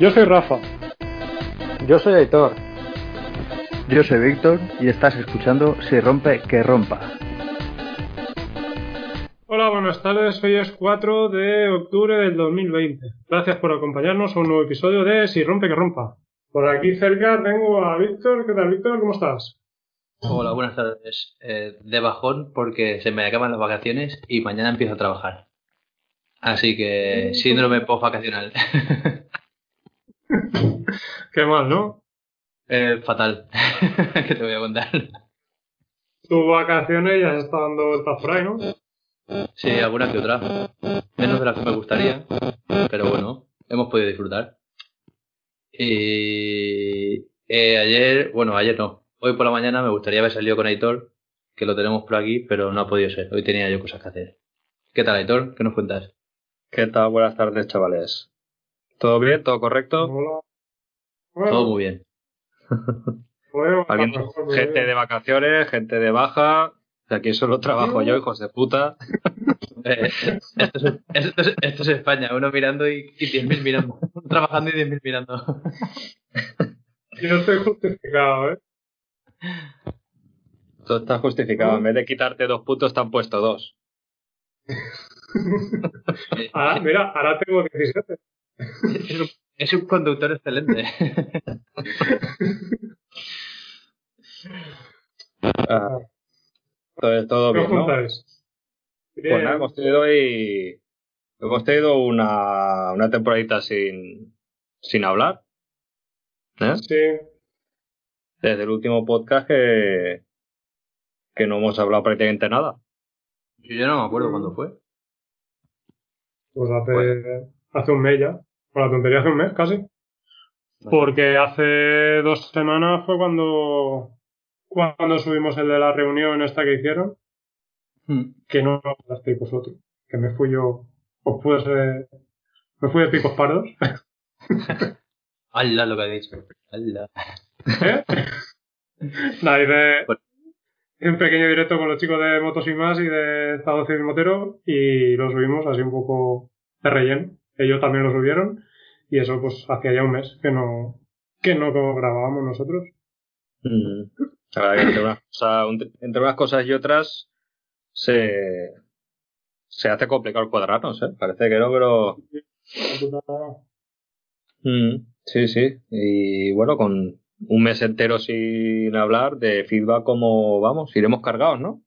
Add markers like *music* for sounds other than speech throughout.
Yo soy Rafa. Yo soy Aitor. Yo soy Víctor y estás escuchando Si rompe, que rompa. Hola, buenas tardes. Hoy es 4 de octubre del 2020. Gracias por acompañarnos a un nuevo episodio de Si rompe, que rompa. Por aquí cerca tengo a Víctor. ¿Qué tal, Víctor? ¿Cómo estás? Hola, buenas tardes. Eh, de bajón porque se me acaban las vacaciones y mañana empiezo a trabajar. Así que síndrome post-vacacional. *laughs* Qué mal, ¿no? Eh, fatal. *laughs* ¿Qué te voy a contar? Tu vacaciones ya se está dando vueltas por ahí, ¿no? Sí, alguna que otra. Menos de las que me gustaría. Pero bueno, hemos podido disfrutar. Y eh, ayer, bueno, ayer no. Hoy por la mañana me gustaría haber salido con Aitor, que lo tenemos por aquí, pero no ha podido ser. Hoy tenía yo cosas que hacer. ¿Qué tal, Aitor? ¿Qué nos cuentas? ¿Qué tal? Buenas tardes, chavales. ¿Todo bien? ¿Todo correcto? Hola. Todo muy bien. *laughs* Bueno, gente de vacaciones, gente de baja. Aquí solo trabajo yo, hijos de puta. *laughs* Eh, esto, es, esto es- esto es España, uno mirando y, y 10.000 mirando. Uno trabajando y 10.000 mirando. Yo estoy justificado, ¿eh? Todo está justificado. En vez de quitarte dos puntos, te han puesto dos. *laughs* Ahora, mira, ahora tengo 17. Es, un, es un conductor excelente. Ah, todo, todo ¿Qué os bien, ¿no? contáis? Pues nada, hemos tenido hoy. Hemos tenido una, una temporadita sin, sin hablar. ¿eh? Sí, Desde el último podcast que, que no hemos hablado prácticamente nada. Yo ya no me acuerdo cuándo fue. pues hace, hace un mes ya. Por la tontería hace un mes, casi. Porque hace dos semanas fue cuando, cuando subimos el de la reunión esta que hicieron, Hmm. que no hablasteis vosotros, que me fui yo, os pude ser- me fui de picos pardos. *laughs* ¡Hala lo que ha dicho! ¡Hala! ¿Eh? *laughs* Hice Bueno. un pequeño directo con los chicos de Motos y Más y de Estado Civil Motero y lo subimos así un poco de relleno. Ellos también lo subieron y eso pues hacía ya un mes que no, que no grabábamos nosotros. Mm. La verdad que entre unas, cosas, un- entre unas cosas y otras se, se hace complicado el cuadrarnos, ¿eh? Parece que no, pero... Mm, sí, sí. Y bueno, con un mes entero sin hablar de feedback como vamos, iremos cargados, ¿no?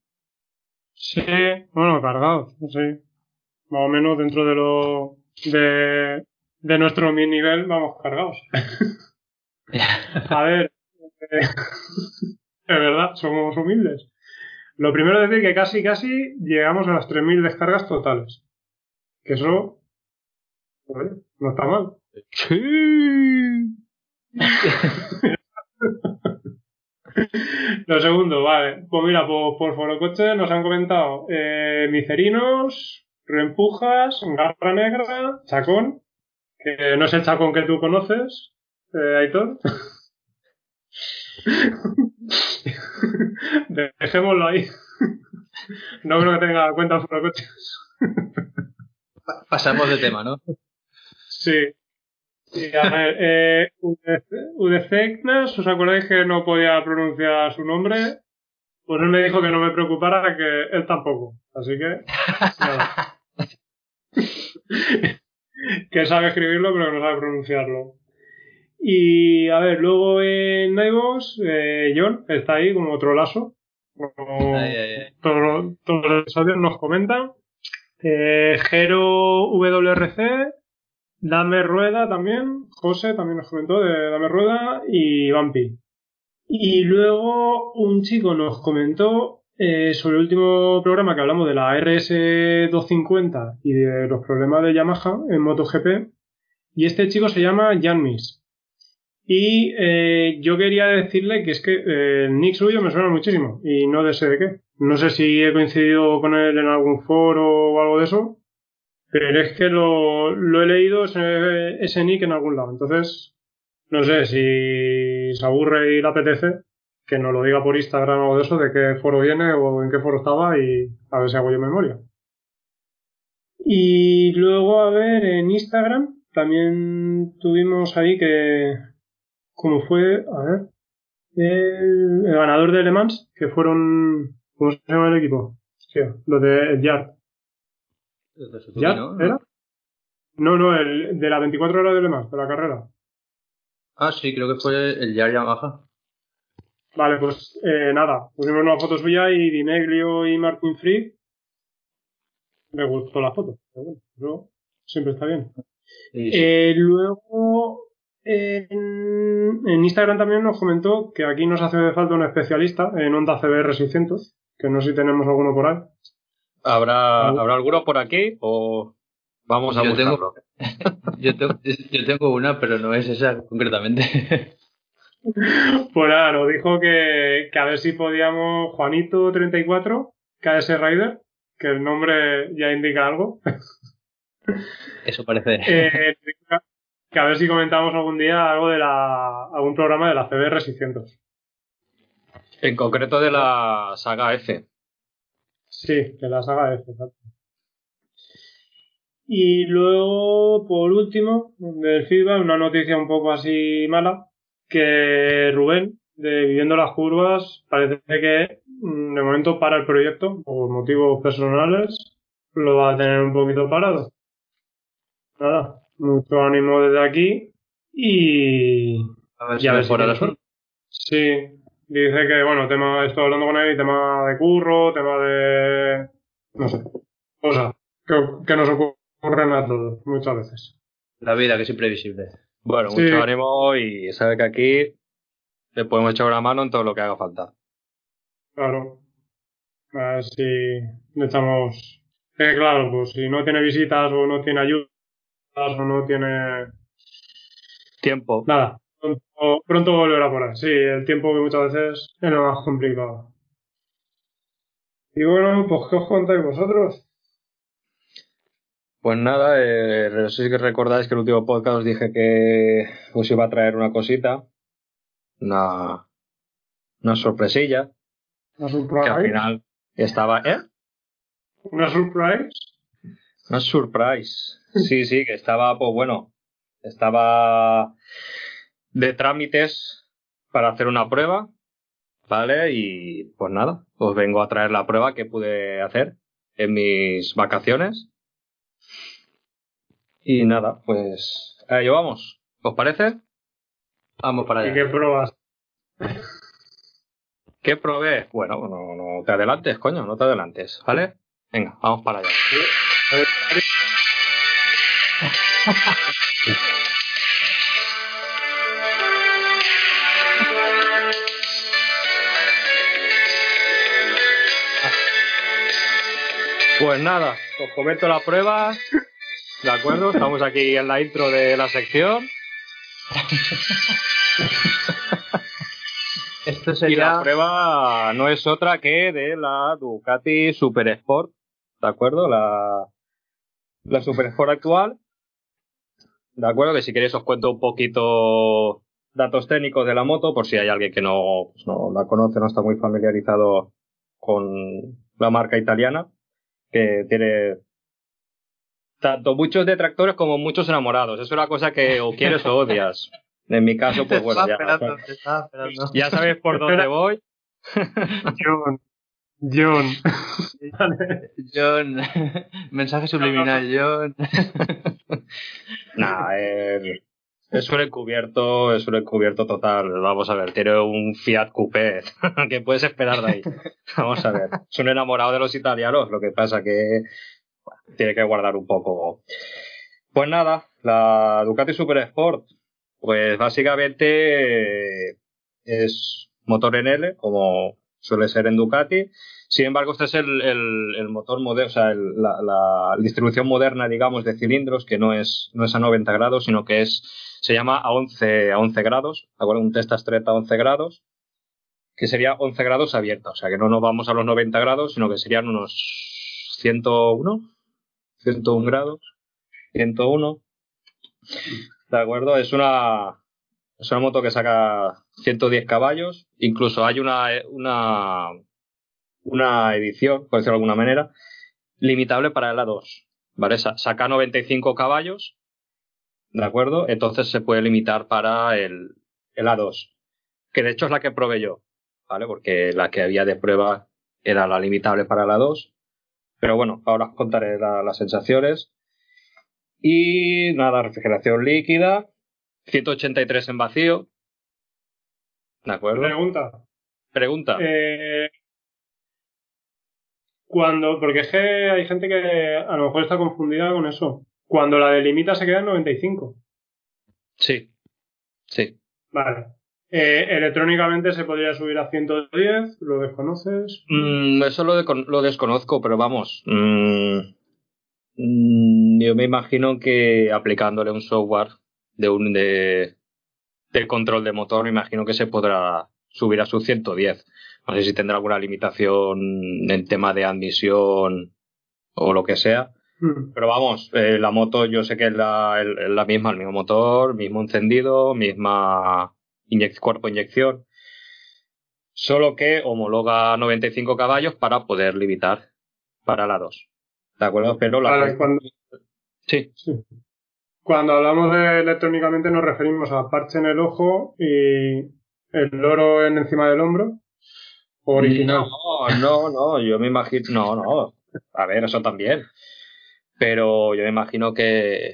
Sí, bueno, cargados, sí. Más o menos dentro de lo de, de nuestro mi nivel vamos cargados. A *laughs* ver, eh, es verdad, somos humildes. Lo primero es decir que casi, casi llegamos a las 3.000 descargas totales. Que eso, oye, no está mal. Sí. *laughs* Lo segundo, vale. Pues mira, por, por Forocoche nos han comentado eh, Micerinos, Reempujas, Garra Negra, Chacón, que no es el Chacón que tú conoces, eh, Aitor. *laughs* Dejémoslo ahí. No creo que tenga cuenta Forocoches. Pa- Pasamos de tema, ¿no? Sí. Y a ver, eh, Udecegnas, ¿os acordáis que no podía pronunciar su nombre? Pues él me dijo que no me preocupara, que él tampoco. Así que, nada. *laughs* que sabe escribirlo, pero que no sabe pronunciarlo. Y, a ver, luego en Naivos, eh, John está ahí como otro lazo. Como Ay, ay, ay. todos, todos los episodios nos comentan. Eh, Jero WRC, Dame Rueda también, José también nos comentó de Dame Rueda y Vampi. Y luego un chico nos comentó eh, sobre el último programa que hablamos de la RS250 y de los problemas de Yamaha en MotoGP. Y este chico se llama Janmis. Y eh, yo quería decirle que es que eh, el nick suyo me suena muchísimo y no sé de qué. No sé si he coincidido con él en algún foro o algo de eso, pero es que lo, lo he leído ese, ese nick en algún lado. Entonces, no sé si se aburre y le apetece, que nos lo diga por Instagram o de eso, de qué foro viene o en qué foro estaba y a ver si hago yo memoria. Y luego, a ver, en Instagram también tuvimos ahí que, como fue, a ver, el, el ganador de Le Mans, que fueron, ¿cómo se llama el equipo? Hostia, los de Yard. ¿Yard ¿no? era? No, no, el de las 24 horas de Le Mans, de la carrera. Ah, sí, creo que fue el Yar Yamaha. Vale, pues eh, nada, pusimos una foto suya y Dineglio y Martin Fried me gustó la foto. Pero bueno, eso siempre está bien. Sí. Eh, luego en, en Instagram también nos comentó que aquí nos hace falta un especialista en Honda CBR 600, que no sé si tenemos alguno por ahí. ¿Habrá. ¿Habrá alguno por aquí o vamos a Yo tengo- buscarlo? *laughs* Yo, tengo, yo tengo una, pero no es esa concretamente. *laughs* Pues nada, nos dijo que, que a ver si podíamos, Juanito34, KS Rider, que el nombre ya indica algo, Eso parece. eh, que a ver si comentamos algún día algo de la, algún programa de la CBR 600. En concreto de la saga F. Sí, de la saga F, exacto. Y luego, por último, del feedback, una noticia un poco así mala, que Rubén, de Viviendo las Curvas, parece que mm, de momento para el proyecto, por motivos personales, lo va a tener un poquito parado. Nada, mucho ánimo desde aquí y A ver si a ver si la suerte. Sí, dice que, bueno, tema, estoy hablando con él, tema de curro, tema de, no sé, cosas que, que nos ocurren a todos, muchas veces. La vida, que es imprevisible. Bueno, Sí. mucho ánimo y sabe que aquí le podemos echar una mano en todo lo que haga falta. Claro. A ver si le echamos, eh, claro, pues si no tiene visitas o no tiene ayudas o no tiene Tiempo. nada, pronto, pronto volverá por ahí. Sí, el tiempo que muchas veces es lo más complicado. Y bueno, pues ¿qué os contáis vosotros? Pues nada, eh, no sé si recordáis que el último podcast os dije que os iba a traer una cosita, una, una sorpresilla, Una que al surprise. final estaba, ¿eh? Una surprise. Una surprise. *laughs* Sí, sí, que estaba, pues bueno, estaba de trámites para hacer una prueba, ¿vale? Y pues nada, os vengo a traer la prueba que pude hacer en mis vacaciones. Y nada, pues a ello vamos. ¿Os parece? Vamos para ¿Y allá. qué pruebas? ¿Qué probé? Bueno, no, no te adelantes, coño, no te adelantes, ¿vale? Venga, vamos para allá. Pues nada, os comento la prueba. *laughs* ¿De acuerdo? Estamos aquí en la intro de la sección. *laughs* Esto Y sería. la prueba no es otra que de la Ducati Super Sport. ¿De acuerdo? La, la Super Sport actual. ¿De acuerdo? Que si queréis os cuento un poquito datos técnicos de la moto, por si hay alguien que no, pues no la conoce, no está muy familiarizado con la marca italiana, que tiene tanto muchos detractores como muchos enamorados. Es una cosa que o quieres o *laughs* odias. En mi caso, pues bueno, ya, esperando. ya sabes por dónde voy. John. John. *laughs* John, mensaje subliminal, John. *laughs* Nah, eh, es un encubierto, es un encubierto total. Vamos a ver, tiene un Fiat Coupé. ¿Qué puedes esperar de ahí? Vamos a ver. Es un enamorado de los italianos, lo que pasa que bueno, tiene que guardar un poco. Pues nada, la Ducati Super Sport, pues básicamente eh, es motor en L, como suele ser en Ducati. Sin embargo, este es el, el, motor moderno, o sea, la, distribución moderna, digamos, de cilindros, que no es, no es a 90 grados, sino que es, se llama a 11, a 11 grados, ¿de acuerdo? Un testa stretta a 11 grados, que sería 11 grados abierta, o sea, que no nos vamos a los 90 grados, sino que serían unos 101, 101 grados, 101, ¿de acuerdo? Es una, es una moto que saca 110 caballos, incluso hay una, una, una edición, por decirlo de alguna manera, limitable para el A2. ¿Vale? Sa- Saca 95 caballos, ¿De acuerdo? Entonces se puede limitar para el, el A2, que de hecho es la que probé yo, ¿vale? Porque la que había de prueba era la limitable para la 2. Pero bueno, ahora os contaré la- las sensaciones. Y nada, refrigeración líquida, 183 en vacío. ¿De acuerdo? Pregunta. Pregunta. Eh, cuando, porque es que hay gente que a lo mejor está confundida con eso. Cuando la delimita se queda en 95. Sí. Sí. Vale. Eh, electrónicamente se podría subir a 110, lo desconoces. Mm, eso lo, de- lo desconozco, pero vamos. mm, mm, yo me imagino que aplicándole un software de un de, de control de motor, me imagino que se podrá subir a sus 110. No sé si tendrá alguna limitación en tema de admisión o lo que sea. Mm. Pero vamos, eh, la moto yo sé que es la, el- la misma, el mismo motor, mismo encendido, misma inyec- cuerpo inyección. Solo que homologa 95 caballos para poder limitar para la 2. ¿De acuerdo? Pero la Vale, cuando, Sí, sí. Cuando hablamos de electrónicamente nos referimos a parche en el ojo y el loro en encima del hombro. Original. No, no, no, yo me imagino. No, no. A ver, eso también. Pero yo me imagino que,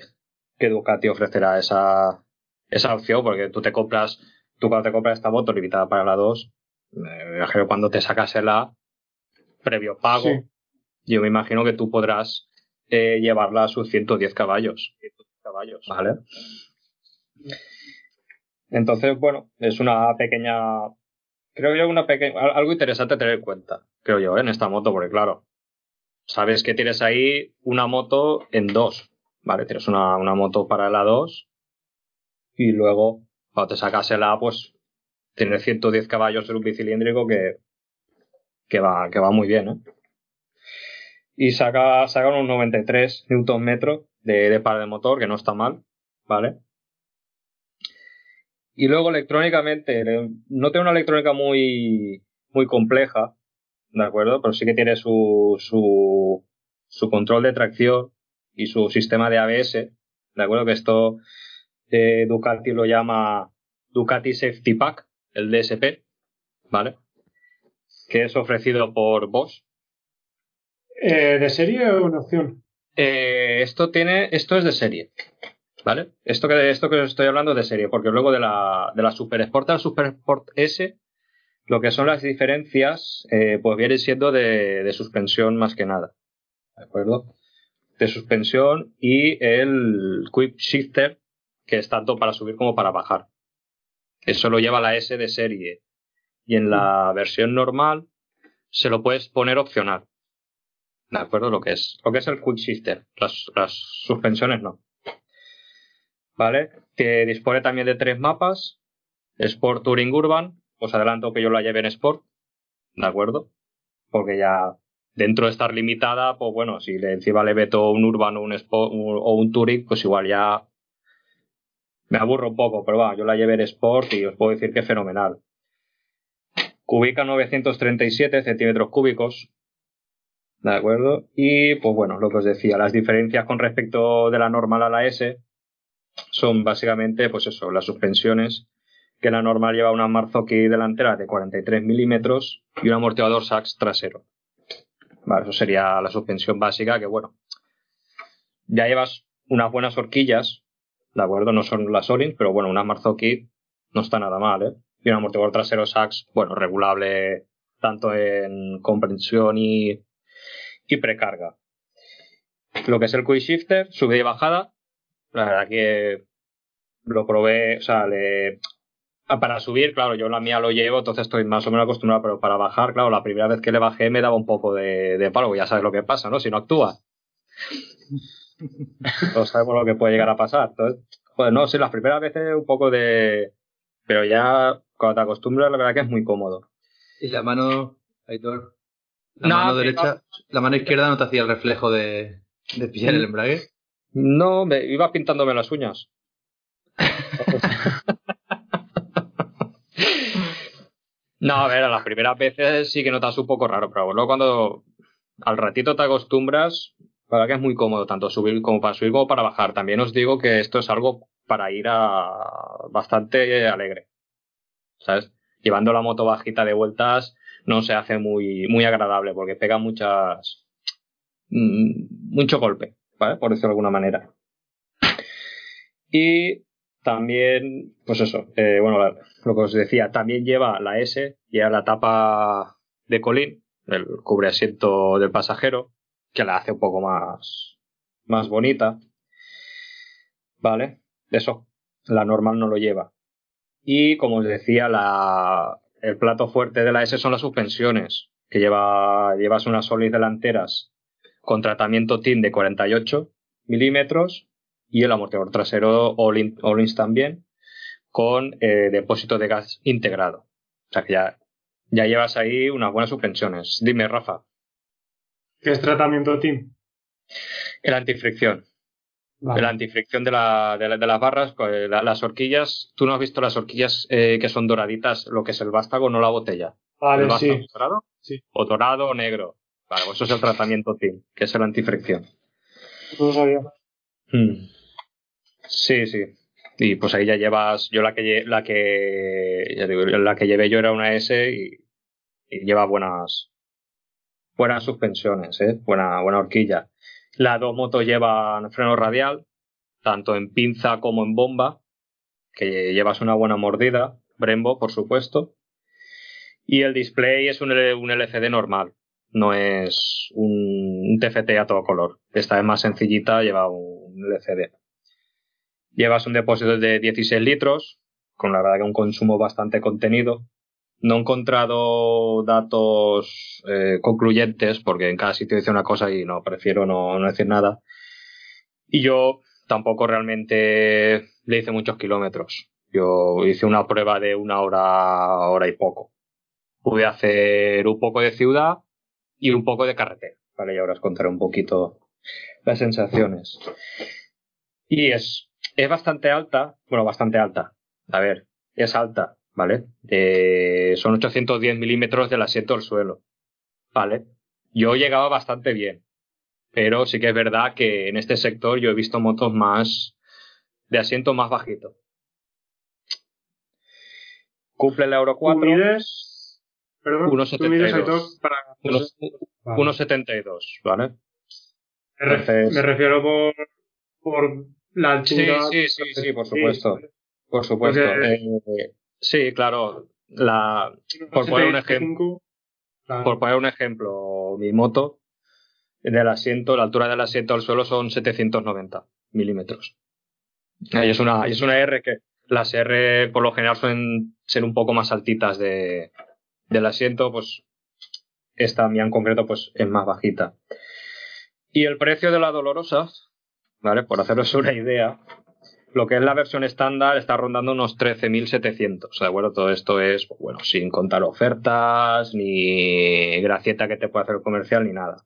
que Ducati ofrecerá esa, esa opción, porque tú te compras, tú cuando te compras esta moto limitada para la 2, me imagino cuando te sacas el A, previo pago, Sí. yo me imagino que tú podrás eh, llevarla a sus 110 caballos. 110 caballos, ¿vale? Entonces, bueno, es una pequeña creo yo una pequeña algo interesante a tener en cuenta, creo yo, ¿eh? en esta moto, porque claro, sabes que tienes ahí una moto en dos, ¿vale? Tienes una, una moto para la 2 y luego cuando te sacas el A, pues tienes 110 caballos en un bicilíndrico que, que, va, que va muy bien, ¿eh? Y saca, saca unos 93 newton metros de, de par de motor, que no está mal, ¿vale? Y luego electrónicamente, le- no tiene una electrónica muy, muy compleja, ¿de acuerdo? Pero sí que tiene su, su, su control de tracción y su sistema de ABS, ¿de acuerdo? Que esto eh, Ducati lo llama Ducati Safety Pack, el DSP, ¿vale? Que es ofrecido por Bosch. Eh, ¿De serie o en opción? Eh, esto tiene, esto es de serie, ¿vale? Esto que, esto que os estoy hablando es de serie, porque luego de la, de la Super Sport a la Super Sport S, lo que son las diferencias, eh, pues viene siendo de, de suspensión más que nada, ¿de acuerdo? De suspensión y el Quick Shifter, que es tanto para subir como para bajar. Eso lo lleva la S de serie. Y en la versión normal se lo puedes poner opcional. ¿De acuerdo? Lo que es, lo que es el Quick Shifter. Las, las suspensiones no. ¿Vale? Que dispone también de tres mapas. Sport Touring Urban. Os adelanto que yo la lleve en Sport. ¿De acuerdo? Porque ya dentro de estar limitada, pues bueno, si encima le meto un Urban un, Sport, o un Touring, pues igual ya me aburro un poco, pero va, yo la llevé en Sport y os puedo decir que es fenomenal. Cubica 937 centímetros cúbicos, ¿De acuerdo? Y pues bueno, lo que os decía, las diferencias con respecto de la normal a la S son básicamente, pues eso, las suspensiones, que la normal lleva una Marzocchi delantera de 43 milímetros y un amortiguador Sachs trasero. Vale, eso sería la suspensión básica, que bueno, ya llevas unas buenas horquillas, ¿de acuerdo? No son las Orins, pero bueno, una Marzocchi no está nada mal, ¿eh? Y un amortiguador trasero Sachs, bueno, regulable tanto en comprensión y y precarga. Lo que es el quick shifter, subida y bajada, la verdad que lo probé, o sea, le, para subir, claro, yo la mía lo llevo, entonces estoy más o menos acostumbrado, pero para bajar, claro, la primera vez que le bajé me daba un poco de, de palo, ya sabes lo que pasa, ¿no? Si no actúa. Todos sabemos lo que puede llegar a pasar. Entonces, joder, no, sí, las primeras veces un poco de... Pero ya cuando te acostumbras, la verdad que es muy cómodo. Y la mano, Aitor, la No, mano derecha, la mano izquierda no te hacía el reflejo de, de pillar el embrague. No, me iba pintándome las uñas. *laughs* no, a ver, a las primeras veces sí que notas un poco raro, pero luego cuando al ratito te acostumbras, la verdad que es muy cómodo, tanto subir como para subir como para bajar. También os digo que esto es algo para ir a bastante alegre. ¿Sabes? Llevando la moto bajita de vueltas no se hace muy, muy agradable porque pega muchas, mm, mucho golpe, ¿vale? Por decirlo de alguna manera. Y también, pues eso, eh, bueno, lo que os decía, también lleva la S, lleva la tapa de colín, el cubre asiento del pasajero, que la hace un poco más, más bonita. ¿Vale? Eso, la normal no lo lleva. Y como os decía, la, el plato fuerte de la S son las suspensiones, que lleva, llevas unas solis delanteras con tratamiento TIN de 48 milímetros y el amortiguador trasero All-Ins también con eh, depósito de gas integrado. O sea que ya, ya llevas ahí unas buenas suspensiones. Dime, Rafa. ¿Qué es tratamiento TIN? El antifricción. Vale. La antifricción de, la, de, la- de las barras, la- las horquillas. ¿Tú no has visto las horquillas eh, que son doraditas, lo que es el vástago, no la botella? ¿El Vale, vástago sí. dorado? Sí. O dorado o negro. Vale, pues eso es el tratamiento TIN, que es el antifricción. No lo sabía. Hmm. Sí, sí. Y pues ahí ya llevas, yo la que la que ya digo, la que llevé yo era una S y, y lleva buenas buenas suspensiones, eh, buena buena horquilla. Las dos motos llevan freno radial, tanto en pinza como en bomba, que llevas una buena mordida, Brembo, por supuesto. Y el display es un, un LCD normal, no es un, un TFT a todo color. Esta es más sencillita, lleva un LCD. Llevas un depósito de 16 litros, con la verdad que un consumo bastante contenido. No he encontrado datos eh, concluyentes, porque en cada sitio dice una cosa y no, prefiero no, no decir nada. Y yo tampoco realmente le hice muchos kilómetros. Yo hice una prueba de una hora, hora y poco. Pude hacer un poco de ciudad y un poco de carretera. Vale, y ahora os contaré un poquito las sensaciones. Y es, es bastante alta, bueno, bastante alta. A ver, es alta, ¿vale? Eh, son 810 milímetros del asiento al suelo, ¿vale? Yo llegaba bastante bien, pero sí que es verdad que en este sector yo he visto motos más de asiento más bajito. Cumple el Euro ¿Tú 4. mides? Perdón, 1,72. tú mides, Aitor, para... unos- Vale. 1,72, ¿vale? Me, ref- entonces- me refiero por, por la altura. sí, sí, sí, por supuesto. Por supuesto. Porque- Eh, sí, claro. La, Por poner un 75, claro. por poner un ejemplo, mi moto del asiento, la altura del asiento al suelo son 790 milímetros. Y es una, es una R que las R por lo general suelen ser un poco más altitas de, del asiento, pues esta mía en concreto pues es más bajita. Y el precio de la dolorosa, ¿vale? Por haceros una idea, lo que es la versión estándar está rondando unos 13.700. ¿De acuerdo? Todo esto es, pues, bueno, sin contar ofertas, ni gracieta que te puede hacer el comercial, ni nada.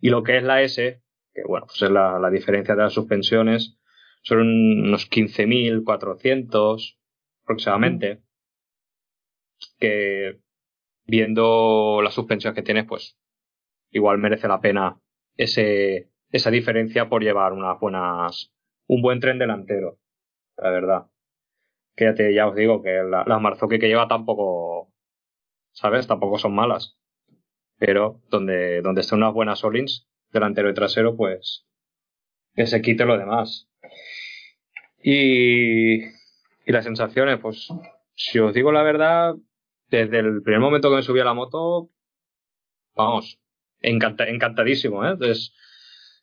Y lo que es la S, que bueno, pues es la, la diferencia de las suspensiones, son unos 15.400 aproximadamente. Que viendo la suspensión que tienes, pues igual merece la pena ese, esa diferencia por llevar unas buenas, un buen tren delantero, la verdad. Que ya, te, ya os digo que la- las Marzocchi que lleva tampoco, ¿sabes? Tampoco son malas. Pero donde, donde estén unas buenas Olins, delantero y trasero, pues que se quite lo demás. Y, y las sensaciones, pues si os digo la verdad, desde el primer momento que me subí a la moto, vamos, encanta- encantadísimo, ¿eh? Es,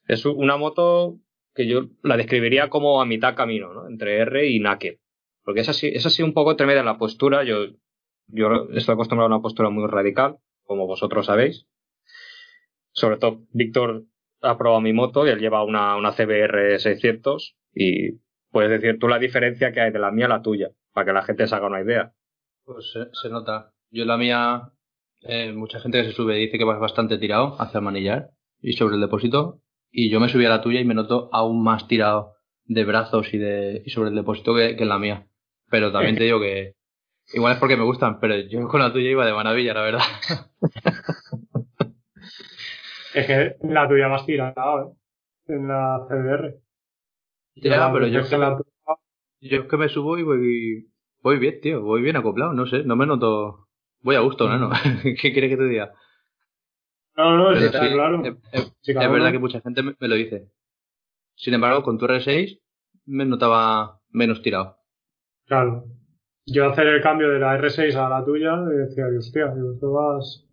es una moto que yo la describiría como a mitad camino, ¿no? Entre R y Naked. Porque es así, es así un poco tremenda la postura. Yo, yo estoy acostumbrado a una postura muy radical, como vosotros sabéis. Sobre todo, Víctor ha probado mi moto y él lleva una, una CBR 600 y puedes decir tú la diferencia que hay de la mía a la tuya, para que la gente se haga una idea. Pues se, nota. Yo la mía, eh, mucha gente que se sube dice que vas bastante tirado hacia el manillar y sobre el depósito. Y yo me subí a la tuya y me noto aún más tirado de brazos y de y sobre el depósito que, que en la mía. Pero también te *laughs* digo que igual es porque me gustan, pero yo con la tuya iba de maravilla, la verdad. *laughs* Es que la tuya más tirada, ¿eh? En la CDR. Ya, pero yo es que la yo es que me subo y voy, voy bien, tío, voy bien acoplado, no sé, no me noto, voy a gusto, ¿no? *laughs* ¿Qué quieres que te diga? No, no, Pero está sí, claro. es, es- Sí, es claro, verdad que mucha gente me, me lo dice. Sin embargo, con tu R6 me notaba menos tirado. Claro. Yo hacer el cambio de la R6 a la tuya, eh, decía, "Ay, hostia, esto vas...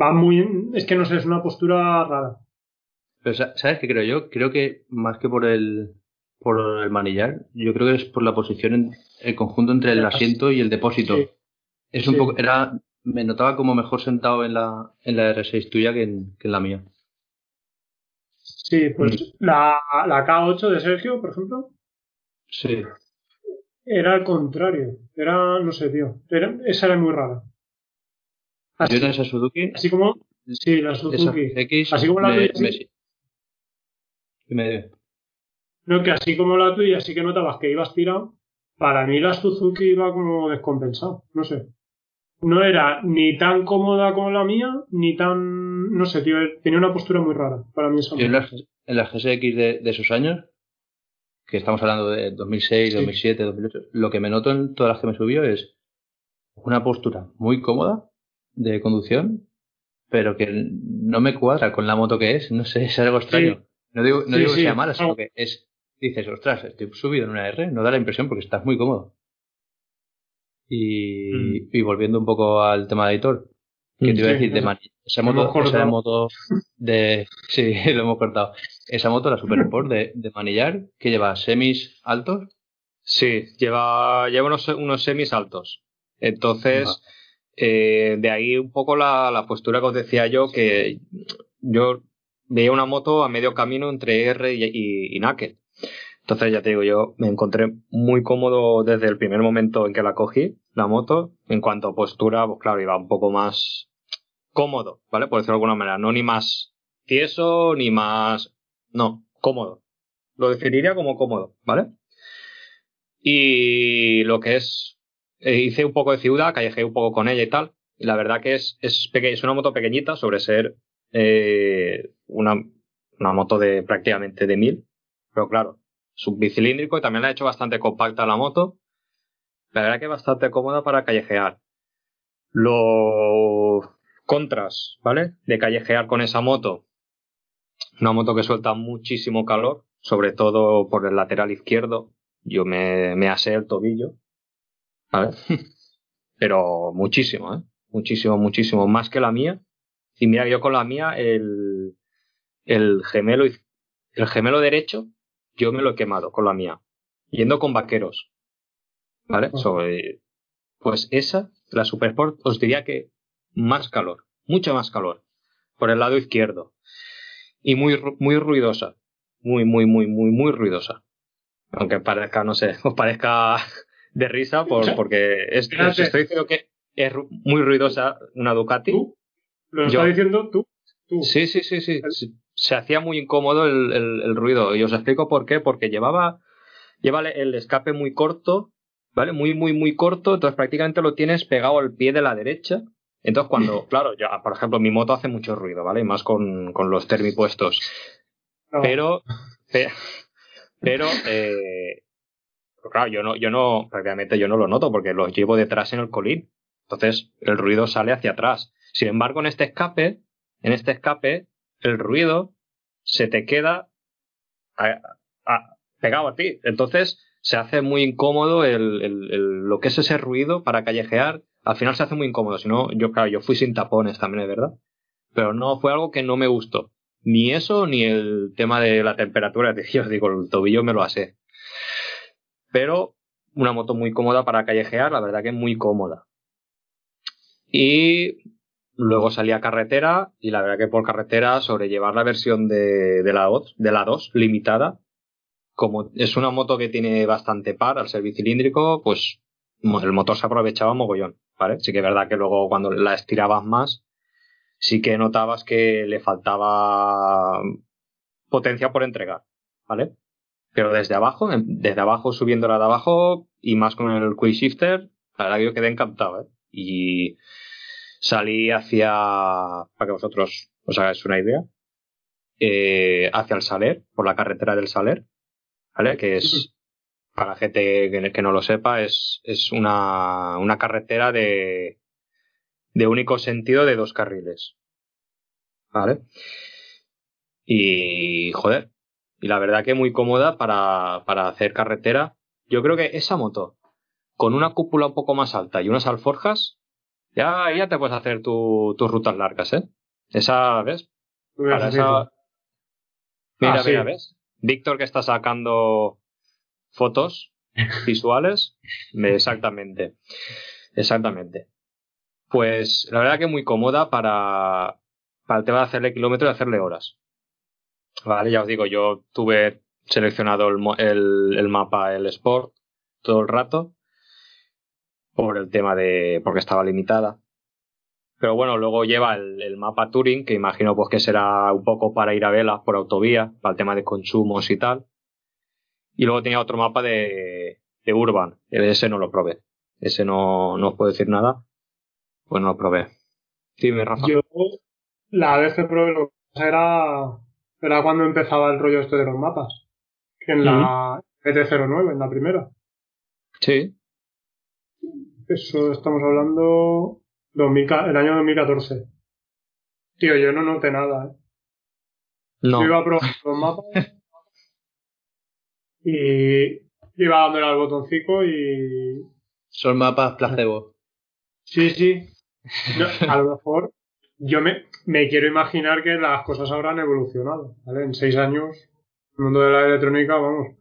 Va muy... Es que no sé, es una postura rara. Pero sa- ¿sabes qué creo yo? Creo que más que por el por el manillar, yo creo que es por la posición, en, el conjunto entre el asiento y el depósito. Sí. Es un Sí. poco, era, me notaba como mejor sentado en la, en la R6 tuya que en, que en la mía. Sí, pues la, la K8 de Sergio, por ejemplo, Sí. era al contrario. Era, no sé, tío. Era, esa era muy rara. Yo Así, en esa Suzuki, así como... Sí, la Suzuki. X, Así como la me, tuya, sí. me- me- No, que así como la tuya sí que notabas que ibas tirado, para mí la Suzuki iba como descompensado, no sé. No era ni tan cómoda como la mía, ni tan... No sé, tío, tenía una postura muy rara para mí esa en las, en las GSX de, de esos años, que estamos hablando de 2006, Sí. 2007, 2008, lo que me noto en todas las que me subió es una postura muy cómoda de conducción, pero que no me cuadra con la moto que es, no sé, *laughs* es algo extraño. No digo, no Sí, digo que sea mala, sino No. que es, dices, ostras, estoy subido en una R, no da la impresión porque estás muy cómodo. Y, Mm. y volviendo un poco al tema de editor, que te iba a decir, de eso. mani- esa moto, esa moto de, *laughs* sí, *laughs* lo hemos cortado. Esa moto, la Super Sport de, de manillar, que lleva semis altos, Sí, lleva, lleva unos, unos semis altos. Entonces, eh, de ahí un poco la, la postura que os decía yo, que yo veía una moto a medio camino entre R y, y, y Naked. Entonces, ya te digo, yo me encontré muy cómodo desde el primer momento en que la cogí, la moto. En cuanto a postura, pues claro, iba un poco más cómodo, ¿vale? Por decirlo de alguna manera. No ni más tieso, ni más... No, cómodo. Lo definiría como cómodo, ¿vale? Y lo que es, eh, hice un poco de ciudad, callejeé un poco con ella y tal. Y la verdad que es, es, peque- es una moto pequeñita sobre ser eh, una, una moto de prácticamente de 1000. Pero claro, subbicilíndrico y también la he hecho bastante compacta la moto. La verdad que bastante cómoda para callejear. Los contras, ¿vale? De callejear con esa moto. Una moto que suelta muchísimo calor, sobre todo por el lateral izquierdo. Yo me, me asé el tobillo, ¿vale? *laughs* Pero muchísimo, ¿eh? Muchísimo, muchísimo. Más que la mía. Y mira, yo con la mía, el, el gemelo, el gemelo derecho, yo me lo he quemado con la mía. Yendo con vaqueros. ¿Vale? So, eh, pues esa, la Super Sport, os diría que más calor. Mucho más calor. Por el lado izquierdo. Y muy, muy ruidosa. Muy, muy, muy, muy, muy ruidosa. Aunque parezca, no sé, *laughs* os parezca de risa por, porque es, os estoy diciendo que es muy ruidosa una Ducati. ¿Tú? ¿Lo estás diciendo tú? Tú. Sí, sí, sí, sí. Se- hacía muy incómodo el, el- el ruido. Y os explico por qué. Porque llevaba, lleva el escape muy corto, ¿vale? Muy, muy, muy corto. Entonces prácticamente lo tienes pegado al pie de la derecha. Entonces cuando, claro, ya, por ejemplo, mi moto hace mucho ruido, ¿vale? Y más con, con los termipuestos. No. Pero, pe- pero, eh, claro, yo no, yo no, prácticamente yo no lo noto porque los llevo detrás en el colín. Entonces el ruido sale hacia atrás. Sin embargo, en este escape, en este escape, el ruido se te queda pegado a ti. Entonces se hace muy incómodo el, lo que es ese ruido para callejear. Al final se hace muy incómodo. Si no, yo, claro, yo fui sin tapones también, es verdad. Pero no fue algo que no me gustó. Ni eso, ni el tema de la temperatura. *laughs* Yo digo, el tobillo me lo asé. Pero una moto muy cómoda para callejear, la verdad que muy cómoda. Y luego salí a carretera y la verdad que por carretera sobrellevar la versión de, de, la, 2, de la 2 limitada, como es una moto que tiene bastante par al ser bicilíndrico, pues el motor se aprovechaba mogollón, ¿vale? Sí que es verdad que luego cuando la estirabas más, sí que notabas que le faltaba potencia por entregar, ¿vale? Pero desde abajo, desde abajo subiéndola de abajo y más con el quick shifter, la verdad que yo quedé encantado, ¿eh? Y salí hacia, para que vosotros os hagáis una idea, eh, hacia el Saler, por la carretera del Saler, ¿vale? Que es para gente que, que no lo sepa, es, es una, una carretera de, de único sentido de dos carriles. ¿Vale? Y, joder, y la verdad que muy cómoda para, para hacer carretera. Yo creo que esa moto, con una cúpula un poco más alta y unas alforjas, ya, ya te puedes hacer tu, tus rutas largas, ¿eh? Esa, ¿ves? Para esa... Mira, Ah, sí. mira, ¿ves? Víctor que está sacando fotos *laughs* visuales. Exactamente. Exactamente. Pues la verdad que muy cómoda para, para el tema de hacerle kilómetros y hacerle horas. Vale, ya os digo, yo tuve seleccionado el, el mapa, el Sport, todo el rato. Por el tema de. porque estaba limitada. Pero bueno, luego lleva el, el mapa Touring, que imagino pues que será un poco para ir a velas por autovía, para el tema de consumos y tal. Y luego tenía otro mapa de, de Urban. Ese no lo probé. Ese no, no os puedo decir nada. Pues no lo probé. Dime, Rafa. Yo, la vez que probé lo que pasa era, era cuando empezaba el rollo este de los mapas. Que en la ET09, en la primera. Sí. Eso estamos hablando 2000, ca- el año 2014. Tío, yo no noté nada, ¿eh? No. Yo iba a probar los mapas *laughs* y iba dándole al botoncito y... Son mapas placebo. Sí, sí. A lo mejor yo me, me quiero imaginar que las cosas habrán evolucionado, ¿vale? En seis años, el mundo de la electrónica, vamos.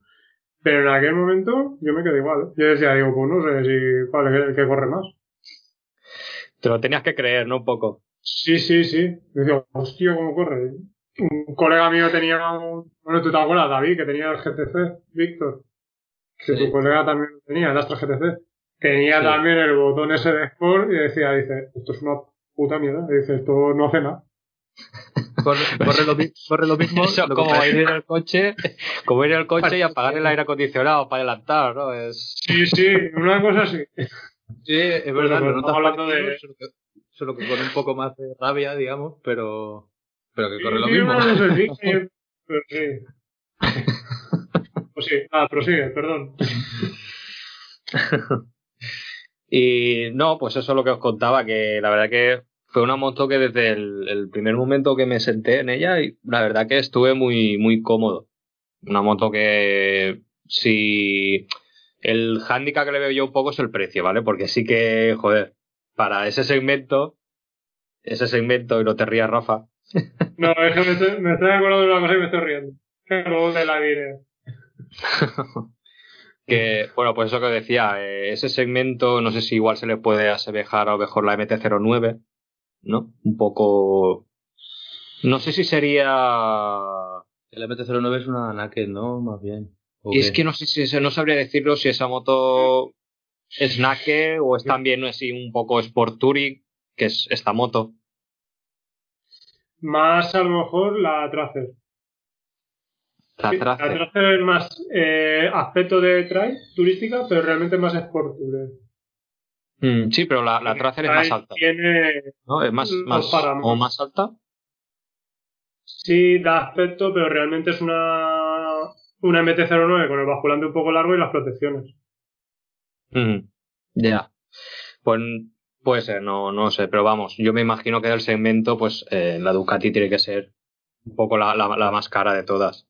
Pero en aquel momento yo me quedé igual. ¿eh? Yo decía, digo, pues no sé si cuál es el que corre más. Te lo tenías que creer, ¿no? Un poco. Sí, sí, sí. Yo decía, hostia, ¿cómo corre? Un colega mío tenía un... Bueno, tú te acuerdas, David, que tenía el GTC, Víctor. Que Sí. tu colega también lo tenía, el Astra GTC. Tenía Sí. también el botón ese de Sport y decía, dice, esto es una puta mierda. Dice, esto no hace nada. Corre, corre lo, mi- corre lo mismo. Eso lo que como ir en el coche, como ir el coche y apagar el aire acondicionado para adelantar, ¿no? Es... Sí, sí, una cosa así. Sí, es verdad, Pero no estamos hablando de- Solo que, solo que con un poco más de rabia, digamos, pero, pero que corre lo Sí, mismo. no sé, sí, pero sí. Pues sí, ah, prosigue, perdón. Y no, pues eso es lo que os contaba, que la verdad que fue una moto que desde el, el primer momento que me senté en ella, y la verdad que estuve muy, muy cómodo. Una moto que si el hándicap que le veo yo un poco es el precio, ¿vale? Porque sí que, joder, para ese segmento, ese segmento, y no te rías, Rafa, *laughs* No, es que me estoy, me estoy acordando de una cosa y me estoy riendo. Luego te la diré. *laughs* que, bueno, pues eso que decía, eh, ese segmento, no sé si igual se le puede asemejar a lo mejor la MT-09, ¿no? Un poco... No sé si sería... El MT-09 es una naked, ¿no? Más bien. ¿O Es que no sé si no sabría decirlo si esa moto es Nake o es también así un poco Sport Touring, que es esta moto. Más a lo mejor la Tracer. La Sí, Tracer. La Tracer es más eh, aspecto de trail turística, pero realmente más sport tourer. Mm, sí, pero la, la tracer es más alta. ¿no? Es más, más, o más alta. Sí, da aspecto, pero realmente es una, una MT-09 con el basculante un poco largo y las protecciones. Mm, ya. Yeah. Pues puede ser, no, no sé, pero vamos, yo me imagino que del segmento, pues eh, la Ducati tiene que ser un poco la, la, la más cara de todas.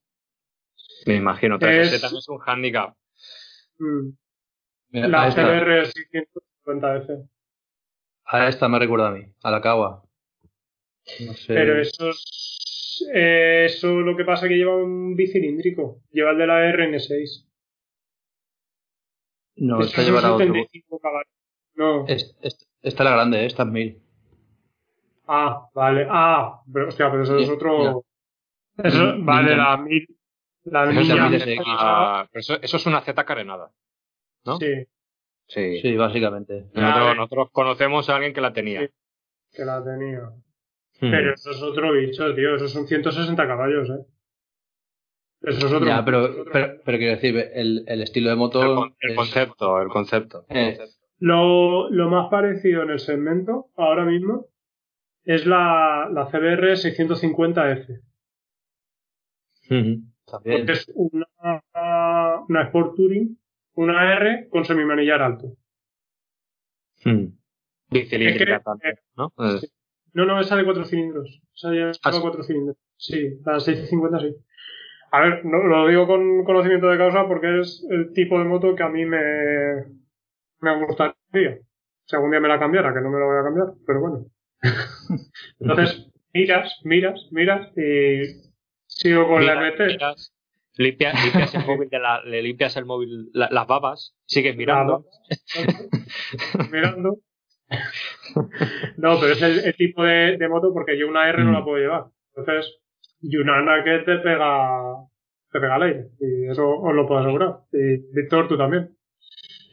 Me imagino, 3 es... es un handicap. Mm. La CBR 600 cuenta ese. A esta me recuerda a mí, a la cagua. No sé. Pero eso es, eh, eso lo que pasa es que lleva un bicilíndrico. Lleva el de la RN6. No, esta lleva la otro. No. Es, es, esta es la grande, ¿eh? esta es 1000. Ah, vale. Ah, pero, hostia, pero eso sí, es otro. Eso, vale, la 1000. La 1000. Ah, pero eso, eso es una Z carenada. ¿No? Sí. Sí. Sí, básicamente. Nosotros, conocemos a alguien que la tenía. Sí. que la tenía. Mm. Pero eso es otro bicho, tío. Esos son 160 caballos, eh. Eso es otro. Ya, pero, otro- pero, pero quiero decir, el, el estilo de moto. el, con- el es- concepto, el concepto. Eh. Lo, lo más parecido en el segmento, ahora mismo, es la, la CBR 650F. Ujú. También. Porque es una, una Sport Touring una R con semimanillar alto. Hmm. Bicilíndrica también, eh, ¿no? Eh, No, no, esa de cuatro cilindros. Esa ya Ah, sí. cuatro cilindros. Sí, la 650 sí. A ver, no, lo digo con conocimiento de causa porque es el tipo de moto que a mí me, me gustaría. Si algún día me la cambiara, que no me la voy a cambiar, pero bueno. *laughs* Entonces, miras, miras, miras y sigo con la MT. miras, limpia- *laughs* limpias el móvil de la, le limpias el móvil, la- las babas, sigues mirando. *laughs* mirando. No, pero es el, el tipo de, de moto porque yo una R no Mm. la puedo llevar. Entonces, y una que te pega, te pega al aire. Y eso os lo puedo asegurar. Y Víctor, tú también.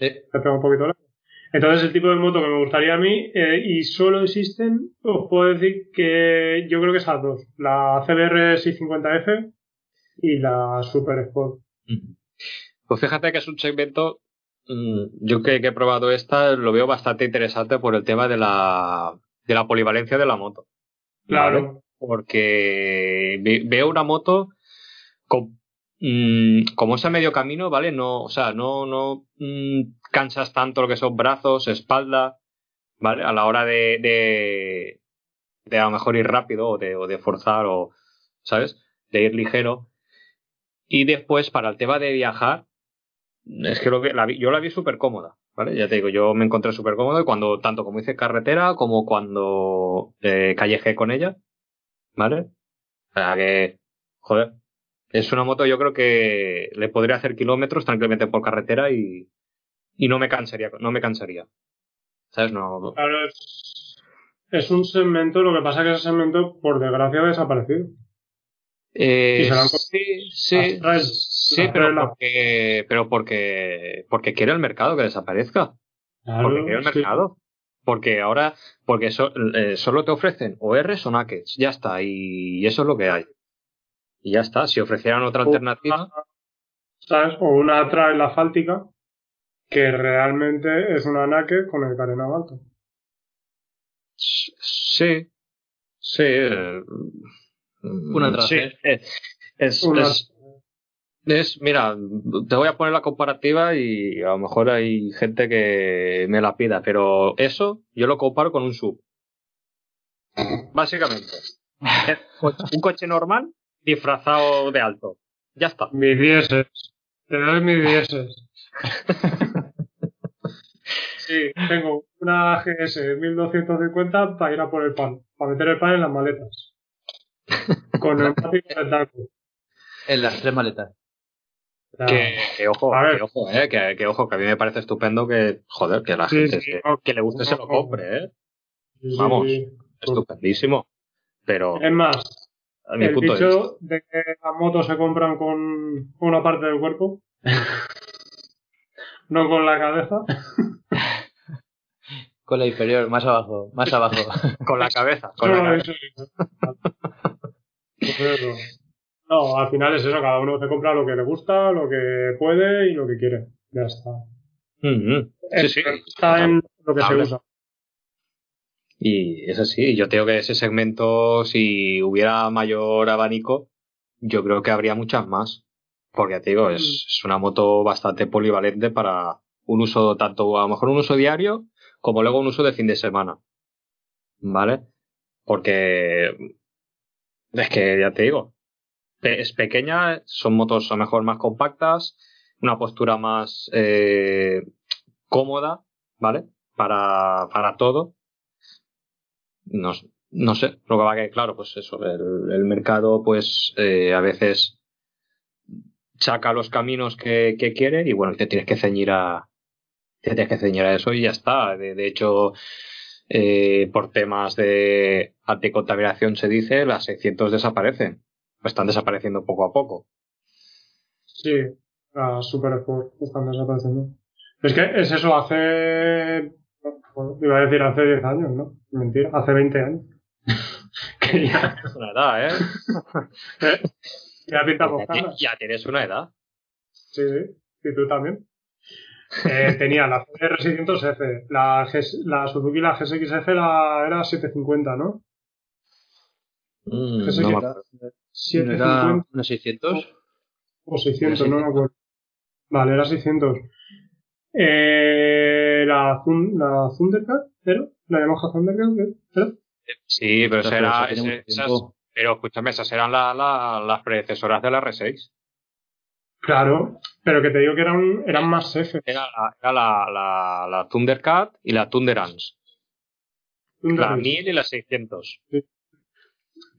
Eh, Te pega un poquito al aire. Entonces, el tipo de moto que me gustaría a mí, eh, y solo existen, os puedo decir que yo creo que esas dos. La CBR 650F y la Super Sport. Pues fíjate que es un segmento, mm, yo que, que he probado esta, lo veo bastante interesante por el tema de la, de la polivalencia de la moto. Claro. ¿vale? Porque ve- veo una moto con, mm, como ese medio camino, ¿vale? No, o sea, no, no mm, cansas tanto lo que son brazos, espalda, ¿vale? A la hora de, de, de a lo mejor ir rápido o de, o de forzar o, ¿sabes? De ir ligero. Y después, para el tema de viajar, es que, lo que la vi- yo la vi súper cómoda, ¿vale? Ya te digo, yo me encontré súper cómodo cuando, tanto como hice carretera como cuando eh, callejé con ella, ¿vale? O sea que, joder, es una moto yo creo que le podría hacer kilómetros tranquilamente por carretera y, y no me cansaría, no me cansaría. ¿Sabes? No, Claro, es, es un segmento, lo que pasa es que ese segmento, por desgracia, ha desaparecido. Eh, sí, sí, pero porque, pero porque, porque quiere el mercado que desaparezca. Porque quiere el mercado. Porque ahora, porque so- eh, solo te ofrecen o Rs o Nakeds, ya está, y eso es lo que hay. Y ya está, si ofrecieran otra O alternativa, una- ¿Sabes? O una trail asfáltica que realmente es una naked con el carenado alto. sí, sí. eh, Una tras sí, eh, es, Una- es, es- mira, te voy a poner la comparativa y a lo mejor hay gente que me la pida, pero eso yo lo comparo con un sub. Básicamente. *laughs* Un coche normal disfrazado de alto. Ya está. Mis dieces. Te doy mis dieces. *laughs* Sí, tengo una GS 1250 para ir a por el pan, para meter el pan en las maletas. Con el taco. en las tres maletas. O sea, Que, que ojo, que ojo, eh, que, que ojo, que a mí me parece estupendo que, joder, que la Sí, gente sí, que, le guste se lo compre, eh. sí, vamos. sí. Estupendísimo. Pero Es más, a mi el punto dicho de que las motos se compran con una parte del cuerpo, *laughs* no con la cabeza. Con la inferior, más abajo, más abajo. Con la cabeza, con la cabeza. No, al final es eso, cada uno se compra lo que le gusta, lo que puede y lo que quiere. Ya está. Mm, Sí, sí. Está en lo que se usa. Y es así, yo tengo que ese segmento, si hubiera mayor abanico, yo creo que habría muchas más. Porque ya te digo, es, Mm. es una moto bastante polivalente para un uso, tanto a lo mejor un uso diario, como luego un uso de fin de semana. ¿Vale? Porque es que ya te digo, es pequeña, son motos a lo mejor más compactas, una postura más eh, cómoda, ¿vale? Para, para todo. No, no sé, lo que va que, claro, pues eso, el, mercado, pues eh, a veces saca los caminos que, que quiere y bueno, te tienes que ceñir a, te tienes que ceñir a eso y ya está. De hecho, eh, por temas de anticontaminación se dice, las 600 desaparecen. Están desapareciendo poco a poco. Sí, las Super Sport están desapareciendo. Es que es eso, hace. bueno, iba a decir hace 10 años, ¿no? Mentira, hace 20 años. *laughs* que ya, Es una edad, ¿eh? *laughs* ¿eh? ya ya tienes una edad. Sí, sí. Y tú también. Eh, tenía la CR600F, la, G- la Suzuki, la GSX-F la, era 750, ¿no? Mm, Eso no era- acuerdo. ¿No era 750 unos 600? o 600, no me acuerdo. Vale, la 600. Eh, la, la Thundercat, ¿cero? La Yamaha Thundercat, ¿cero? Sí, pero, esa era- esas- pero escúchame, esas eran la- la- las predecesoras de la R6. Claro, pero que te digo que eran, eran más F. Era, la, era la, la, la Thundercat y la Thunderance. La Thundercat. 1000 y la 600.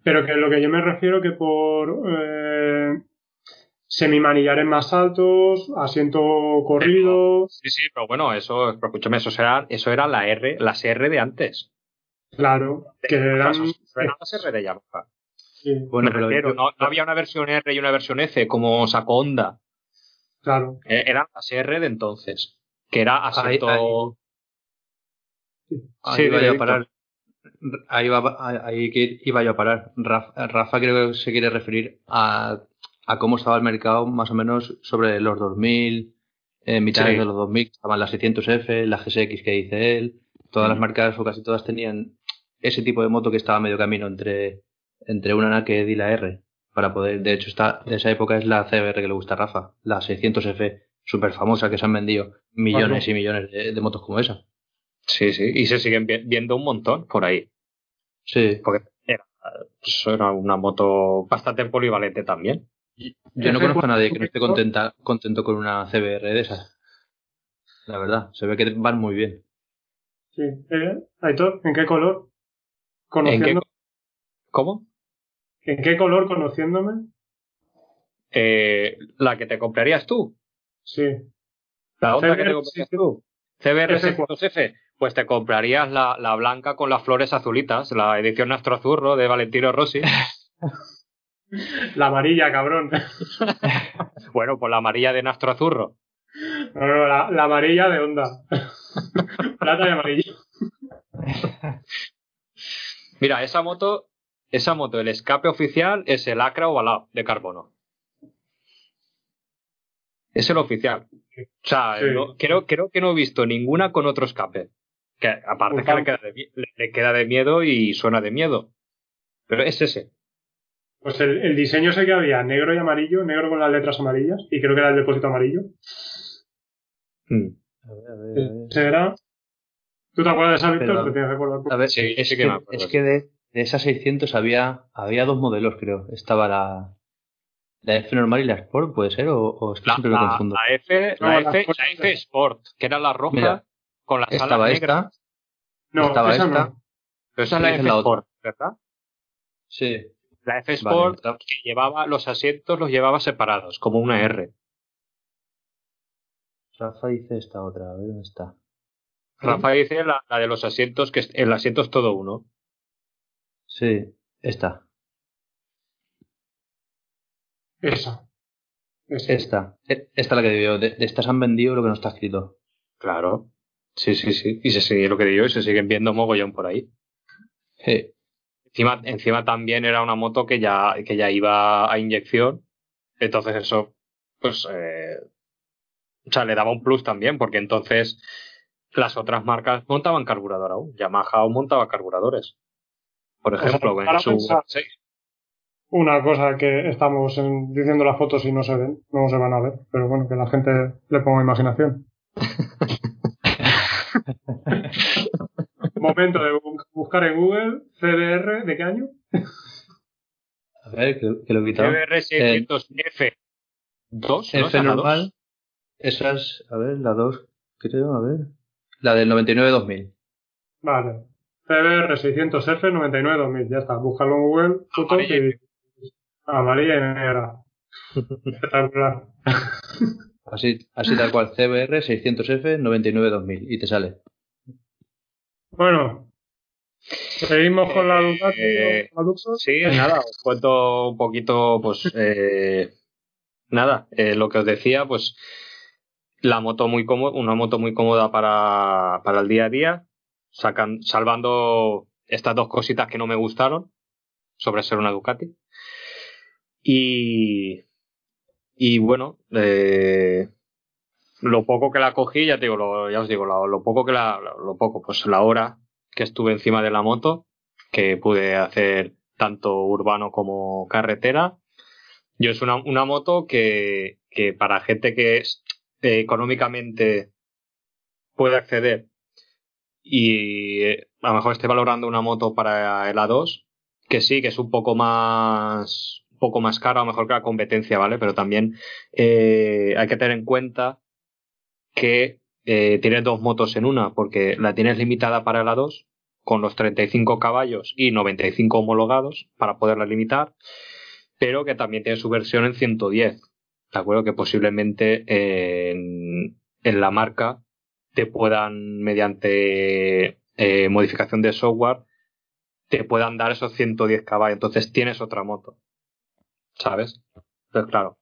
Pero que lo que yo me refiero que por eh, semimanillares más altos, asiento corrido, Sí, sí, pero bueno, eso, pero escúchame, eso era, eso era la R, las R de antes. claro, que eran... Eran las R de Yamaha. Sí, Bueno, pero refiero, yo- no, no había una versión R y una versión F como sacó Honda. claro. Eh, Eran las R de entonces. Que era asiento. ahí- Ahí Sí, iba yo a parar. Ahí, va, ahí iba yo a parar. Rafa, Rafa creo que se quiere referir a, a cómo estaba el mercado más o menos sobre los 2000, eh, mitades Sí. de los 2000, estaban las 600F, la GSX que dice él, todas las marcas o casi todas tenían ese tipo de moto que estaba medio camino entre, entre una Naked y la R. Para poder, de hecho, está, de esa época es la CBR que le gusta a Rafa, la 600F, súper famosa, que se han vendido millones Ajá. y millones de, de motos como esa. Sí, sí. Y se siguen vi- viendo un montón por ahí. Sí. Porque era, pues era una moto bastante polivalente también. Yo no conozco a nadie que no esté contenta, contento con una CBR de esas. La verdad, se ve que van muy bien. Sí. Eh, Aitor, ¿en qué color? ¿En qué, Conociendo, ¿Cómo? ¿En qué color conociéndome? Eh, la que te comprarías tú. Sí. La otra que te comprarías sí. tú. CBR F4. 600F. Pues te comprarías la, la blanca con las flores azulitas, la edición Astro Azurro de Valentino Rossi. La amarilla, cabrón. *laughs* bueno, pues la amarilla de Nastro Azurro. No, no, la, la amarilla de onda. *laughs* Plata y amarillo. Mira, esa moto, esa moto, el escape oficial es el Acra ovalado de carbono. Es el oficial. O sea, Sí. no- creo, creo que no he visto ninguna con otro escape. Que aparte Un que le queda, de, le- le queda de miedo y suena de miedo. Pero es ese. Pues el, el diseño sé que había negro y amarillo, negro con las letras amarillas, y creo que era el depósito amarillo. Mm. A ver, a ver, Ese era. ¿Tú te acuerdas de esa, Víctor? Pero- Te tienes que acordar. A ver, Sí, es, sí que que, me acuerdo. es que de, de esas 600 había, había dos modelos, creo. Estaba la, la F normal y la Sport, ¿puede ser? ¿O, o es que La, siempre la- confundo? la F, No, la, F, Sport- la F Sport, que era la roja Mira, con las estaba alas negras. esta, No, estaba esa esta. no. Pero esa es la F la otra. Sport, ¿verdad? sí. La F Sport que llevaba los asientos los llevaba separados, como una R. Rafa dice esta otra, a ver dónde está. Rafa dice la, la de los asientos, que es- el asiento es todo uno. Sí, esta. Esa. Esa. Esta. E- Esta es la que digo. De, de estas han vendido lo que no está escrito. Claro. Sí, sí, sí. Y se sigue lo que digo, y se siguen viendo mogollón por ahí. Sí. Encima, encima también era una moto que ya, que ya iba a inyección. Entonces eso, pues, eh, o sea, le daba un plus también, porque entonces las otras marcas montaban carburador aún. Yamaha aún montaba carburadores. Por sea, ejemplo, para en su pensar- R6. Una cosa que estamos en- diciendo las fotos y no se ven, no se van a ver, pero bueno, que la gente le ponga imaginación. *laughs* Momento de bu- buscar en Google CDR, ¿de qué año? A ver, que, que lo he quitado. CBR600F2, ¿no? F Esa es la normal. dos. Esas, a ver, la 2, creo, a ver. La del 99-2000. Vale. CBR 600F 99 2000, ya está. Búscalo en Google, Amarilla y y... Amarilla y negra. Espectacular. *laughs* Así, así tal cual, CBR 600F 99-2000 y te sale. Bueno, seguimos con la Ducati. Eh. Sí, nada, os cuento un poquito, pues, *laughs* eh, nada, eh, lo que os decía, pues, la moto muy cómoda, una moto muy cómoda para, para el día a día, sacan, salvando estas dos cositas que no me gustaron sobre ser una Ducati. Y, y bueno, eh, lo poco que la cogí, ya te digo, lo, ya os digo, lo, poco que la, lo poco, pues la hora que estuve encima de la moto, que pude hacer tanto urbano como carretera. Yo es una, una moto que, que para gente que eh, económicamente puede acceder y eh, a lo mejor esté valorando una moto para el A2, que sí, que es un poco más un poco más cara, a lo mejor que la competencia, ¿vale? Pero también eh, hay que tener en cuenta que eh, tienes dos motos en una, porque la tienes limitada para el A2 con los 35 caballos y 95 homologados para poderla limitar, pero que también tiene su versión en 110. De acuerdo que posiblemente en, en la marca te puedan, mediante eh, modificación de software, te puedan dar esos 110 caballos. Entonces tienes otra moto. ¿Sabes? Entonces, claro,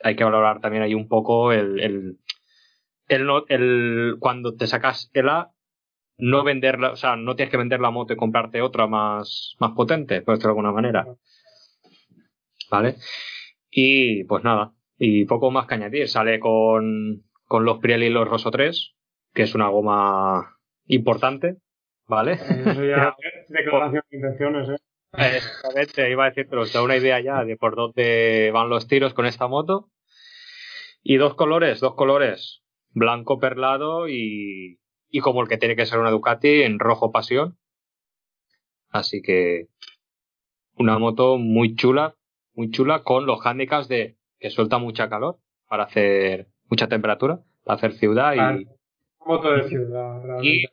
hay que valorar también ahí un poco el, el, el, cuando te sacas el A, no venderla, o sea, no tienes que vender la moto y comprarte otra más, más potente, por decirlo de alguna manera. ¿Vale? Y pues nada, y poco más que añadir. Sale con, con los Pirelli y los Rosso 3, que es una goma importante, ¿vale? Eso ya *laughs* declaración de intenciones, ¿eh? Exactamente, iba a decir, pero os da una idea ya de por dónde van los tiros con esta moto. Y dos colores, dos colores, blanco perlado y, y como el que tiene que ser una Ducati en rojo pasión. Así que una moto muy chula, muy chula con los handicaps de que suelta mucha calor para hacer mucha temperatura, para hacer ciudad y. Moto de ciudad, realmente.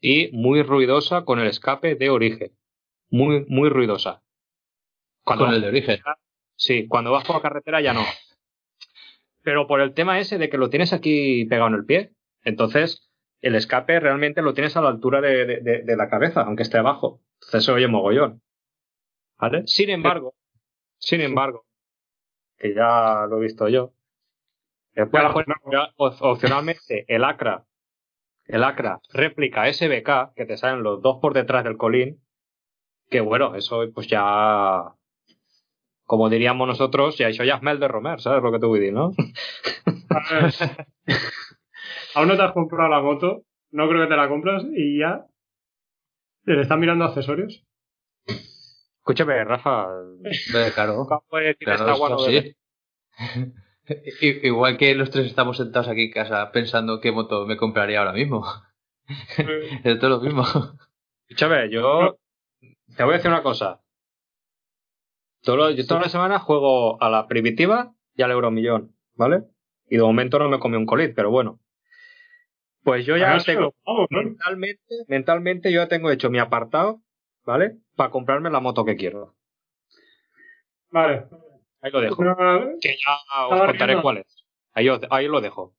y muy ruidosa con el escape de origen. Muy, muy ruidosa. Cuando Con el de origen. Sí, cuando vas por la carretera ya no. Pero por el tema ese de que lo tienes aquí pegado en el pie, entonces el escape realmente lo tienes a la altura de, de- de- de la cabeza, aunque esté abajo. Entonces se oye mogollón. ¿Vale? Sin embargo, sin embargo, que ya lo he visto yo, después poner- no. opcionalmente el Acra, el Acra réplica SBK, que te salen los dos por detrás del colín, que bueno, eso pues ya como diríamos nosotros, ya eso ya es mel de Romer, ¿sabes lo que te voy a decir, no? A *laughs* ver, Aún no te has comprado la moto, no creo que te la compras y ya te están mirando accesorios. Escúchame, Rafa, *laughs* Claro. nunca puede decir Claro, esta sí. Igual que los tres estamos sentados aquí en casa pensando qué moto me compraría ahora mismo. *laughs* Es todo lo mismo. Escúchame, yo te voy a decir una cosa. Todo yo toda la semana juego a la primitiva y al euromillón, ¿vale? Y de momento no me comí un colit, pero bueno. Pues yo ya Ah, tengo vamos, ¿no? mentalmente, mentalmente yo ya tengo hecho mi apartado, ¿vale? Para comprarme la moto que quiero. Vale. Ahí lo dejo. No, Que ya os contaré cuál es. Ahí, os- ahí lo dejo.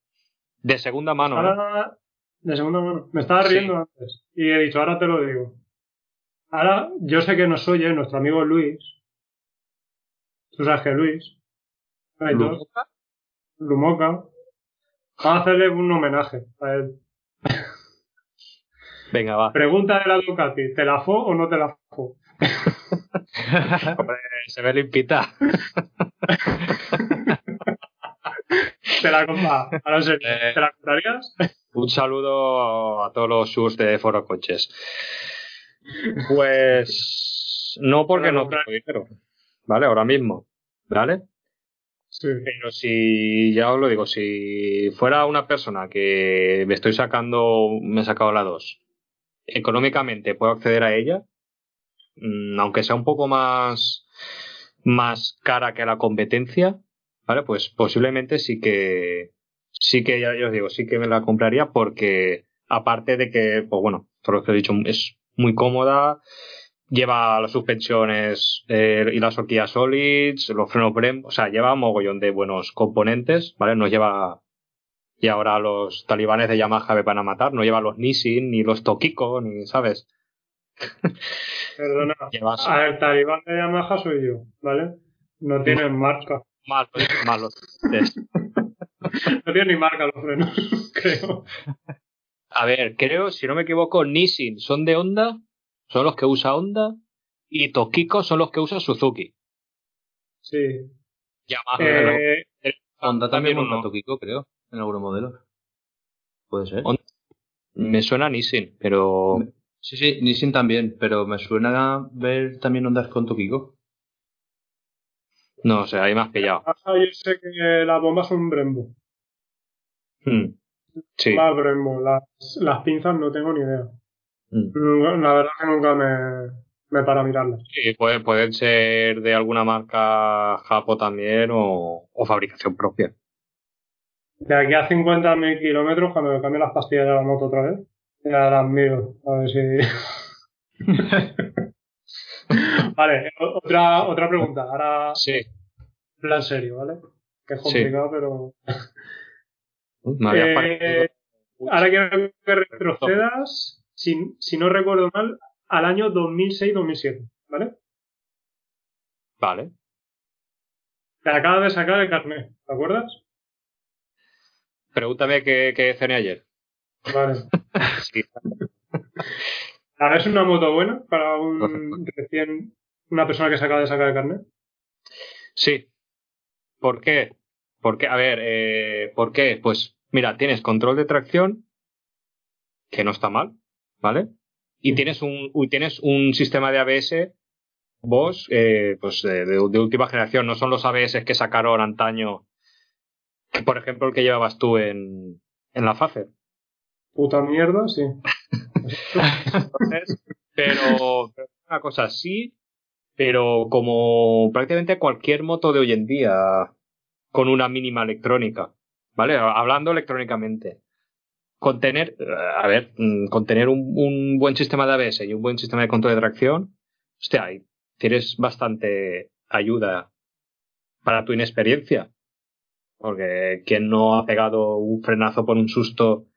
De segunda mano. ¿eh? ahora, de segunda mano. Me estaba Sí. riendo antes y he dicho, ahora te lo digo. Ahora, yo sé que nos oye nuestro amigo Luis. Tú sabes que Luis. Aitor, ¿Lumoca? Lumoca. Vamos a hacerle un homenaje a él. Venga, va. Pregunta de la Ducati, ¿te la fo o no te la fo? Hombre, se ve limpita. ¿Te la compra? Ahora serio, Eh. ¿te la comprarías? Un saludo a todos los sus de Foro Coches. Pues no porque no tengo dinero, ¿vale? Ahora mismo, ¿vale? Sí. Pero si, ya os lo digo, si fuera una persona que me estoy sacando, me he sacado la 2, económicamente puedo acceder a ella, aunque sea un poco más, más cara que la competencia, ¿vale? Pues posiblemente sí que, sí que, ya, os digo, sí que me la compraría porque, aparte de que, pues bueno, por lo que he dicho, es muy cómoda, lleva las suspensiones eh, y las horquillas Solids, los frenos Brembo, o sea, lleva un mogollón de buenos componentes, ¿vale? No lleva, y ahora los talibanes de Yamaha me van a matar, no lleva los Nissin, ni los Tokiko, ni, ¿sabes? Perdona. *laughs* Lleva A ver, talibán de Yamaha soy yo, ¿vale? No tienen marca. más, más los test. No tienen ni marca los frenos, *laughs* creo. A ver, creo, si no me equivoco, Nissin son de Honda, son los que usa Honda, y Tokiko son los que usa Suzuki. Sí. Yamaha. Eh, Honda también monta Tokiko, creo, en algunos modelos. Puede ser. Honda. Me suena Nissin, pero Sí, sí, Nissin también, pero me suena ver también Hondas con Tokiko. no sé, ahí me has pillado. Yamaha yo sé que las bombas son Brembo. Mm. Sí. Más Brembo. Las, las pinzas no tengo ni idea. Mm. Nunca- La verdad que nunca me, me para mirarlas. Sí, puede- pueden ser de alguna marca Japo también o, o fabricación propia. De aquí a 50.000 kilómetros, cuando me cambie las pastillas de la moto otra vez, ya las miro. A ver si. *laughs* vale, otra, otra pregunta. Ahora, Sí. plan serio, ¿vale? Que es Sí. complicado, pero. Eh, Ahora quiero que retrocedas, si, si no recuerdo mal, al año 2006-2007, ¿vale? Vale. Te acabas de sacar el carnet, ¿te acuerdas? Pregúntame qué, qué cené ayer. Vale. Sí. *laughs* A ver, ¿es una moto buena para un recién. una persona que se acaba de sacar el carnet? Sí. ¿Por qué? ¿Por qué? A ver, eh, ¿por qué? Pues mira, tienes control de tracción, que no está mal, ¿vale? Y tienes un, uy, tienes un sistema de ABS Bosch, eh, pues de, de- de última generación. No son los ABS que sacaron antaño, por ejemplo, el que llevabas tú en, en la Facer. Puta mierda, sí. Pero, una cosa sí, pero como prácticamente cualquier moto de hoy en día con una mínima electrónica, ¿vale? Hablando electrónicamente. Contener, eh, a ver, mm, contener un, un buen sistema de ABS y un buen sistema de control de tracción, hostia, tienes bastante ayuda para tu inexperiencia. Porque quien no ha pegado un frenazo por un susto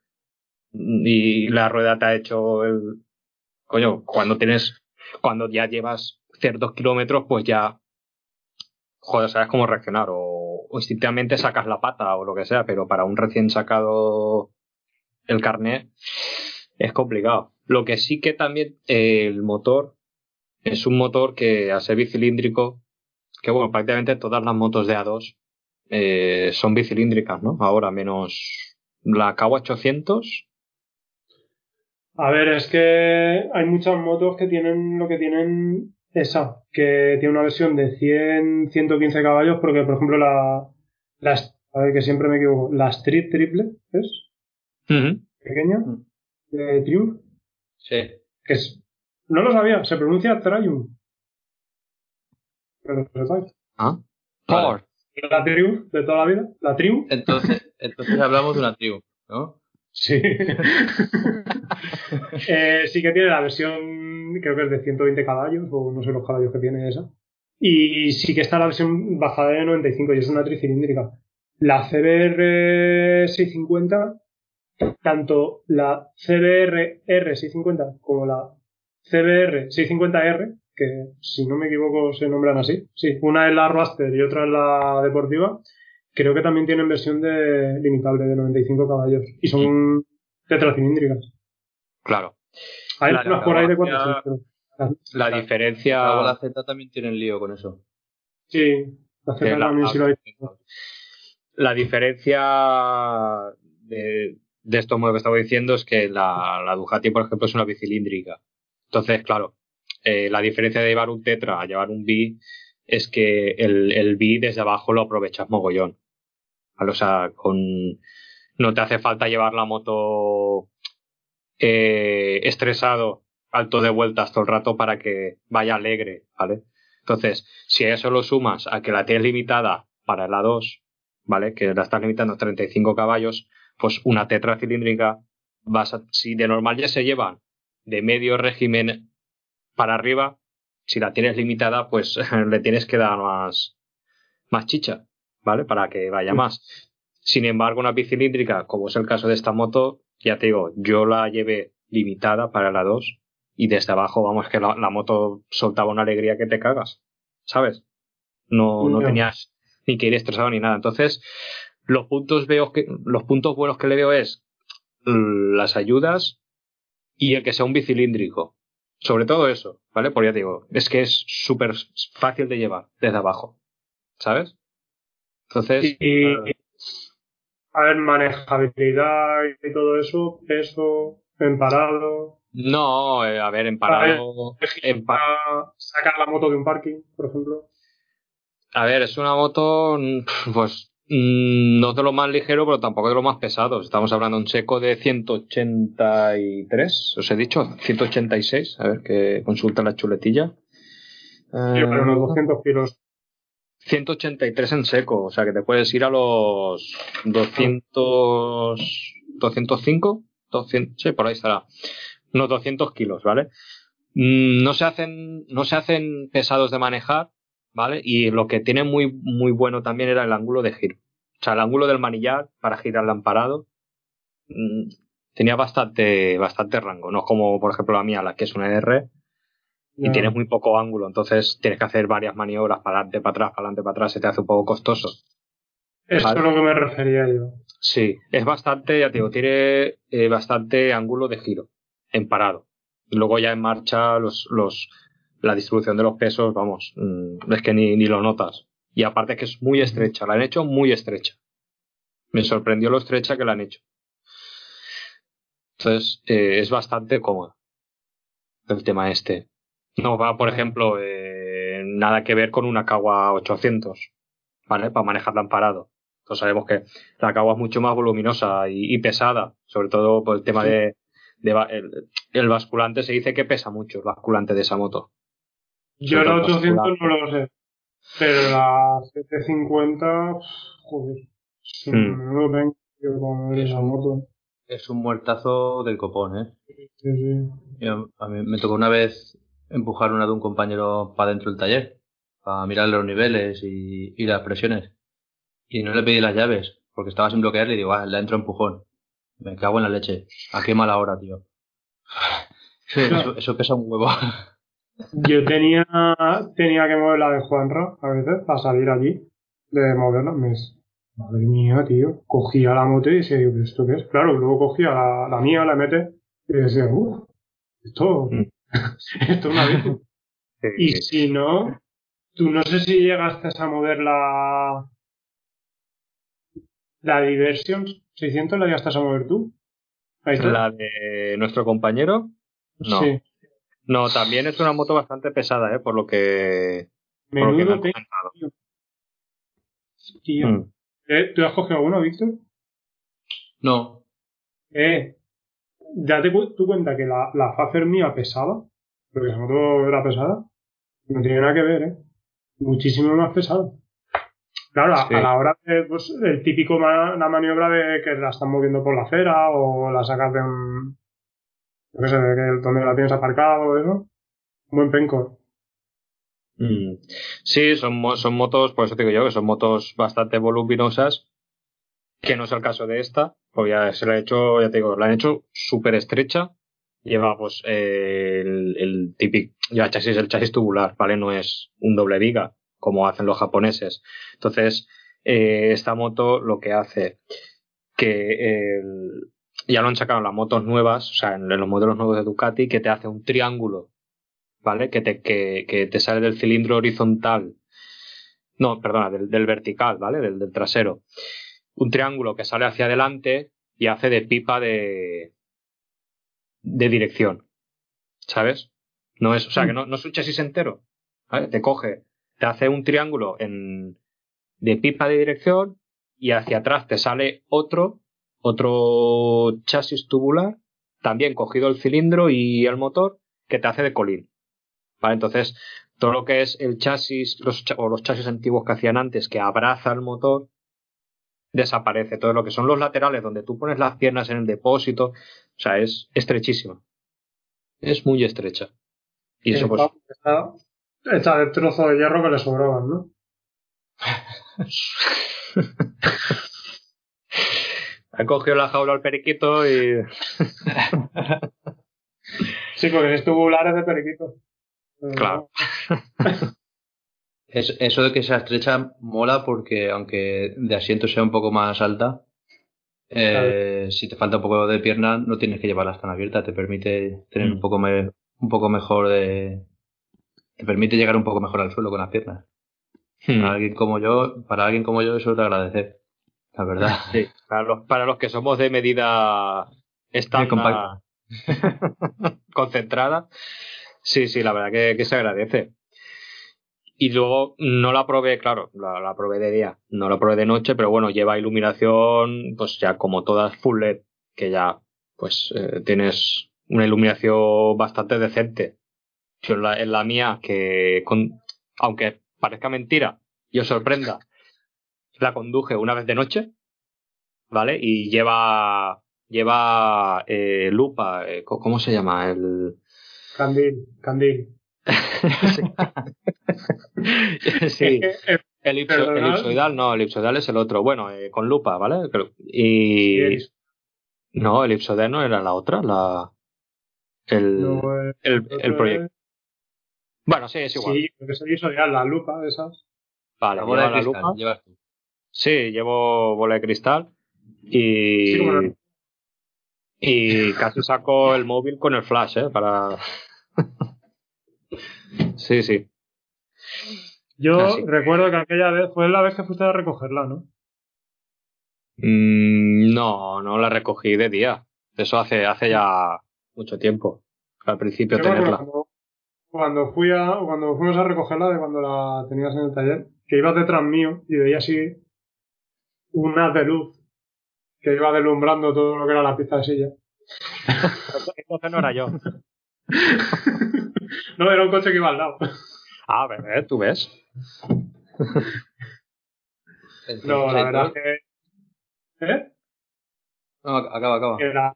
y la rueda te ha hecho el coño cuando tienes cuando ya llevas ciertos kilómetros pues ya joder sabes cómo reaccionar o, instintivamente sacas la pata o lo que sea pero para un recién sacado el carnet es complicado. Lo que sí que también el motor es un motor que al ser bicilíndrico que bueno prácticamente todas las motos de A2 eh, son bicilíndricas no ahora menos la KW800 A ver, es que hay muchas motos que tienen lo que tienen esa, que tiene una versión de 100, 115 caballos, porque por ejemplo la, la a ver que siempre me equivoco, la Street Triple es pequeña, Mm. de Triumph, Sí. que es, no lo sabía, se pronuncia Triumph. Pero lo sepáis. Ah. Por. La Triumph de toda la vida, la Triumph, Entonces, entonces hablamos de una tribu, ¿no? Sí. *laughs* Eh, sí que tiene la versión, creo que es de 120 caballos, o no sé los caballos que tiene esa. Y sí que está la versión bajada de 95 y es una tricilíndrica. La CBR 650, tanto la CBR R650 como la CBR 650R, que si no me equivoco se nombran así, sí, una es la Raster y otra es la deportiva, creo que también tienen versión de limitable de 95 caballos y son tetracilíndricas. Claro. Hay La unas por ahí de grabación- 400. pero- La La- diferencia. La Z también tiene el lío con eso. Sí, la Z también sí lo hay. la diferencia de, de estos modelos que estaba diciendo es que la, la Ducati, por ejemplo, es una bicilíndrica. Entonces, claro, eh, la diferencia de llevar un Tetra a llevar un B es que el, el B desde abajo lo aprovechas mogollón. O sea, con, no te hace falta llevar la moto eh, estresado, alto de vueltas todo el rato para que vaya alegre, ¿vale? Entonces, si a eso lo sumas a que la tienes limitada para la 2, ¿vale? Que la estás limitando a 35 caballos, pues una tetracilíndrica, vas a, si de normal ya se llevan de medio régimen para arriba, si la tienes limitada, pues *laughs* le tienes que dar más, más chicha, ¿vale? Para que vaya más. Sin embargo, una bicilíndrica, como es el caso de esta moto, ya te digo, yo la llevé limitada para la 2 y desde abajo, vamos, que la, la moto soltaba una alegría que te cagas, ¿sabes? No, no Ya. tenías ni que ir estresado ni nada. Entonces, los puntos veo que, los puntos buenos que le veo es las ayudas y el que sea un bicilíndrico. Sobre todo eso, ¿vale? Porque ya te digo, es que es súper fácil de llevar desde abajo, ¿sabes? Entonces, Y, a ver, manejabilidad y todo eso, peso, en parado, no, eh, a ver, en parado, en pa- a sacar la moto de un parking, por ejemplo. a ver, es una moto, mm, pues mm, no de lo más ligero, pero tampoco de lo más pesado. Estamos hablando de un seco de 183, os he dicho, 186. A ver, que consulta la chuletilla. Sí, para unos Eh, 200 kilos. 183 en seco, o sea que te puedes ir a los 200, 205, 200, sí, por ahí estará, unos 200 kilos, ¿vale? Mm, No se hacen, no se hacen pesados de manejar, ¿vale? Y lo que tiene muy, muy bueno también era el ángulo de giro. O sea, el ángulo del manillar para girar amparado mm, tenía bastante, bastante rango, no como, por ejemplo, la mía, la que es una R, y Ya. tienes muy poco ángulo, entonces tienes que hacer varias maniobras para adelante, para atrás, para adelante, para atrás, se te hace un poco costoso. Eso Vale. es lo que me refería yo. Sí, es bastante, ya te digo, tiene eh, bastante ángulo de giro en parado. Y luego ya en marcha los, los, la distribución de los pesos, vamos, mm, es que ni, ni lo notas. Y aparte que es muy estrecha, la han hecho muy estrecha. Me sorprendió lo estrecha que la han hecho. Entonces, eh, es bastante cómoda el tema este. No va, por ejemplo, eh, nada que ver con una Kawa 800, ¿vale? Para manejarla en parado. Entonces sabemos que la Kawa es mucho más voluminosa y, y pesada, sobre todo por el tema de, de el, el basculante se dice que pesa mucho el basculante de esa moto. Yo Sobre la todo 800 vascular. no lo sé. Pero la 750, joder. Es un Hmm. pen- tío, con esa moto. Es un muertazo del copón, ¿eh? Sí, sí. Yo- a mí me tocó una vez empujar una de un compañero para dentro del taller, para mirar los niveles y, y las presiones. Y no le pedí las llaves, porque estaba sin bloquear y digo, ah, le entro empujón. Me cago en la leche. A qué mala hora, tío. *laughs* Eso, eso pesa un huevo. *laughs* Yo tenía, tenía que mover la de Juanra a veces para salir allí de moverla. Me madre mía, tío. Cogía la moto y decía, yo, ¿pero esto qué es? Claro, luego cogía la, la mía, la mete y decía, uff, esto, Mm. Esto es una bici. Y si no, tú no sé si llegaste a mover la, la Diversion 600, la llegaste a mover tú. Ahí está. La de nuestro compañero, no. Sí. no, también es una moto bastante pesada, ¿eh? Por lo que, por lo que me Menudo han pe- comentado. tío. Mm. Eh, ¿Tú has cogido alguno, Víctor? No, Eh, date cu- tú cuenta que la, la Facer mía pesaba, porque esa moto era pesada. No tiene nada que ver, ¿eh? Muchísimo más pesada. Claro, a, Sí. a la hora de, pues, el típico ma- la maniobra de que la están moviendo por la acera o la sacas de un, qué sé, de que donde la tienes aparcado o eso. Un buen penco. Mm. Sí, son, son motos, por eso te digo yo, que son motos bastante voluminosas, que no es el caso de esta, porque ya se la ha hecho, ya te digo, la han hecho súper estrecha, lleva pues eh, el, el típico, ya chasis, el chasis tubular, ¿vale? No es un doble viga, como hacen los japoneses. Entonces, eh, esta moto lo que hace que el- ya lo han sacado las motos nuevas, o sea, en los modelos nuevos de Ducati, que te hace un triángulo ¿vale? Que te, que, que te sale del cilindro horizontal. No, perdona, del, vertical, ¿vale? Del trasero. Un triángulo que sale hacia adelante y hace de pipa de, de dirección. ¿Sabes? No es, o sea, que no, no es un chasis entero. Te coge, te hace un triángulo en, de pipa de dirección y hacia atrás te sale otro, otro chasis tubular, también cogido el cilindro y el motor, que te hace de colín. ¿Vale? Entonces, todo lo que es el chasis los, o los chasis antiguos que hacían antes, que abraza el motor, desaparece. Todo lo que son los laterales, donde tú pones las piernas en el depósito, o sea, es estrechísima. Es muy estrecha. Y eso, pues, Está, está de trozo de hierro que le sobraban, ¿no? *laughs* ha cogido la jaula al periquito y. *laughs* Sí, porque es tubulares de periquito. Claro. *laughs* Es, eso de que sea estrecha mola porque aunque de asiento sea un poco más alta, eh, si te falta un poco de pierna no tienes que llevarla tan abierta, te permite tener Mm. un poco me- un poco mejor de te permite llegar un poco mejor al suelo con las piernas. Hmm. Para alguien como yo, para alguien como yo eso es de agradecer, la verdad. Sí, para los, para los que somos de medida estándar *laughs* concentrada, sí, sí, la verdad que, que se agradece. Y luego no la probé, claro, la, probé de día, no la probé de noche, pero bueno, lleva iluminación, pues ya como todas full LED, que ya, pues eh, tienes una iluminación bastante decente. Yo la, la mía, que con, aunque parezca mentira y os sorprenda, la conduje una vez de noche, ¿vale? Y lleva, lleva eh, lupa, eh, ¿cómo se llama? El... Candil, candil. Sí. *laughs* El, elipso, elipsoidal, no, el elipsoidal es el otro. Bueno, eh, con lupa, ¿vale? Y. No, el elipsoidal no era la otra, la. El, No, eh, el, el proyecto. es- Bueno, sí, es igual. Sí, porque hizo ya la lupa de esas. Vale, La bola de la cristal, lupa. llevas tú. Sí, llevo bola de cristal. Y. Sí. Y casi saco el móvil con el flash, ¿eh? Para. Sí, sí. Yo Así que- recuerdo que aquella vez fue la vez que fuiste a recogerla, ¿no? Mm, no, no la recogí de día. Eso hace, hace ya mucho tiempo. Al principio Yo tenerla. cuando, cuando fui a, cuando fuimos a recogerla de cuando la tenías en el taller, que ibas detrás mío y veía así un haz de luz que iba deslumbrando todo lo que era la pista de silla. *laughs* Entonces no era yo. *laughs* No, era un coche que iba al lado. Ah, bebé, tú ves. No, la verdad es que... ¿Eh? No, acaba, acaba. Que la,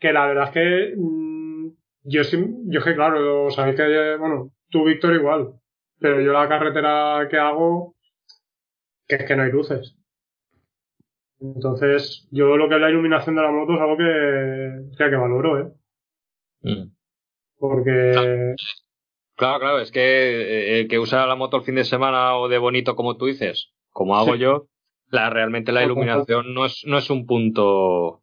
que la verdad es que mm, yo sí, yo es que claro, sabéis que, bueno, tú Víctor igual, pero yo la carretera que hago, que es que no hay luces. Entonces, yo lo que es la iluminación de la moto es algo que, hostia, que valoro, ¿eh? Mm. Porque, Claro, claro, es que eh, el que usa la moto el fin de semana o de bonito como tú dices, como hago Sí. yo, la, realmente la iluminación no es, no es un punto,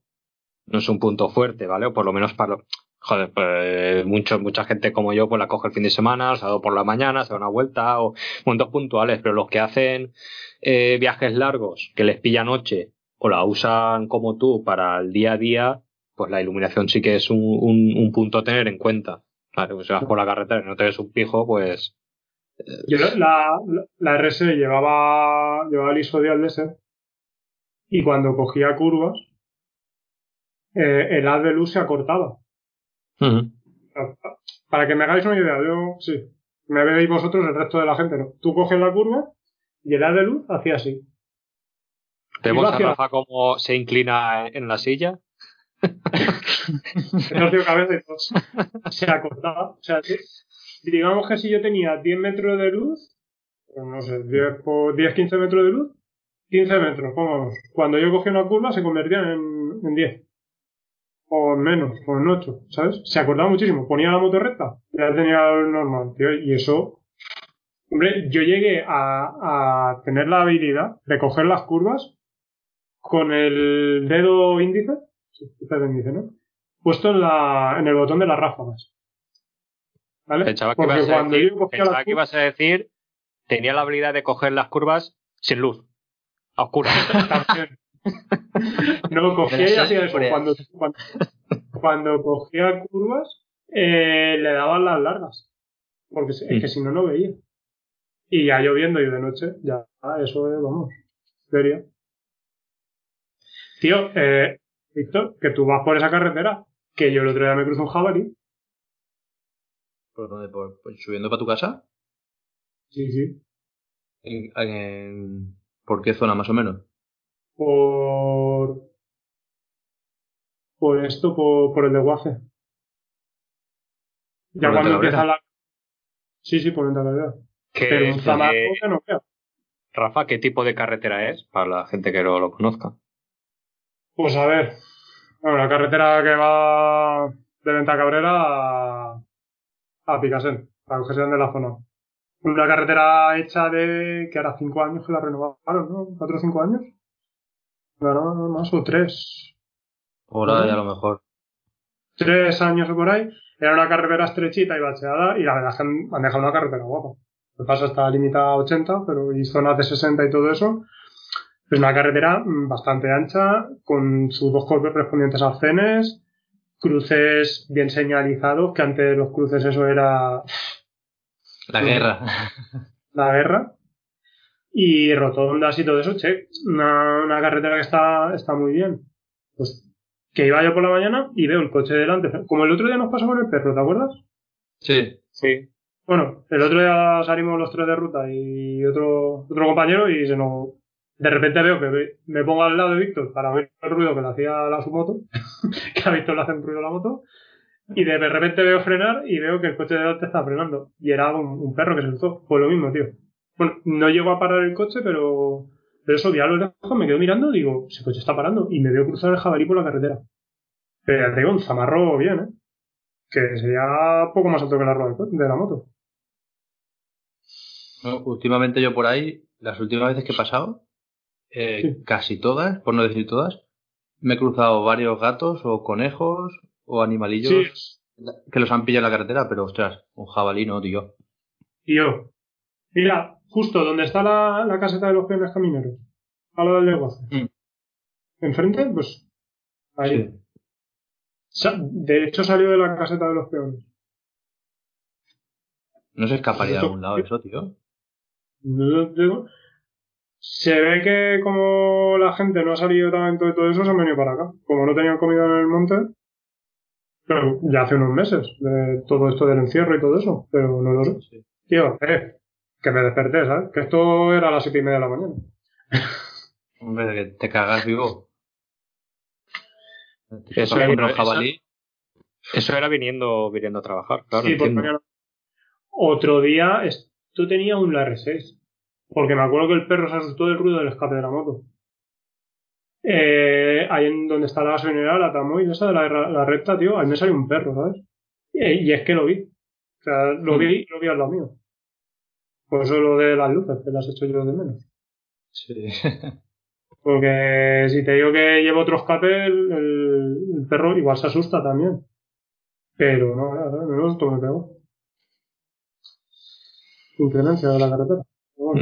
no es un punto fuerte, ¿vale? O por lo menos para, joder, pues mucho, mucha gente como yo pues la coge el fin de semana, el sábado por la mañana, se da una vuelta o momentos puntuales, pero los que hacen eh, viajes largos, que les pilla noche o la usan como tú para el día a día, pues la iluminación sí que es un, un, un punto a tener en cuenta. Claro, pues si vas por la carretera y no te ves un pijo, pues yo la, la, la RS llevaba, llevaba el isodial de ese, y cuando cogía curvas, eh, el haz de luz se acortaba. Para que me hagáis una idea, yo sí. Me veis vosotros, el resto de la gente no. Tú coges la curva y el haz de luz hacía así. Vemos a Rafa cómo se inclina en la silla. *laughs* No. Se acortaba. O sea, digamos que si yo tenía 10 metros de luz, pues no sé, 10 por 10, 15 metros de luz, 15 metros, pongamos. Cuando yo cogía una curva se convertía en, en 10. O en menos, o en 8, ¿sabes? Se acortaba muchísimo. Ponía la moto recta, ya tenía el normal, tío. Y eso, hombre, yo llegué a, a tener la habilidad de coger las curvas con el dedo índice, Puesto en, la, en el botón de las ráfagas. ¿Vale? Pensaba que, Porque ibas a cuando decir, pensaba que ibas a decir, tenía la habilidad de coger las curvas sin luz, a oscuras. *laughs* También. No, cogía y hacía eso Cuando, cuando, cuando cogía curvas, eh, le daban las largas. Porque es Mm. que si no, no veía. Y ya lloviendo y de noche, ya, eso es, vamos, sería. Tío, eh, Víctor, que tú vas por esa carretera, que yo el otro día me cruzo un jabalí. ¿Por dónde? ¿Por, por- subiendo para tu casa? Sí, sí. ¿En, en- ¿Por qué zona más o menos? Por. Por esto, por, por el desguace. Ya ¿Por cuando empieza la. Sí, sí, por Ventacabrera. ¿Qué, Pero un zamaco que no vea. Rafa, ¿qué tipo de carretera es? Para la gente que no lo conozca. Pues a ver. Bueno, la carretera que va de Ventacabrera a, a Picasen, para que se de la zona. Una carretera hecha de. que hará cinco años que la renovaron, ¿no? ¿Cuatro o cinco años? No, no, no, más o tres. Por ahí a lo mejor. tres años o por ahí, era una carretera estrechita y bacheada, y la verdad es que han dejado una carretera guapa. Que pasa está limitada a 80, pero y zonas de 60 y todo eso. Es una carretera mm, bastante ancha, con sus dos correspondientes arcenes, cruces bien señalizados, que antes los cruces eso era... *laughs* La Sí. guerra. *laughs* la guerra. Y rotondas y todo eso, che, una, una carretera que está, está muy bien. Pues que iba yo por la mañana y veo el coche delante. Como el otro día nos pasó con el perro, ¿te acuerdas? Sí. Sí. Bueno, el otro día salimos los tres de ruta y otro, otro compañero y se nos... De repente veo que me pongo al lado de Víctor para ver el ruido que le hacía la su moto, *laughs* que a Víctor le hace un ruido la moto, y de repente veo frenar y veo que el coche de delante está frenando. Y era un, perro que se cruzó. Fue lo mismo, tío. Bueno, no llegó a parar el coche, pero, pero eso, vi a lo lejos, me quedo mirando y digo, ese coche está parando. Y me veo cruzar el jabalí por la carretera. Pero ya digo, un zamarro bien, ¿eh? Que sería poco más alto que la rueda de la moto. Últimamente yo por ahí, las últimas veces que he pasado, eh, Sí. casi todas, por no decir todas, me he cruzado varios gatos o conejos o animalillos Sí, que los han pillado en la carretera, pero ostras, un jabalí no, tío. tío. Mira, justo donde está la, la caseta de los peones camineros, a lo del negocio. Mm. Enfrente, pues, ahí. Sa- De hecho, salió de la caseta de los peones. No se escaparía de algún lado eso, tío. Yo digo, Se ve que como la gente no ha salido tanto de todo eso, se han venido para acá. Como no tenían comida en el monte, pero ya hace unos meses de todo esto del encierro y todo eso, pero no lo sé. Sí. Tío, eh, que me desperté, ¿sabes? Que esto era a las siete y media de la mañana. *laughs* Hombre, que te cagas vivo. Eso pero jabalí. Eso era viniendo, viniendo a trabajar, claro. Sí, mañana. Otro día, esto tenía un R6. Porque me acuerdo que el perro se asustó del ruido del escape de la moto. Eh, ahí en donde está la gasolinera, la Tamoy, esa de la, la recta, tío, ahí me salió un perro, ¿sabes? Y, y es que lo vi. O sea, lo vi, lo vi al lado mío. Por eso lo de las luces, que las he hecho yo de menos. Sí. *laughs* Porque si te digo que llevo otro escape, el, el- el perro igual se asusta también. Pero no, nada, ¿sabes? menos esto me pegó. Inclemencia de la carretera. Pero No,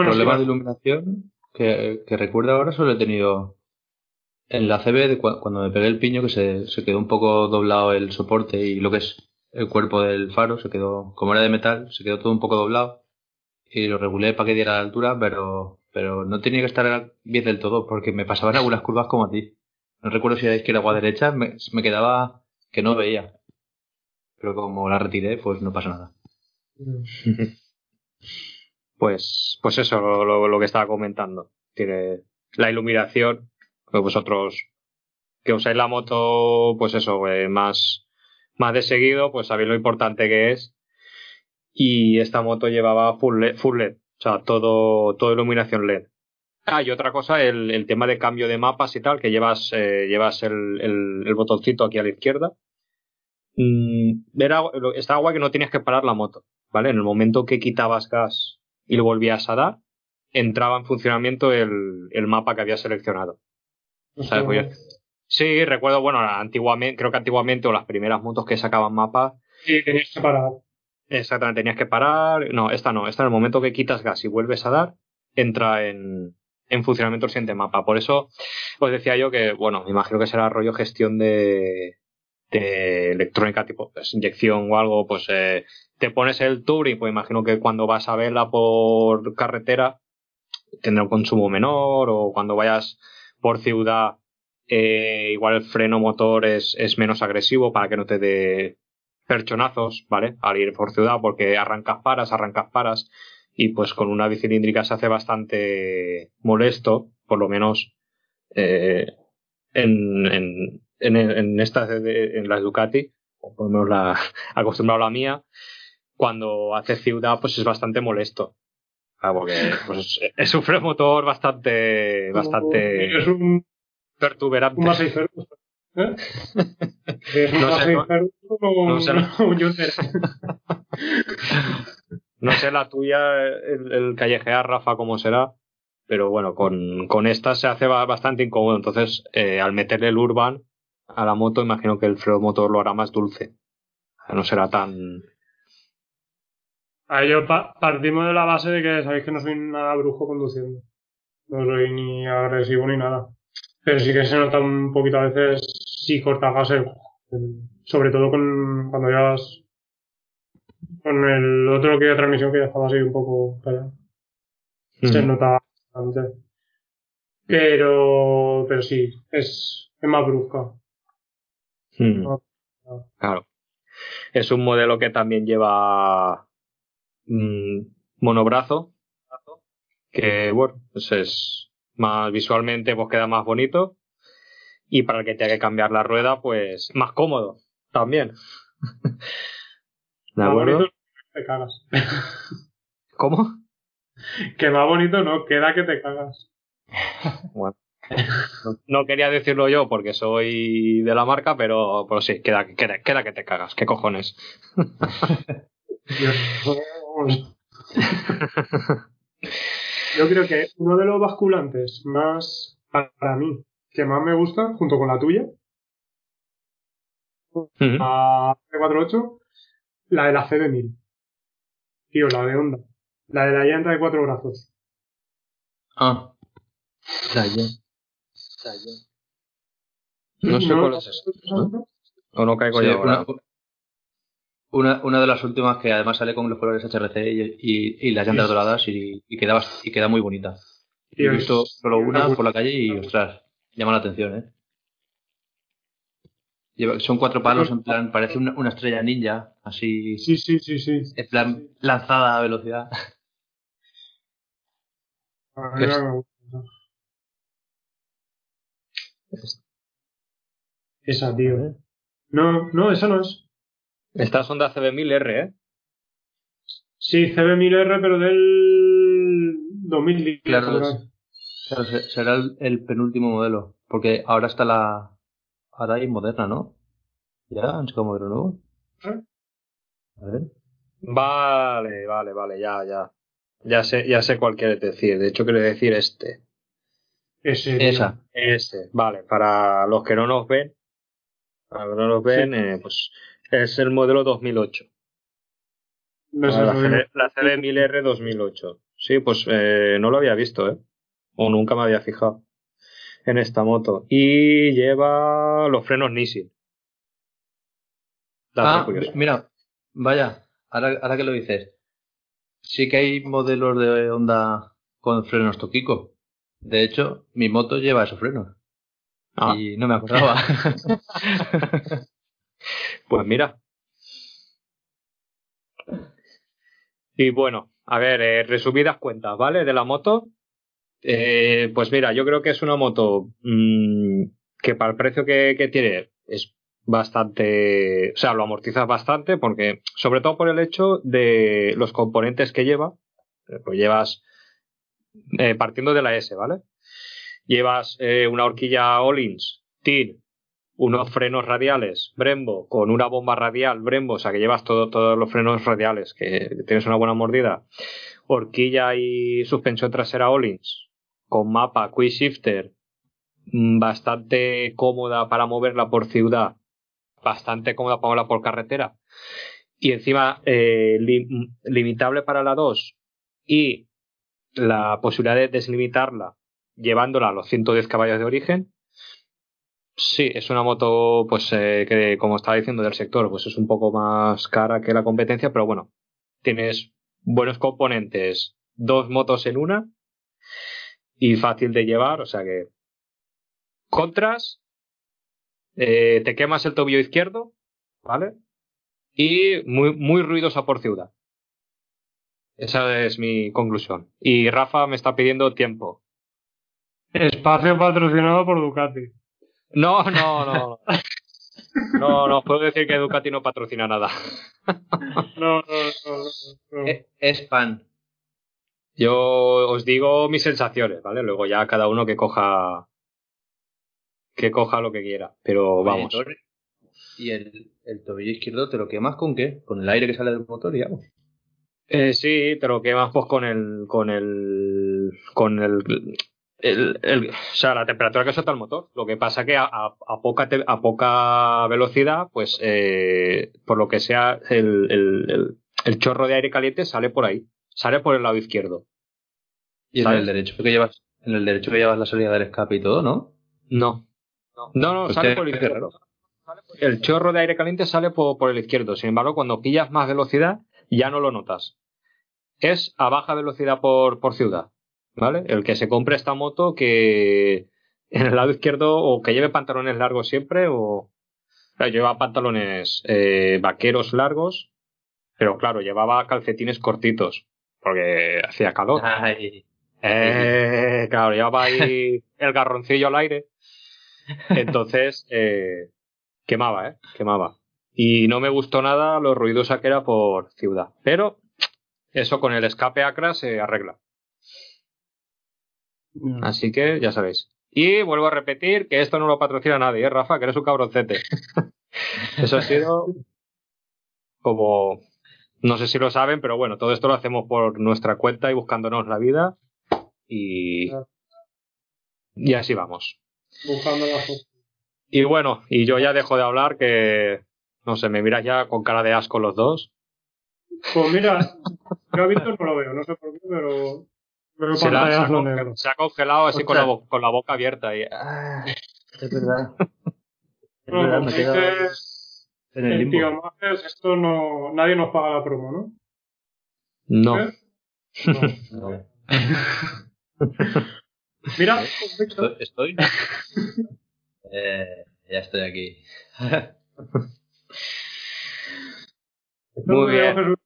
no, problemas sí, de iluminación que, que recuerdo ahora solo he tenido en la CB de cua- cuando me pegué el piño que se, se quedó un poco doblado el soporte y lo que es el cuerpo del faro se quedó, como era de metal, se quedó todo un poco doblado y lo regulé para que diera la altura, pero, pero no tenía que estar bien del todo porque me pasaban algunas curvas como a ti. No recuerdo si era izquierda o a derecha, me, me quedaba que no veía. Pero como la retiré, pues no pasa nada. *laughs* Pues, pues eso, lo, que estaba comentando. Tiene la iluminación, pues vosotros que usáis la moto, pues eso, eh, más, más de seguido, pues sabéis lo importante que es. Y esta moto llevaba full LED, full LED o sea, todo, todo iluminación LED. Ah, y otra cosa, el, tema de cambio de mapas y tal, que llevas, eh, llevas el, botoncito aquí a la izquierda. Mm, era, estaba guay que no tenías que parar la moto, ¿vale? En el momento que quitabas gas y lo volvías a dar, entraba en funcionamiento el, el mapa que habías seleccionado. ¿Sabes? Pues sí, recuerdo, bueno, antiguamente, creo que antiguamente o las primeras motos que sacaban mapas, Sí, tenías que parar. exactamente, tenías que parar. No, esta no, esta en el momento que quitas gas y vuelves a dar, entra en, en funcionamiento el siguiente mapa. Por eso os decía yo que, bueno, me imagino que será rollo gestión de, de electrónica, tipo pues, inyección o algo, pues eh, te pones el Touring, pues imagino que cuando vas a verla por carretera tendrá un consumo menor o cuando vayas por ciudad eh, igual el freno motor es, menos agresivo para que no te dé perchonazos, ¿vale? Al ir por ciudad porque arrancas paras, arrancas paras y pues con una bicilíndrica se hace bastante molesto, por lo menos eh, en, en, en, estas en las Ducati, o por lo menos la *laughs* acostumbrado a la mía, cuando hace ciudad pues es bastante molesto. Ah, porque pues, *laughs* es un freno motor bastante bastante Es un, pertuberante. un. ¿Eh? *laughs* Es un No sé, no- o no sé. *laughs* un Hyundai. No sé la tuya, el, el callejear, Rafa, cómo será, pero bueno, con, con esta se hace ba- bastante incómodo. Entonces, eh, al meterle el Urban a la moto, imagino que el freno motor lo hará más dulce. No será tan. A ello pa- partimos de la base de que sabéis que no soy nada brujo conduciendo. No soy ni agresivo ni nada. Pero sí que se nota un poquito a veces si corta gas el- sobre todo con, cuando llevas Con el otro que de transmisión que ya estaba así un poco pelado. Se nota bastante. Pero, pero sí, es, es más brusca. Mm. No. Claro. Es un modelo que también lleva mm, monobrazo, que bueno, pues es más visualmente pues queda más bonito y para el que tenga que cambiar la rueda pues más cómodo también. *laughs* ¿De Más acuerdo? te cagas. *laughs* ¿Cómo? que más bonito no, queda que te cagas. *laughs* Bueno. No, no quería decirlo yo porque soy de la marca, pero, pero sí, queda, queda, queda que te cagas. ¿Qué cojones? Dios. Yo creo que uno de los basculantes más, para mí, que más me gusta, junto con la tuya, Ujú. la C48, la de la CB1000. Tío, la de Honda. La de la llanta de cuatro brazos. Ah, No sé cuál es ese, ¿no? O no caigo sí, yo ahora. una, una, una de las últimas que además sale con los colores HRC y, y, y las llantas Sí. doradas y, y, queda, y queda muy bonita. He visto solo una por la calle y, ostras, llama la atención, ¿eh? Lleva- son cuatro palos, en plan, parece una, una estrella ninja, así, Sí, sí, sí, sí. en plan, lanzada a velocidad. Gusta. Esa, tío. No, no, esa no es. Estas son de CB1000R, ¿eh? Sí, CB1000R, pero del 2010. Claro. Claro, se- será el, el penúltimo modelo, porque ahora está la, ahora hay moderna, ¿no? ¿Ya han sacado modelo nuevo? ¿Eh? A ver. Vale, vale, vale, ya, ya. Ya sé, ya sé cuál quieres decir. De hecho, quiero decir este. Ese. Esa. Ese, vale. Para los que no nos ven, para los que no nos ven, eh, pues es el modelo 2008. No sé, la, eso digo. CD, la CD1000R 2008. Sí, pues eh, no lo había visto, ¿eh? O nunca me había fijado en esta moto. Y lleva los frenos Nissin. Ah, mira, vaya, ahora, ahora que lo dices, sí que hay modelos de Honda con frenos Toquico. De hecho, mi moto lleva esos frenos. Ah, Y no me acordaba. *laughs* *laughs* Pues mira. Y bueno, a ver, eh, resumidas cuentas, ¿vale? De la moto. Eh, pues mira, yo creo que es una moto mm, que para el precio que, tiene es bastante, o sea, lo amortizas bastante porque, sobre todo por el hecho de los componentes que lleva, eh, pues llevas, partiendo de la S, ¿vale? Llevas una horquilla Ollins, TIR, unos frenos radiales Brembo con una bomba radial Brembo, o sea que llevas todo, todos los frenos radiales, que tienes una buena mordida, horquilla y suspensión trasera Ollins, con mapa, quick shifter, mm, bastante cómoda para moverla por ciudad, bastante cómoda para moverla por carretera, y encima eh, lim- limitable para la 2 y la posibilidad de deslimitarla llevándola a los 110 caballos de origen, Sí, es una moto, pues, eh, que como estaba diciendo del sector, pues es un poco más cara que la competencia, pero bueno, tienes buenos componentes, dos motos en una y fácil de llevar, o sea que contras, eh, te quemas el tobillo izquierdo, ¿vale? Y muy, muy ruidosa por ciudad. Esa es mi conclusión. Y Rafa me está pidiendo tiempo. Espacio patrocinado por Ducati. No, no, no. No, no, puedo decir que Ducati no patrocina nada. *laughs* No, no, no. no, no. Eh, es fan. Yo os digo mis sensaciones, ¿vale? Luego ya cada uno que coja que coja lo que quiera, pero vamos. ¿Y el, el tobillo izquierdo te lo quemas con qué? Con el aire que sale del motor, digamos. Eh, sí, te lo quemas pues con el con el con el, el, el- o sea, la temperatura que suelta el motor. Lo que pasa que a, a- a poca te- a poca velocidad, pues eh, por lo que sea el, el, chorro de aire caliente sale por ahí, sale por el lado izquierdo. Y en ¿Sabes? el derecho que llevas, en el derecho que llevas la salida del escape y todo, ¿no? No. No, no, Pues sale por el izquierdo. El chorro de aire caliente sale por, por el izquierdo. Sin embargo, cuando pillas más velocidad, ya no lo notas. Es a baja velocidad por, por ciudad, ¿vale? El que se compre esta moto que *laughs* en el lado izquierdo o que lleve pantalones largos siempre o... Claro, lleva pantalones eh, vaqueros largos, pero claro, llevaba calcetines cortitos porque hacía calor. Ay, Eh, claro, llevaba ahí *laughs* el garroncillo al aire. Entonces, eh, quemaba, ¿eh? Quemaba. Y no me gustó nada lo ruidosa que era por ciudad. Pero eso con el escape Acra se arregla. Así que ya sabéis. Y vuelvo a repetir que esto no lo patrocina nadie, ¿eh, Rafa? Que eres un cabroncete. *laughs* Eso ha sido como... No sé si lo saben, pero bueno, todo esto lo hacemos por nuestra cuenta y buscándonos la vida. Y... Y así vamos. Buscando la. Y bueno, y yo ya dejo de hablar que... No sé, me miras ya con cara de asco los dos. Pues mira, yo a Víctor no lo veo, no sé por qué, pero veo Se, la- se ha, se ha congelado así con la, con la boca abierta. Y... Ah, *laughs* es verdad. Es me en el limbo. Esto no, nadie nos paga la promo, ¿no? No. ¿Eh? No. no. *laughs* Mira, Víctor, ¿Estoy? estoy? *laughs* eh, ya estoy aquí. Muy no veo a bien. Jesús,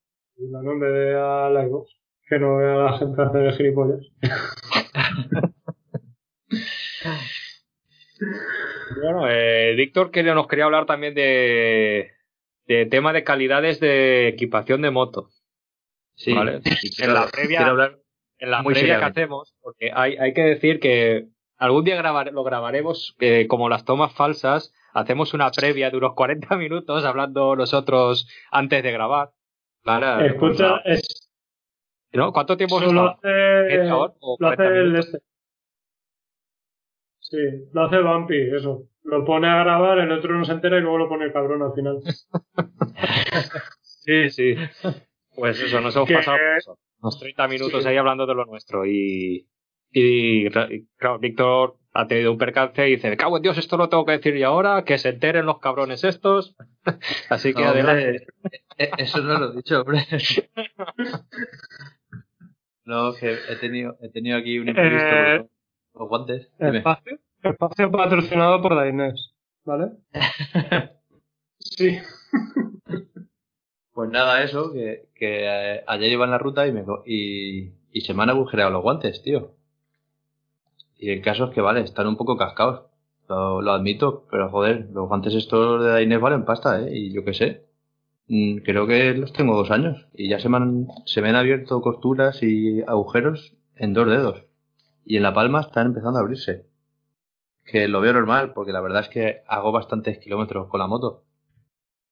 no en vez de a la iVoox, que no vea a la gente hacer gilipollas. *laughs* Bueno, eh, Víctor quería, nos quería hablar también de, de tema de calidades de equipación de moto. Sí. Vale. En la previa- quiero hablar En la Muy previa que hacemos, porque hay, hay que decir que algún día grabar- lo grabaremos eh, como las tomas falsas, hacemos una previa de unos 40 *laughs* minutos hablando nosotros antes de grabar. Vale, Escucha, es, ¿no? ¿Cuánto tiempo eso lo hace, ¿Media hora o lo hace 40 el este. Sí, lo hace Bumpy, eso. Lo pone a grabar, el otro no se entera y luego lo pone el cabrón al final. Sí, sí. Pues eso, nos hemos Que- pasado eso. unos 30 minutos Sí. ahí hablando de lo nuestro. Y, y, y, claro, Víctor ha tenido un percance y dice, cago en Dios, esto lo tengo que decir yo ahora, que se enteren los cabrones estos. *laughs* Así que No, hombre, adelante. eh, Eso no lo he dicho, hombre. *laughs* No, que he tenido, he tenido aquí un imprevisto. Eh, Los guantes. Dime. Espacio, espacio patrocinado por Dainés, ¿vale? *laughs* Sí. Pues nada, eso, que, que eh, ayer iba en la ruta y, me, y, y se me han agujereado los guantes, tío. Y el caso es que, vale, están un poco cascados. Lo, lo admito, pero joder, los guantes estos de Dainés valen pasta, ¿eh? Y yo qué sé. Mm, Creo que los tengo dos años y ya se me han, se me han abierto costuras y agujeros en dos dedos. Y en la palma están empezando a abrirse. Que lo veo normal, porque la verdad es que hago bastantes kilómetros con la moto.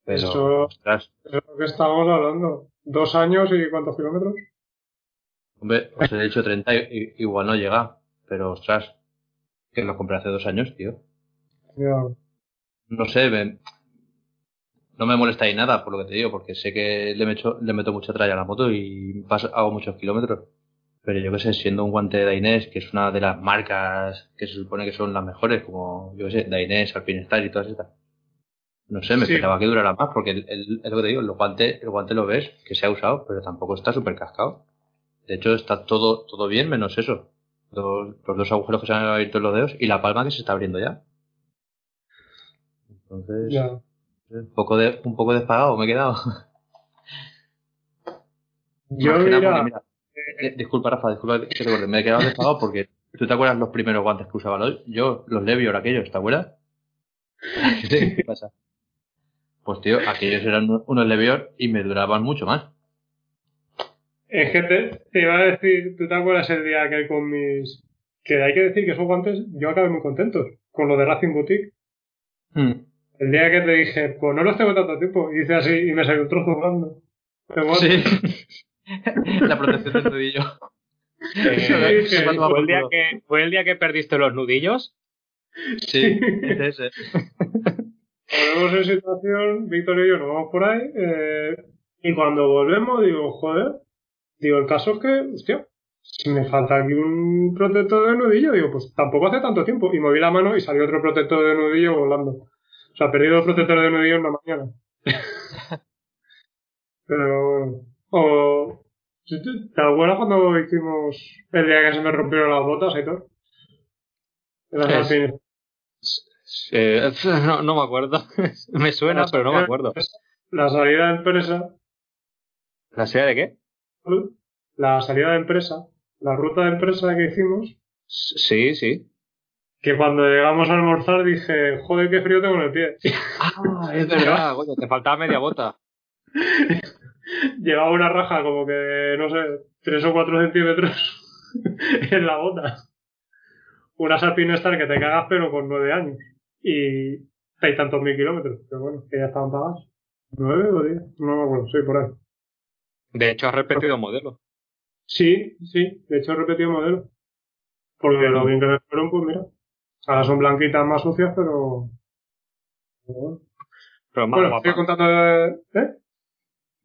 Pero, Eso- ostras, es lo que estábamos hablando. Dos años y cuántos kilómetros. Hombre, os he dicho 30, i- i- igual no llega, pero ostras, que lo compré hace dos años, tío. Ya. No sé, me- no me molesta ahí nada, por lo que te digo, porque sé que le meto, le meto mucha tralla a la moto y paso- hago muchos kilómetros. Pero yo qué sé, siendo un guante de Dainés, que es una de las marcas que se supone que son las mejores, como, yo qué sé, Dainés, Alpinestar y todas estas. No sé, me Sí. esperaba que durara más, porque el, el- es lo que te digo, el guante, el guante lo ves, que se ha usado, pero tampoco está súper cascado. De hecho, está todo, todo bien menos eso. Los, los dos agujeros que se han abierto en los dedos y la palma que se está abriendo ya. Entonces, Ya. Un poco de, un poco despagado me he quedado. Yo, mira, porque, mira, eh, disculpa, Rafa, disculpa que te me he quedado despagado porque tú te acuerdas los primeros guantes que usaba ¿no? yo, los Levior aquellos, ¿te acuerdas? *laughs* Sí, ¿Qué pasa? Pues tío, aquellos eran unos Levior y me duraban mucho más. es que te, te iba a decir, ¿tú te acuerdas el día que con mis... Que hay que decir que esos guantes yo acabé muy contento con lo de Racing Boutique. Hmm. El día que te dije, pues no los tengo tanto tiempo, y hice así y me salió un trozo. Sí. *laughs* La protección del nudillo. Eh, sí, *laughs* fue, sí, fue el día que, fue el día que perdiste los nudillos. Sí, ese, ese. *laughs* Volvemos en situación, Víctor y yo nos vamos por ahí, eh, y cuando volvemos digo, joder, digo, el caso es que, hostia, si me falta aquí un protector de nudillo, digo, pues tampoco hace tanto tiempo, y moví la mano y salió otro protector de nudillo volando. O sea, perdí dos protectores de nudillo en una mañana. *laughs* Pero bueno, O. ¿Te acuerdas cuando hicimos el día que se me rompieron las botas? En las Es-. Eh, *laughs* no, no me acuerdo. *laughs* me suena, pero no me acuerdo. La salida de empresa. ¿La serie de qué? La salida de empresa. La ruta de empresa que hicimos. Sí, sí. Que cuando llegamos a almorzar dije, joder, qué frío tengo en el pie. Ah, es *laughs* verdad, coño, te faltaba media bota. *laughs* Llevaba una raja como que, no sé, 3 o 4 centímetros *laughs* en la bota. Unas alpinestar que te cagas pero con 9 años. Y hay tantos mil kilómetros. Pero bueno, que ya estaban pagadas. ¿9 o 10? No me acuerdo, sí, por ahí. De hecho, has repetido modelo. Sí, sí, de hecho he repetido modelo. Porque lo bien que me fueron, pues mira. Ahora son blanquitas más sucias, pero... pero bueno. Pero más Bueno, estoy guapas. contando de... ¿Eh?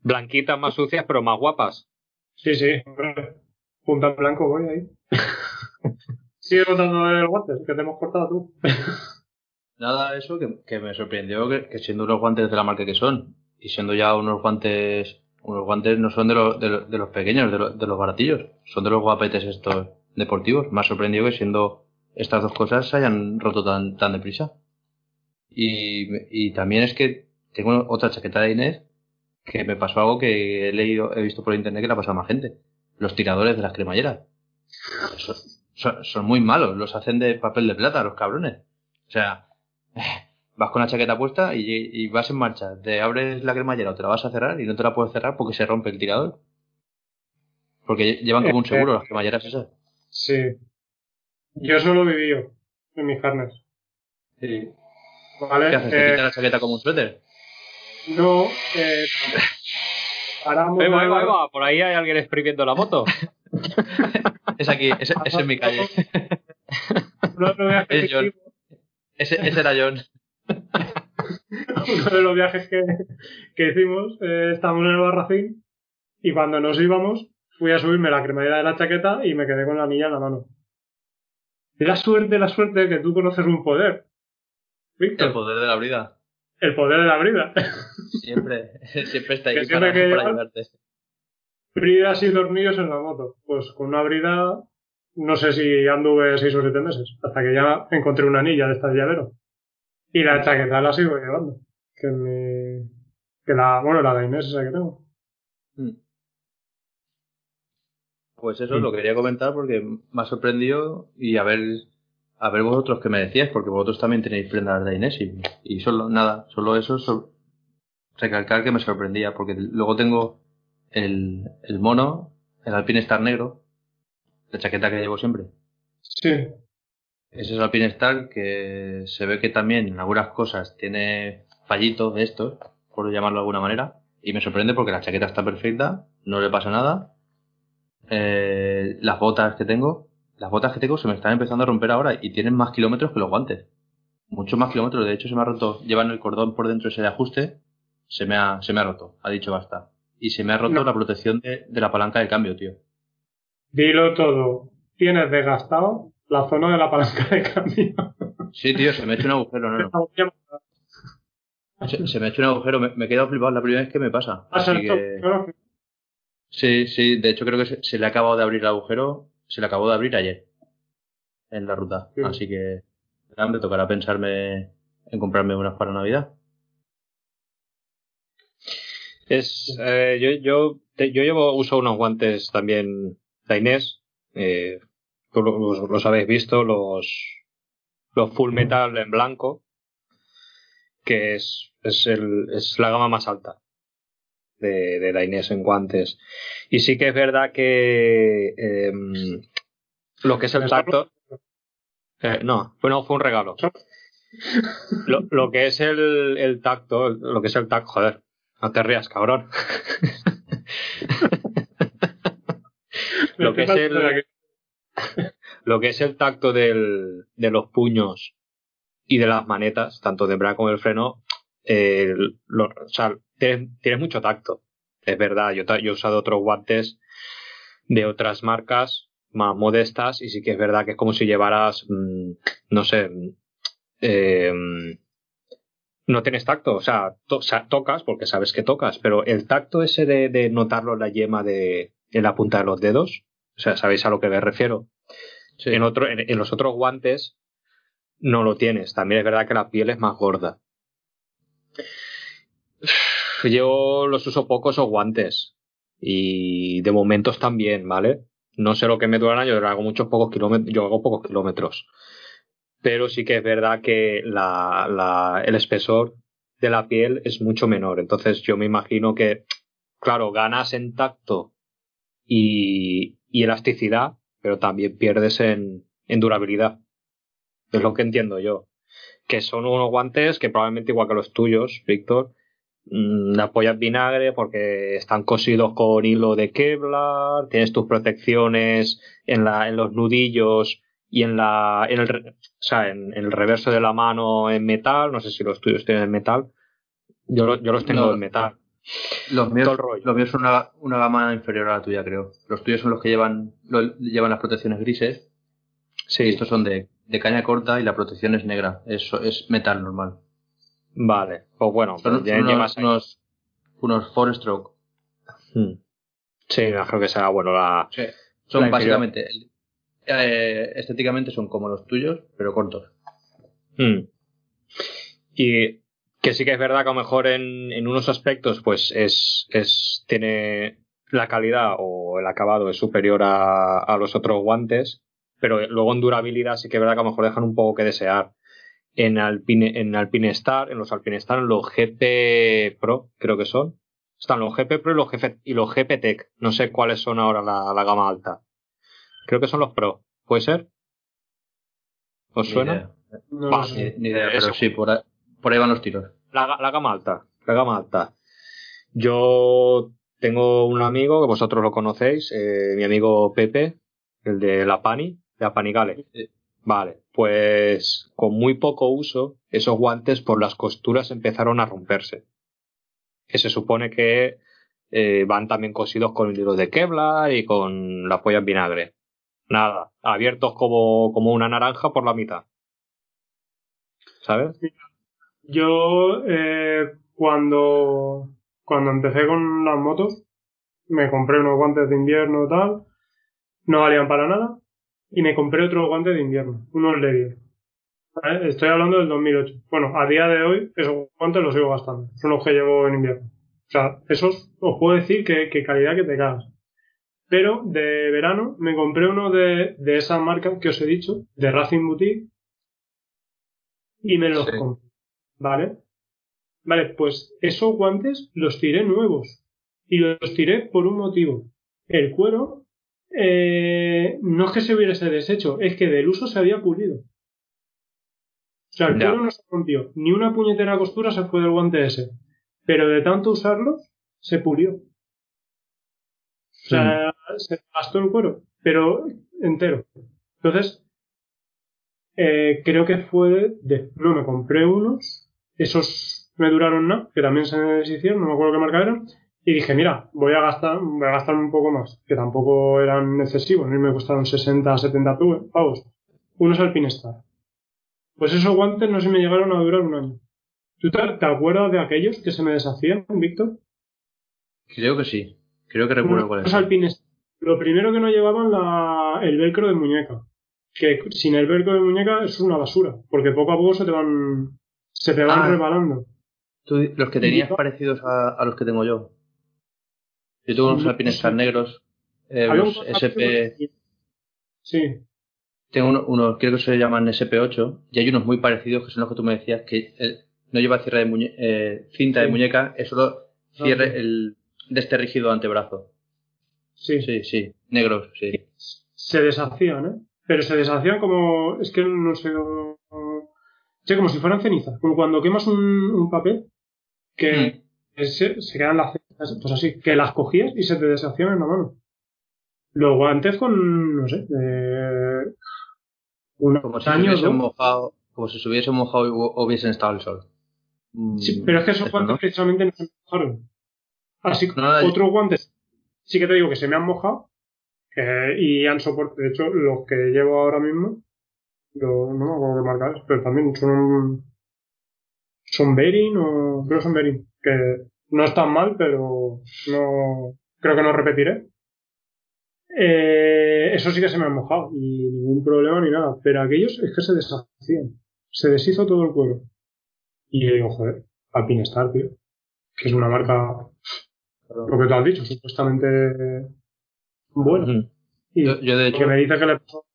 Blanquitas más sucias, pero más guapas. Sí, sí, hombre. Punta en blanco voy ahí. *laughs* Sigue contando del guantes, que te hemos cortado tú. *laughs* Nada, eso que, que me sorprendió que, que siendo unos guantes de la marca que son, y siendo ya unos guantes, unos guantes no son de, los de, los- de los pequeños, de, los- de los baratillos, son de los guapetes estos deportivos. Me ha sorprendido que siendo estas dos cosas se hayan roto tan, tan deprisa. Y, y también es que tengo otra chaqueta de Inés que me pasó algo que he leído, he visto por internet que le ha pasado a más gente. Los tiradores de las cremalleras. Son, son- son muy malos, los hacen de papel de plata, los cabrones. O sea, *laughs* vas con la chaqueta puesta y, y vas en marcha. Te abres la cremallera o te la vas a cerrar y no te la puedes cerrar porque se rompe el tirador. Porque llevan como un *laughs* seguro las cremalleras esas. Sí. Yo eso lo viví yo, en mis carnes. Sí. ¿Vale? ¿Qué haces? ¿Te Eh, quitas la chaqueta como un suéter? no, eh, paramos... Ahí va, de- ahí va, ahí va. Por ahí hay alguien exprimiendo la moto. *laughs* Es aquí, es mi calle. *laughs* Uno de los viajes Es que John. hicimos- Ese, ese era John. *laughs* uno de los viajes que, que hicimos, eh, estábamos en el Barracín y cuando nos íbamos fui a subirme la cremallera de la chaqueta y me quedé con la anilla en la mano. La suerte, la suerte que tú conoces un poder. Víctor, El poder de la brida. el poder de la brida. Siempre, *laughs* siempre está ahí Que para, que para ayudarte. bridas y tornillos en la moto. Pues con una brida, no sé si anduve seis o siete meses, hasta que ya encontré una anilla de estas llavero. Y la chaqueta la sigo llevando. Que me, que la, bueno, la de Inés esa que tengo. Mm. Pues eso lo quería comentar porque me ha sorprendido y a ver, a ver vosotros qué me decíais, porque vosotros también tenéis prendas de Inés y, y solo, nada, solo eso, so- recalcar que me sorprendía, porque luego tengo el, el mono, el Alpinestar negro, la chaqueta que llevo siempre. Sí. Ese es el Alpinestar que se ve que también en algunas cosas tiene fallitos de estos, por llamarlo de alguna manera, y me sorprende porque la chaqueta está perfecta, no le pasa nada. Eh, las botas que tengo, las botas que tengo se me están empezando a romper ahora y tienen más kilómetros que los guantes. Muchos más kilómetros, de hecho se me ha roto, llevan el cordón por dentro ese de ajuste, se me ha, se me ha roto, ha dicho basta. Y se me ha roto No. la protección de, de la palanca de cambio, tío. Dilo todo. Tienes desgastado la zona de la palanca de cambio. Sí, tío, se me ha hecho un agujero, no, no. Se, se me ha hecho un agujero, me, me he quedado flipado la primera vez que me pasa. Así que-. Sí, sí, de hecho creo que se, se le ha acabado de abrir el agujero, se le acabó de abrir ayer en la ruta. Sí. Así que me tocará pensarme en comprarme unas para Navidad. Es, eh, yo, yo, te- yo llevo, uso unos guantes también de Inés. Eh, tú los, los habéis visto, los, los Full Metal en blanco, que es, es, el, es la gama más alta de, de Dainés en guantes. Y sí que es verdad que em, lo que es el tacto. Eh, no, bueno, fue un regalo. Lo, lo que es el, el tacto, lo que es el tacto, joder, no te rías, cabrón. *laughs* lo que es el, lo que es el tacto del, de los puños y de las manetas, tanto de embrague como del freno, eh, lo- o sea, tienes, tienes mucho tacto. Es verdad, yo, he usado otros guantes de otras marcas más modestas y sí que es verdad que es como si llevaras, mm, no sé, mm, eh, mm, no tienes tacto, o sea, to- o sea, tocas porque sabes que tocas, pero el tacto ese de, de notarlo en la yema de en la punta de los dedos, o sea, sabéis a lo que me refiero. Sí. En otro, en, en los otros guantes no lo tienes. También es verdad que la piel es más gorda. Yo los uso poco esos guantes y de momentos también, ¿vale? No sé lo que me duran, yo hago muchos pocos kilómetros, yo hago pocos kilómetros. Pero sí que es verdad que la, el espesor de la piel es mucho menor. Entonces yo me imagino que, claro, ganas en tacto y, y elasticidad, pero también pierdes en, en durabilidad. Es lo que entiendo yo. Que son unos guantes que probablemente igual que los tuyos, Víctor, mm, apoyas vinagre porque están cosidos con hilo de Kevlar, tienes tus protecciones en, la, en los nudillos y en la en el, o sea, en, en el reverso de la mano en metal, no sé si los tuyos tienen en metal, yo, yo los tengo No. en metal. Los míos, los míos son una, una gama inferior a la tuya, creo. Los tuyos son los que llevan, lo- llevan las protecciones grises. Sí, Y estos son de, de caña corta y la protección es negra. Eso es metal normal. Vale. Pues bueno, Son ya unos, unos, unos four stroke. Hmm. Sí, me imagino que será bueno la, Son La básicamente, eh, estéticamente son como los tuyos, pero cortos. Mm. Y que sí que es verdad que a lo mejor en, en unos aspectos, pues es, es, tiene la calidad o el acabado es superior a, a los otros guantes, pero luego en durabilidad sí que es verdad que a lo mejor dejan un poco que desear. En Alpine, en Alpine Star, en los Alpine Star, en los GP Pro, creo que son. Están los GP Pro y los, GP, y los GP Tech. No sé cuáles son ahora la, la gama alta. Creo que son los Pro. ¿Puede ser? ¿Os Ni suena? idea. No. Ni, ni idea, Eso. pero sí, por ahí, por ahí van los tiros. La, la gama alta, la gama alta. Yo tengo un amigo que vosotros lo conocéis, eh, mi amigo Pepe, el de la Pani, de la Panigale. Sí. Vale, pues con muy poco uso, esos guantes por las costuras empezaron a romperse. Que se supone que eh, van también cosidos con hilo de Kevlar y con la polla en vinagre. Nada, abiertos como, como una naranja por la mitad. ¿Sabes? Yo, eh, cuando, cuando empecé con las motos, me compré unos guantes de invierno y tal, no valían para nada, y me compré otros guantes de invierno, unos Levier. ¿Vale? Estoy hablando del 2008. Bueno, a día de hoy, esos guantes los sigo gastando, son los que llevo en invierno. O sea, esos os puedo decir que, que calidad que te cagas. Pero de verano me compré uno de, de esa marca que os he dicho, de Racing Boutique, y me los Sí. compré. ¿Vale? Vale, pues esos guantes los tiré nuevos. Y los tiré por un motivo. El cuero eh, no es que se hubiese deshecho, es que del uso se había pulido. O sea, el cuero no se rompió. Ni una puñetera costura se fue del guante ese. Pero de tanto usarlos, se pulió. O sea, se gastó el cuero, pero entero. Entonces, eh, creo que fue de... No, me compré unos, esos me duraron nada, que también se deshicieron, no me acuerdo qué marca eran, y dije, mira, voy a gastar, voy a gastar un poco más, que tampoco eran excesivos, ni me costaron 60, 70 pu- pavos. Unos Alpinestar. Pues esos guantes no se me llegaron a durar un año. ¿Tú te, te acuerdas de aquellos que se me deshacían, Víctor? Creo que sí. Creo que recuerdo cuál Unos es. alpines. Lo primero que no llevaban la, el velcro de muñeca. Que sin el velcro de muñeca es una basura. Porque poco a poco se te van, se te van Ah. rebalando. Tú, los que tenías Y- parecidos a, a los que tengo yo. Yo tuve unos sé. negros, eh, los SP, Sí. tengo uno- unos, creo que se llaman SP8, y hay unos muy parecidos que son los que tú me decías, que eh, no lleva cierre de muñe- eh, cinta de muñeca, es solo cierre sí. el, de este rígido antebrazo. Sí. Sí, sí, negros, sí. Se deshacían, ¿eh? Pero se deshacían como. Es que no sé. Sí, como si fueran cenizas. Como cuando quemas un, un papel que Mm. se, se quedan las cenizas, pues así, que las cogías y se te deshacían en la mano. Los guantes con, no sé, eh, un Como si mojado, como si se hubiesen mojado y hu- hubiesen estado al sol. Mm, Sí, pero es que esos eso, guantes ¿no? precisamente no se mojaron. Así que No, otros guantes, sí que te digo que se me han mojado eh, y han soportado. De hecho, los que llevo ahora mismo, lo- no me acuerdo qué marca pero también son. son Berin o creo que son Berin, que no están mal, pero no creo que no repetiré. Eh, eso sí que se me ha mojado y ningún problema ni nada, pero aquellos es que se deshacían, se deshizo todo el cuero. Y yo digo, joder, Alpinestar, tío, que es una marca, lo que tú has dicho, supuestamente buena. Y Yo, yo, de hecho, que me dice que le pasó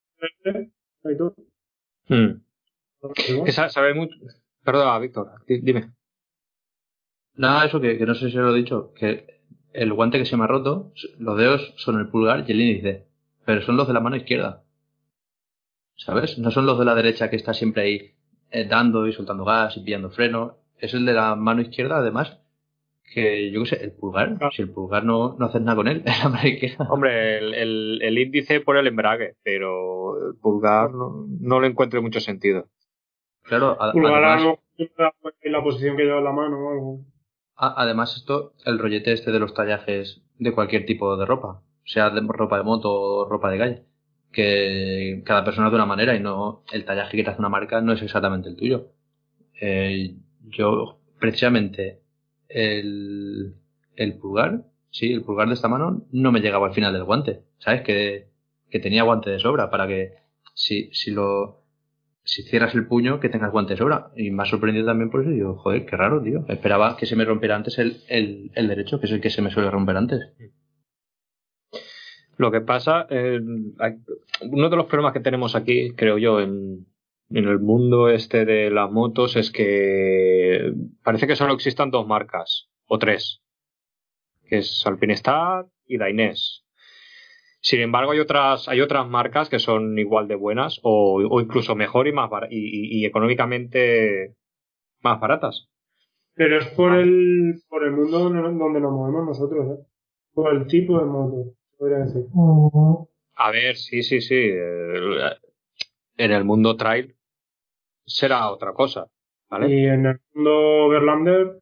y todo. Mm. Pero bueno. Que sa- sabe mucho. Perdona, Víctor, di- dime. Nada, eso que, que no sé si lo he dicho, que el guante que se me ha roto, los dedos son el pulgar y el índice, pero son los de la mano izquierda. ¿Sabes? No son los de la derecha que está siempre ahí eh, dando y soltando gas y pillando freno. Es el de la mano izquierda, además, que yo qué sé, el pulgar, si el pulgar no, no haces nada con él, es *laughs* la mano izquierda. Hombre, el, el- el índice por el embrague, pero el pulgar no, no le encuentro mucho sentido. Claro, a- Pulgar a además, lo mejor en la posición que lleva la mano o algo. Además esto, el rollete este de los tallajes de cualquier tipo de ropa, sea de ropa de moto o ropa de calle, que cada persona de una manera y no el tallaje que te hace una marca no es exactamente el tuyo. Eh, yo, precisamente, el, el pulgar, sí, el pulgar de esta mano no me llegaba al final del guante, ¿sabes? Que, que tenía guante de sobra para que si, si lo si cierras el puño que tengas guante de sobra. Y me ha sorprendido también por eso. Y digo, joder, qué raro, tío. Esperaba que se me rompiera antes el, el, el derecho, que es el que se me suele romper antes. Lo que pasa, eh, uno de los problemas que tenemos aquí, creo yo, en, en el mundo este de las motos es que parece que solo existan dos marcas, o tres, que es Alpinestar y Dainés. Sin embargo, hay otras, hay otras marcas que son igual de buenas o, o incluso mejor y más bar- y, y- y económicamente más baratas. Pero es por el, por el mundo donde, nos movemos nosotros, ¿eh? Por el tipo de moto, podría decir. A ver, sí, sí, sí. eh, En el mundo trail será otra cosa, ¿vale? Y en el mundo Verlander,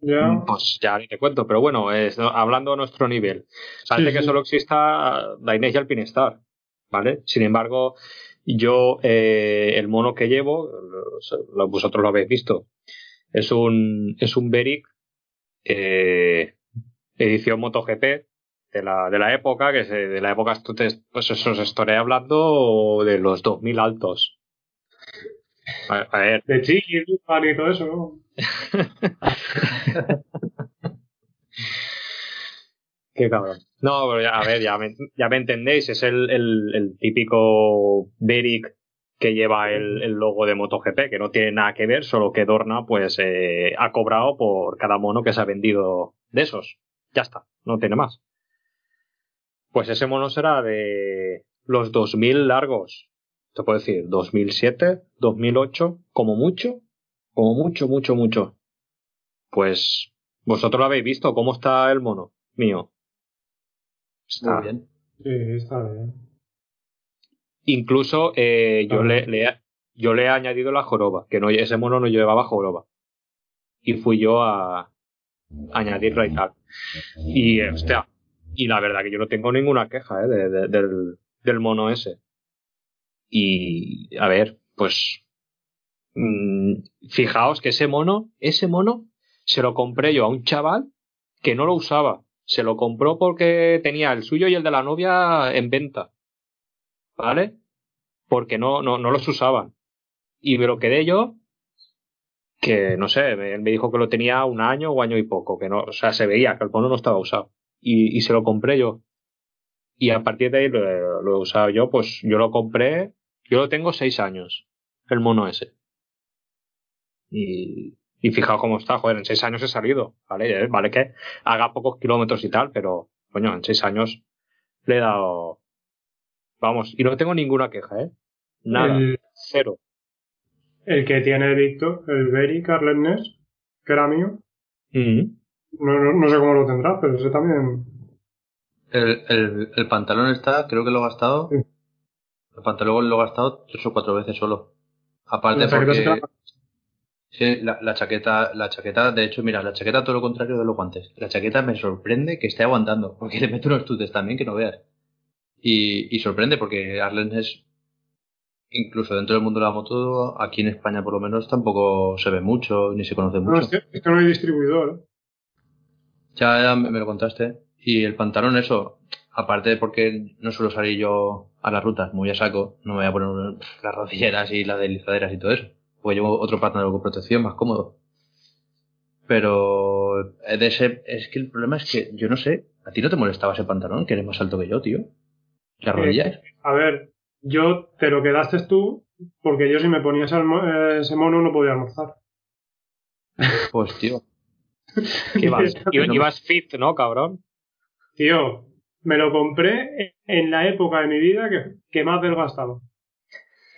ya. Pues ya ni te cuento, pero bueno, es, hablando a nuestro nivel, parece Sí, que solo exista Dainese y Alpinestar, ¿vale? Sin embargo, yo, eh, el mono que llevo, vosotros lo habéis visto, es un, es un Beric eh, edición MotoGP de la, de la época, que se, de la época, pues eso os estaré hablando de los 2000 altos. A, a ver, De Chile, y todo eso, ¿no? *laughs* Qué cabrón. No, pero ya, a ver, ya me, ya me entendéis. Es el, el, el típico Beric que lleva el, el logo de MotoGP, que no tiene nada que ver, solo que Dorna pues eh, ha cobrado por cada mono que se ha vendido de esos. Ya está, no tiene más. Pues ese mono será de los 2000 largos. Te puedo decir, 2007, 2008, como mucho, como mucho, mucho, mucho. Pues vosotros lo habéis visto, ¿cómo está el mono mío? Está- Muy bien. Sí, está bien. Incluso eh, yo, Ah. le, yo le he añadido la joroba, que no, ese mono no llevaba joroba. Y fui yo a añadirla y tal. Y, hostia, y la verdad que yo no tengo ninguna queja eh, de- de- del, del mono ese. Y, a ver, pues, mm, fijaos que ese mono, ese mono, se lo compré yo a un chaval que no lo usaba. Se lo compró porque tenía el suyo y el de la novia en venta. ¿Vale? Porque no, no, no los usaban. Y me lo quedé yo, que no sé, me, me dijo que lo tenía un año o año y poco, que no, o sea, se veía que el mono no estaba usado. Y, y se lo compré yo. Y a partir de ahí lo, lo he usado yo, pues yo lo compré, yo lo tengo seis años, el mono ese. Y, y fijaos cómo está, joder, en seis años he salido, ¿vale? Eh, Vale que haga pocos kilómetros y tal, pero, coño, en seis años le he dado, vamos, y no tengo ninguna queja, ¿eh? Nada, El, cero. el que tiene Víctor, el Berry Carletnes, que era mío, Mm. no, no, no sé cómo lo tendrá, pero ese también. El, el, el pantalón está, creo que lo he gastado. Sí. El pantalón lo he gastado tres o cuatro veces solo. Aparte se porque... Sí, la, la chaqueta, la chaqueta, de hecho, mira, la chaqueta todo lo contrario de los guantes. La chaqueta me sorprende que esté aguantando, porque *laughs* le meto unos tutes también que no veas. Y, y sorprende porque Arlen es incluso dentro del mundo de la moto, aquí en España por lo menos tampoco se ve mucho, ni se conoce No, mucho. es que, es que no hay distribuidor. ¿eh? Ya, ya me me lo contaste. Y el pantalón, eso, aparte de porque no suelo salir yo a las rutas, muy a saco, no me voy a poner las rodilleras y las deslizaderas y todo eso. Porque llevo otro pantalón con protección más cómodo. Pero de ese, es que el problema es que yo no sé, ¿a ti no te molestaba ese pantalón? Que eres más alto que yo, tío. Las Eh, rodillas. A ver, yo te lo quedaste tú, porque yo si me ponía ese, eh, ese mono no podía almorzar. Pues tío, Que *laughs* ibas, i- ibas fit, ¿no, cabrón? Tío, me lo compré en la época de mi vida que, que más desgastaba.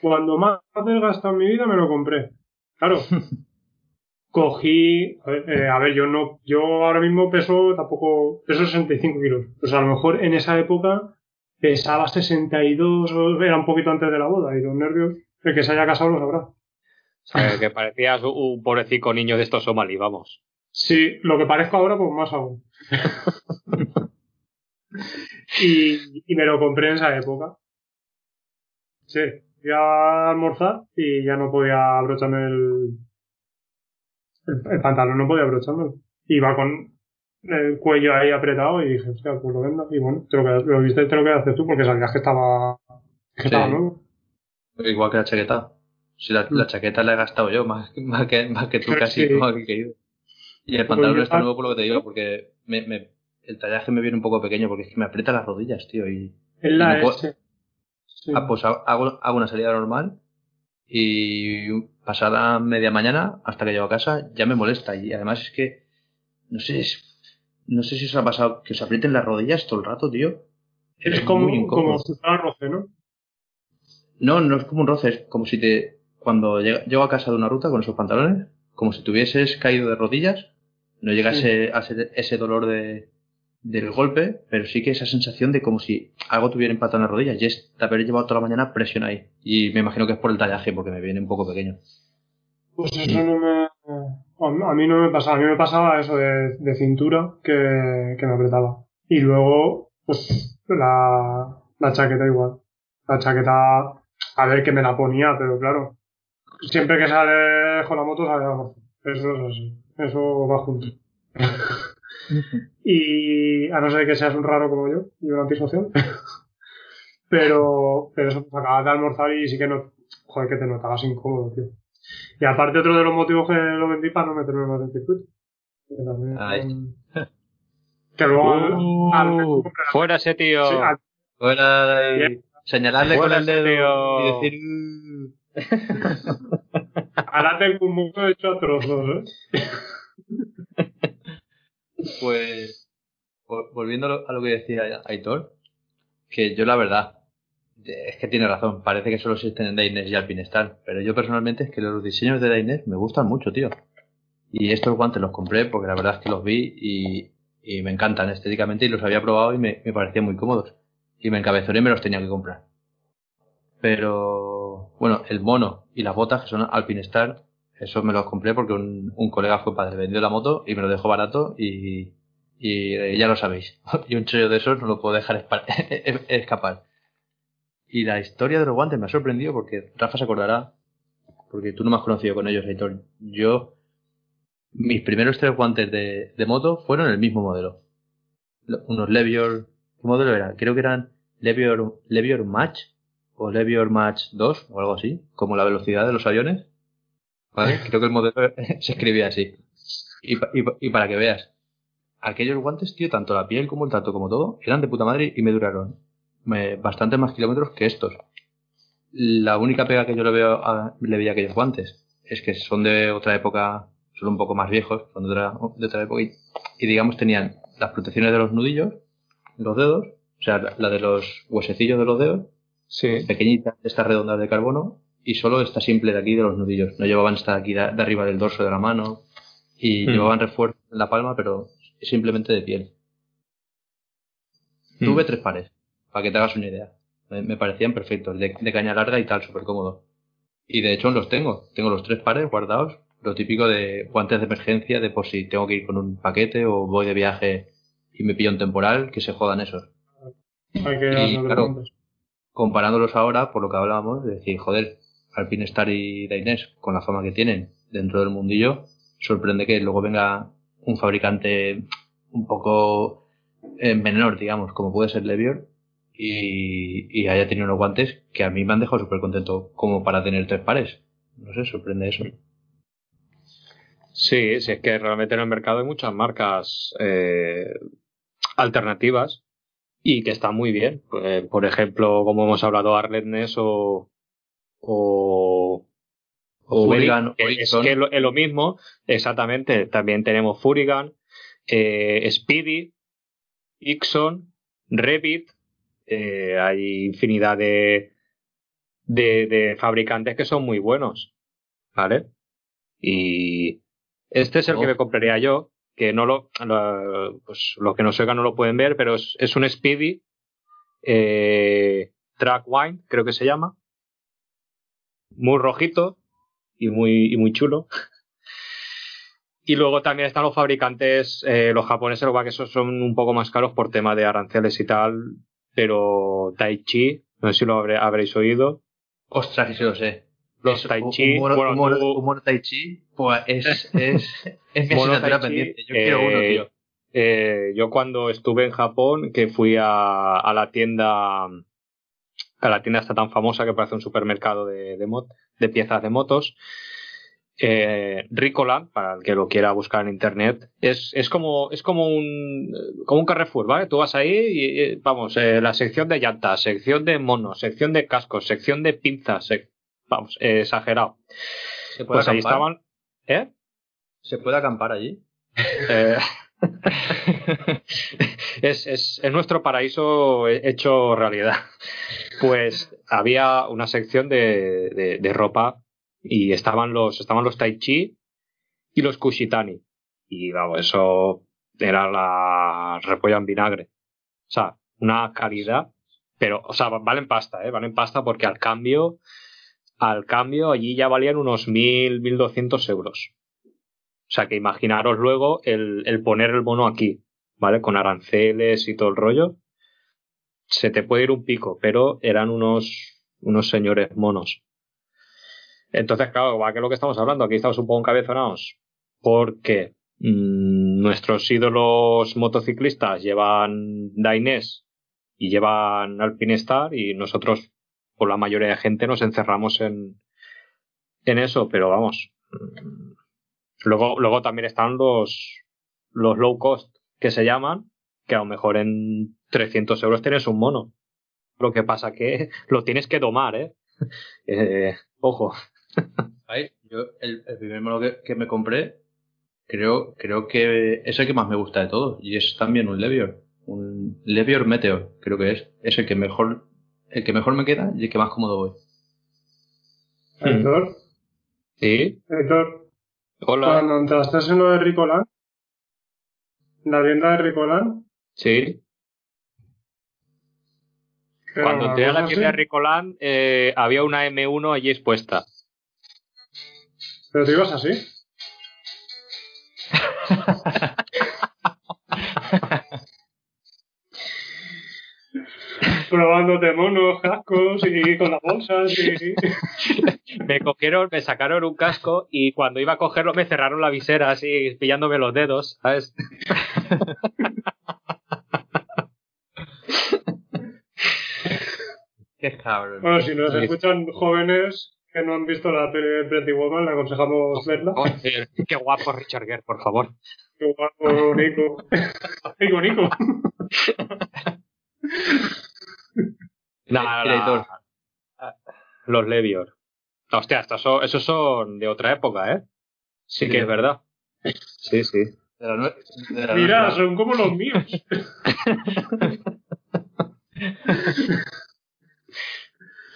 Cuando más desgastado en mi vida me lo compré. Claro. *laughs* Cogí, a ver, eh, a ver, yo no, yo ahora mismo peso tampoco, peso 65 kilos. Pues a lo mejor en esa época pesaba 62, o era un poquito antes de la boda y los nervios, el que se haya casado lo sabrá. Que parecías un- un pobrecito niño de estos somalí, vamos. Sí, lo que parezco ahora, pues más aún. *laughs* y, y me lo compré en esa época. Sí, fui a almorzar y ya no podía abrocharme el, el, el pantalón, no podía abrocharme. Iba con el cuello ahí apretado y dije, hostia, pues lo vendo. Y bueno, te lo, quedas- lo viste, te lo quedaste tú porque sabías que estaba, que Sí. estaba nuevo. igual que la chaqueta. Si la, la chaqueta la he gastado yo, más, más, que, más que tú Sí. casi, más que. Y el Pues pantalón está nuevo por lo que te digo, porque me, me, el tallaje me viene un poco pequeño, porque es que me aprieta las rodillas, tío. Y Es la S. Sí. ah, pues ha- hago, hago una salida normal y pasada media mañana, hasta que llego a casa, ya me molesta. Y además es que, no sé, es- no sé si os ha pasado que os aprieten las rodillas todo el rato, tío. es como, como si fuera roce, ¿no? No, no es como un roce, es como si te. Cuando llego a casa de una ruta con esos pantalones, como si tuvieses caído de rodillas, no llegase a ser ese dolor de, del golpe, pero sí que esa sensación de como si algo tuviera impactado en las rodillas, y es de haber llevado toda la mañana presión ahí. Y me imagino que es por el tallaje, porque me viene un poco pequeño. Pues eso no me. A a mí no me pasaba. A mí me pasaba eso de, de cintura que, que me apretaba. Y luego, pues, la, la chaqueta igual. La chaqueta, a ver que me la ponía, pero claro. Siempre que sale con la moto sale la moto. Eso es así. Eso va junto. Y a no ser que seas un raro como yo y un antisocial. *laughs* pero, pero eso, pues acabas de almorzar y sí que no. Joder, que te notabas incómodo, tío. Y aparte otro de los motivos que lo vendí para no meterme más en circuito. Que también, Ay. *laughs* que luego al, al- Uh, fuera ese tío. sí, al- Fuera Bien. señalarle Fuera con el dedo tío. y decir. *laughs* Ahora tengo un mundo hecho a trozos, ¿eh? Pues, vol- volviendo a lo, que decía Aitor, que yo la verdad, es que tiene razón, parece que solo existen en Dainers y Alpinestar, pero yo personalmente es que los diseños de Dainers me gustan mucho, tío. Y estos guantes los compré porque la verdad es que los vi y, y me encantan estéticamente y los había probado y me, me parecían muy cómodos. Y me encabezoné y me los tenía que comprar. Pero, bueno, el mono y las botas que son Alpinestar, eso me los compré porque un, un colega fue padre, vendió la moto y me lo dejó barato y, eh, ya lo sabéis. *laughs* Y un chollo de esos no lo puedo dejar espa- *laughs* escapar. Y la historia de los guantes me ha sorprendido porque Rafa se acordará, porque tú no me has conocido con ellos, Aitor. Yo, mis primeros tres guantes de, moto fueron el mismo modelo. Lo- Unos Levior, ¿qué modelo era? Creo que eran Levior, Levior Match o Levior Match 2 o algo así, como la velocidad de los aviones. ¿Vale? *laughs* Creo que el modelo *laughs* se escribía así. Y, pa- y pa- y para que veas, aquellos guantes, tío, tanto la piel como el tacto como todo, eran de puta madre y me duraron me, bastante más kilómetros que estos. La única pega que yo le veo a, le veía a aquellos guantes es que son de otra época, son un poco más viejos, son de otra, de otra época y, y digamos tenían las protecciones de los nudillos, los dedos, o sea, la, la de los huesecillos de los dedos, Sí. pequeñita, esta redonda de carbono, y solo esta simple de aquí de los nudillos. No llevaban esta de aquí de, de arriba del dorso de la mano, y Mm. llevaban refuerzo en la palma, pero simplemente de piel. Mm. Tuve tres pares, para que te hagas una idea. Me, me parecían perfectos, de, de caña larga y tal, súper cómodo. Y de hecho los tengo, tengo los tres pares guardados, lo típico de guantes de emergencia, de por si tengo que ir con un paquete o voy de viaje y me pillo un temporal, que se jodan esos. Hay que Y, claro, comparándolos ahora, por lo que hablábamos, de decir, joder, Alpine Star y Dainese, con la fama que tienen dentro del mundillo, sorprende que luego venga un fabricante un poco eh, menor, digamos, como puede ser Levior, y, y haya tenido unos guantes que a mí me han dejado súper contento como para tener tres pares. No sé, sorprende eso. Sí, sí, es que realmente en el mercado hay muchas marcas eh, alternativas y que están muy bien. Eh, por ejemplo, como hemos hablado, Arletness o, o, O es, que es lo, es lo mismo, exactamente. También tenemos Furigan, eh, Speedy, Ixon, Revit. eh, hay infinidad de, de, de fabricantes que son muy buenos. ¿Vale? Y este es el Oh. que me compraría yo, que no lo, lo- pues los que nos oigan no lo pueden ver, pero es, es un Speedy eh, Track Wine, creo que se llama. Muy rojito y muy, y muy chulo. Y luego también están los fabricantes, eh, los japoneses, lo que pasa que esos son un poco más caros por tema de aranceles y tal, pero Taichi, no sé si lo habré- habréis oído. Ostras, que sí lo sé. Los Es Taichi, un mono, bueno, un mono- tú- un mono tai chi, pues es, es, *laughs* es mi asignatura pendiente. Yo quiero uno, eh, tío. Eh, yo cuando estuve en Japón, que fui a, a la tienda, la tienda esta tan famosa que parece un supermercado de, de, mot- de piezas de motos, eh, Ricola, para el que lo quiera buscar en internet, es, es como, es como un, como un Carrefour, ¿vale? Tú vas ahí y, vamos, eh, la sección de llantas, sección de monos, sección de cascos, sección de pinzas, sec- vamos, eh, exagerado. ¿Se puede Pues ahí acampar? estaban, ¿eh? ¿Se puede acampar allí? *laughs* *laughs* Es, es, es nuestro paraíso hecho realidad. Pues había una sección de, de, ropa y estaban los, estaban los Tai Chi y los Kushitani. Y vamos, eso era la repolla en vinagre. O sea, una calidad, pero, o sea, valen pasta, ¿eh? Valen pasta porque al cambio, al cambio allí ya valían unos mil, mil doscientos euros. O sea que imaginaros luego el, el poner el mono aquí, ¿vale? Con aranceles y todo el rollo. Se te puede ir un pico, pero eran unos, unos señores monos. Entonces, claro, ¿a qué es lo que estamos hablando? Aquí estamos un poco encabezonados. Porque mm, nuestros ídolos motociclistas llevan Dainese y llevan Alpinestar y nosotros, por la mayoría de gente, nos encerramos en, en eso, pero vamos. mm, Luego, luego también están los, los low cost que se llaman, que a lo mejor en 300 euros tienes un mono. Lo que pasa que *laughs* lo tienes que domar, ¿eh? *laughs* Eh, ojo. *laughs* Ahí, yo, el, el primer mono que, que me compré, creo, creo que es el que más me gusta de todos. Y es también un Levior. Un Levior Meteor, creo que es. Es el que mejor, el que mejor me queda y el que más cómodo voy. Héctor, ¿Sí? Héctor, Hola. cuando entraste en lo de Ricolan, en la tienda de Ricolan, Sí. Cuando entré a la tienda de Ricolán, eh, había una M1 allí expuesta. pero te ibas así. *laughs* Probándote monos, cascos y con las bolsas y... *laughs* Me cogieron, me sacaron un casco y cuando iba a cogerlo me cerraron la visera así, pillándome los dedos, ¿sabes? *laughs* Qué cabrón. Bueno, si nos escuchan jóvenes que no han visto la peli de Pretty Woman, le aconsejamos verla. Joder, qué guapo Richard Gere, por favor. Qué guapo, Nico. *laughs* Nico, *laughs* Nico. Nada. Los Levior. Hostia, estos son, esos son de otra época, ¿eh? Sí Sí. que es verdad. Sí, sí. De la de la Mira, nuestra. son como los míos.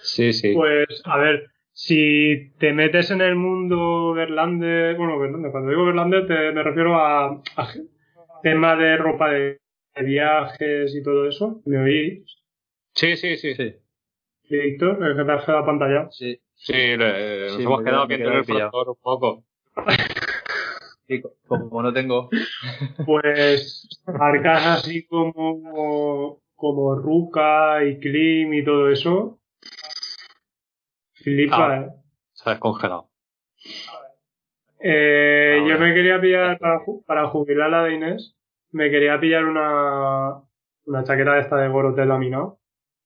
Sí, sí. Pues, a ver, si te metes en el mundo Verlander, bueno, Verlander, cuando digo Verlander te, me refiero a, tema de ropa de, de viajes y todo eso. ¿Me oís? Sí, sí, sí. Sí, Sí, Víctor, el que te has quedado pantalla. sí. Sí, le- nos Sí, hemos quedado queda- me viendo en el frontón un poco. *laughs* Sí, como no tengo. *laughs* Pues marcas así como, como Ruka y Klim y todo eso, flipa, Ah. ¿eh? Se ha descongelado. Eh, Ah, yo me quería pillar, para, para jubilar la de Inés, me quería pillar una, una chaqueta de esta de Gorotel laminado,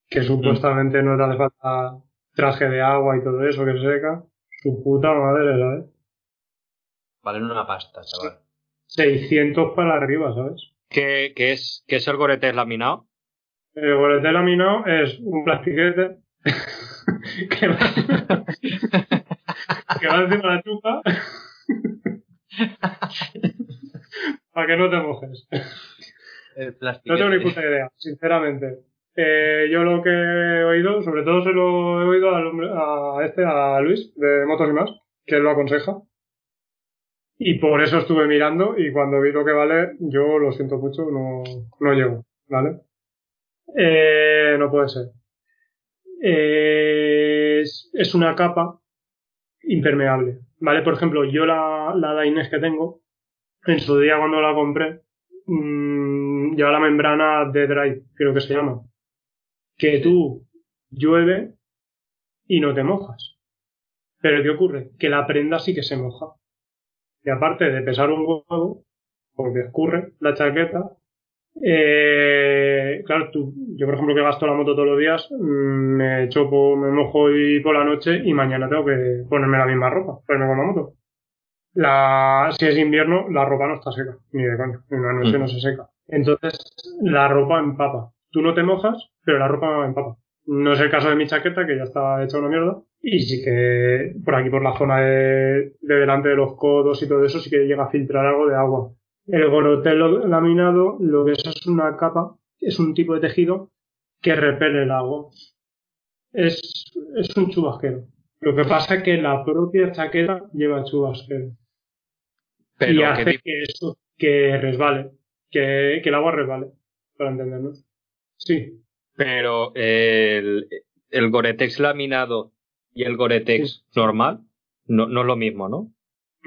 que supuestamente no te hace falta traje de agua y todo eso que se seca. Su puta madre, ¿sabes? Valen una pasta, chaval. 600 para arriba, ¿sabes? ¿Qué, qué es, ¿Qué es el Goretex laminado? El Gorotel laminado es un plastiquete *laughs* que va, que va encima de la chupa *laughs* para que no te mojes. El. No tengo ni puta idea, sinceramente. Eh, yo lo que he oído, sobre todo se lo he oído al hombre, a este, a Luis, de Motos y Más, que él lo aconseja. Y por eso estuve mirando y cuando vi lo que vale, yo lo siento mucho, no, no llego, ¿vale? Eh, no puede ser. Eh, es, es una capa impermeable, ¿vale? Por ejemplo, yo la, la Dainese que tengo, en su día cuando la compré, mm, lleva la membrana de dry, creo que se llama. Que tú llueve y no te mojas. Pero ¿qué ocurre? Que la prenda sí que se moja. Y aparte de pesar un huevo, porque escurre la chaqueta, eh, claro, tú, yo por ejemplo que gasto la moto todos los días, mm, me chopo, me mojo hoy por la noche y mañana tengo que ponerme la misma ropa, ponerme con la moto. La, si es invierno, la ropa no está seca, ni de coña, en una noche Mm. no se seca. Entonces, la ropa empapa. Tú no te mojas, pero la ropa empapa. No es el caso de mi chaqueta, que ya está hecha una mierda. Y sí que por aquí, por la zona de, de delante de los codos y todo eso, sí que llega a filtrar algo de agua. El gorotel laminado, lo que es es una capa, es un tipo de tejido que repele el agua. Es, es un chubasquero. Lo que pasa es que la propia chaqueta lleva chubasquero. Pero y ¿qué hace que eso, que resbale, que, que el agua resbale, para entendernos. Sí, Pero el, el Goretex laminado y el Goretex normal no, no es lo mismo, ¿no?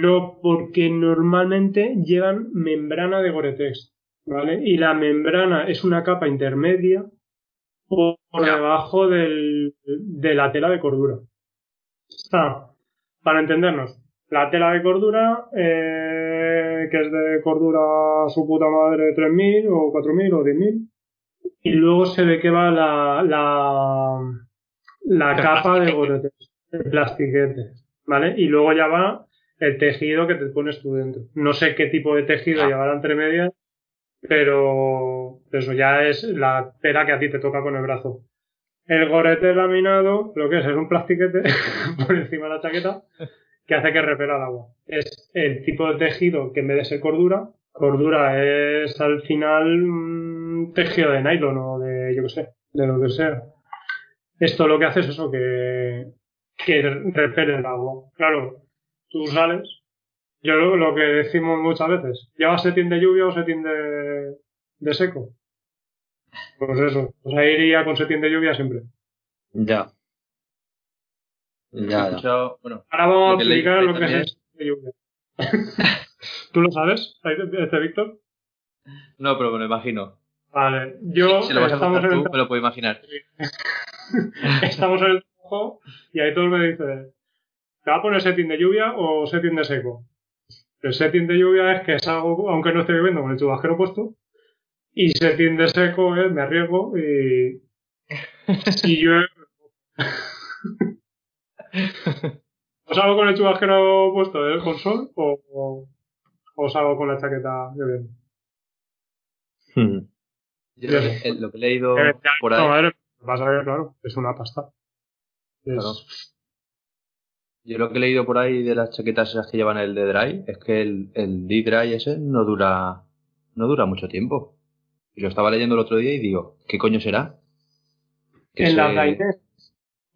no, porque normalmente llevan membrana de Gore-Tex, ¿vale? Y la membrana es una capa intermedia por, debajo del, de la tela de cordura. Está, para entendernos, la tela de cordura, eh, que es de cordura su puta madre 3.000 o 4.000 o 10.000, y luego se ve que va la, la, la capa de plastiquete. Gore-Tex, el plastiquete, ¿vale? Y luego ya va el tejido que te pones tú dentro. No sé qué tipo de tejido Ah. llevará entre medias, pero eso ya es la tela que a ti te toca con el brazo. El gorete laminado, lo que es, es un plastiquete *laughs* por encima de la chaqueta que hace que repela el agua. Es el tipo de tejido que en vez de ser cordura, cordura es al final un tejido de nylon o de, yo qué sé, de lo que sea. Esto lo que hace es eso, que, que repele el agua. Claro, tú sales. Yo lo, lo que decimos muchas veces, ¿llevas setín de lluvia o setín de, de seco? Pues eso, pues ahí iría con setín de lluvia siempre. Ya. Ya, ya. Yo, bueno, Ahora vamos a Lo que explicar lo que es también- el setín de lluvia. *laughs* ¿Tú lo sabes, este Víctor? no, pero me lo imagino. Vale, yo si lo vas a estamos, en el, tú, me lo puedo imaginar. *laughs* estamos en el trabajo y ahí todos me dicen, ¿te va a poner setting de lluvia o setting de seco? El setting de lluvia es que salgo, aunque no esté lloviendo, con el chubasquero puesto. Y setting de seco es me arriesgo y *laughs* si llueve. *laughs* o salgo con el chubasquero puesto ¿eh? con sol o, o, o salgo con la chaqueta lloviendo. Hmm. Yo lo que, eh, lo que he leído Eh, ya, por no, ahí, madre, lo que pasa es que, claro, es una pasta. Es- Claro. yo lo que he leído por ahí de las chaquetas esas que llevan el de dry es que el, el D-Dry ese no dura, no dura mucho tiempo. Y lo estaba leyendo el otro día y digo, ¿qué coño será? Que en se- las.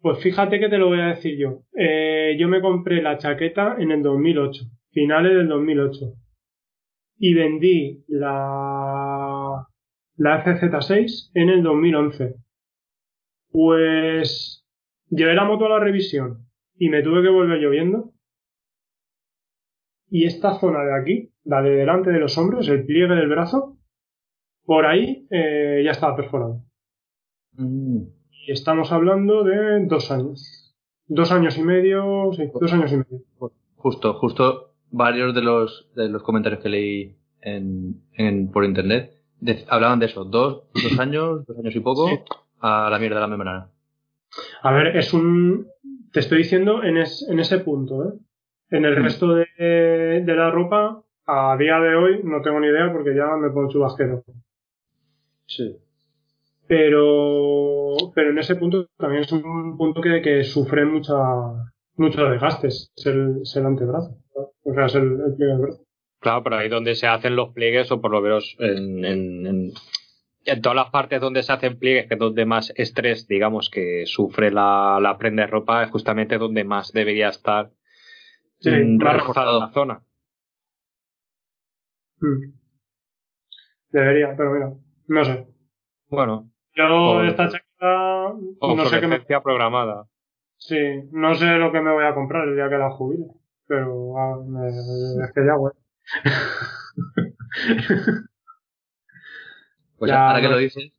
Pues fíjate que te lo voy a decir yo. Eh, yo me compré la chaqueta en el 2008, finales del 2008. Y vendí la, la FZ6 en el 2011. Pues llevé la moto a la revisión y me tuve que volver lloviendo. Y esta zona de aquí, la de delante de los hombros, el pliegue del brazo, por ahí eh, ya estaba perforado. Mm. Y estamos hablando de dos años. Dos años y medio, sí, dos años y medio. Justo, justo varios de los, de los comentarios que leí en, en, por internet de- hablaban de eso. Dos, dos años, dos años y poco Sí. a la mierda de la membrana. A ver, es un. Te estoy diciendo en, es- en ese punto, ¿eh? En el Mm. resto de, de la ropa, a día de hoy no tengo ni idea porque ya me pongo chubasquero. Sí. Pero, pero en ese punto también es un punto que, que sufre mucha, muchos desgastes. Es el, es el antebrazo. O sea, es el, el pliegue brazo. Claro, pero ahí donde se hacen los pliegues, o por lo menos en, en, en, en todas las partes donde se hacen pliegues, que es donde más estrés, digamos, que sufre la, la prenda de ropa, es justamente donde más debería estar Sí, reforzada la zona. Mm. Debería, pero mira, no sé. Bueno, Yo O- esta chaqueta no sé qué me, programada. sí, no sé lo que me voy a comprar el día que la jubile. Pero ah, me- es que ya, güey. *laughs* Pues Ya, ahora que lo dices,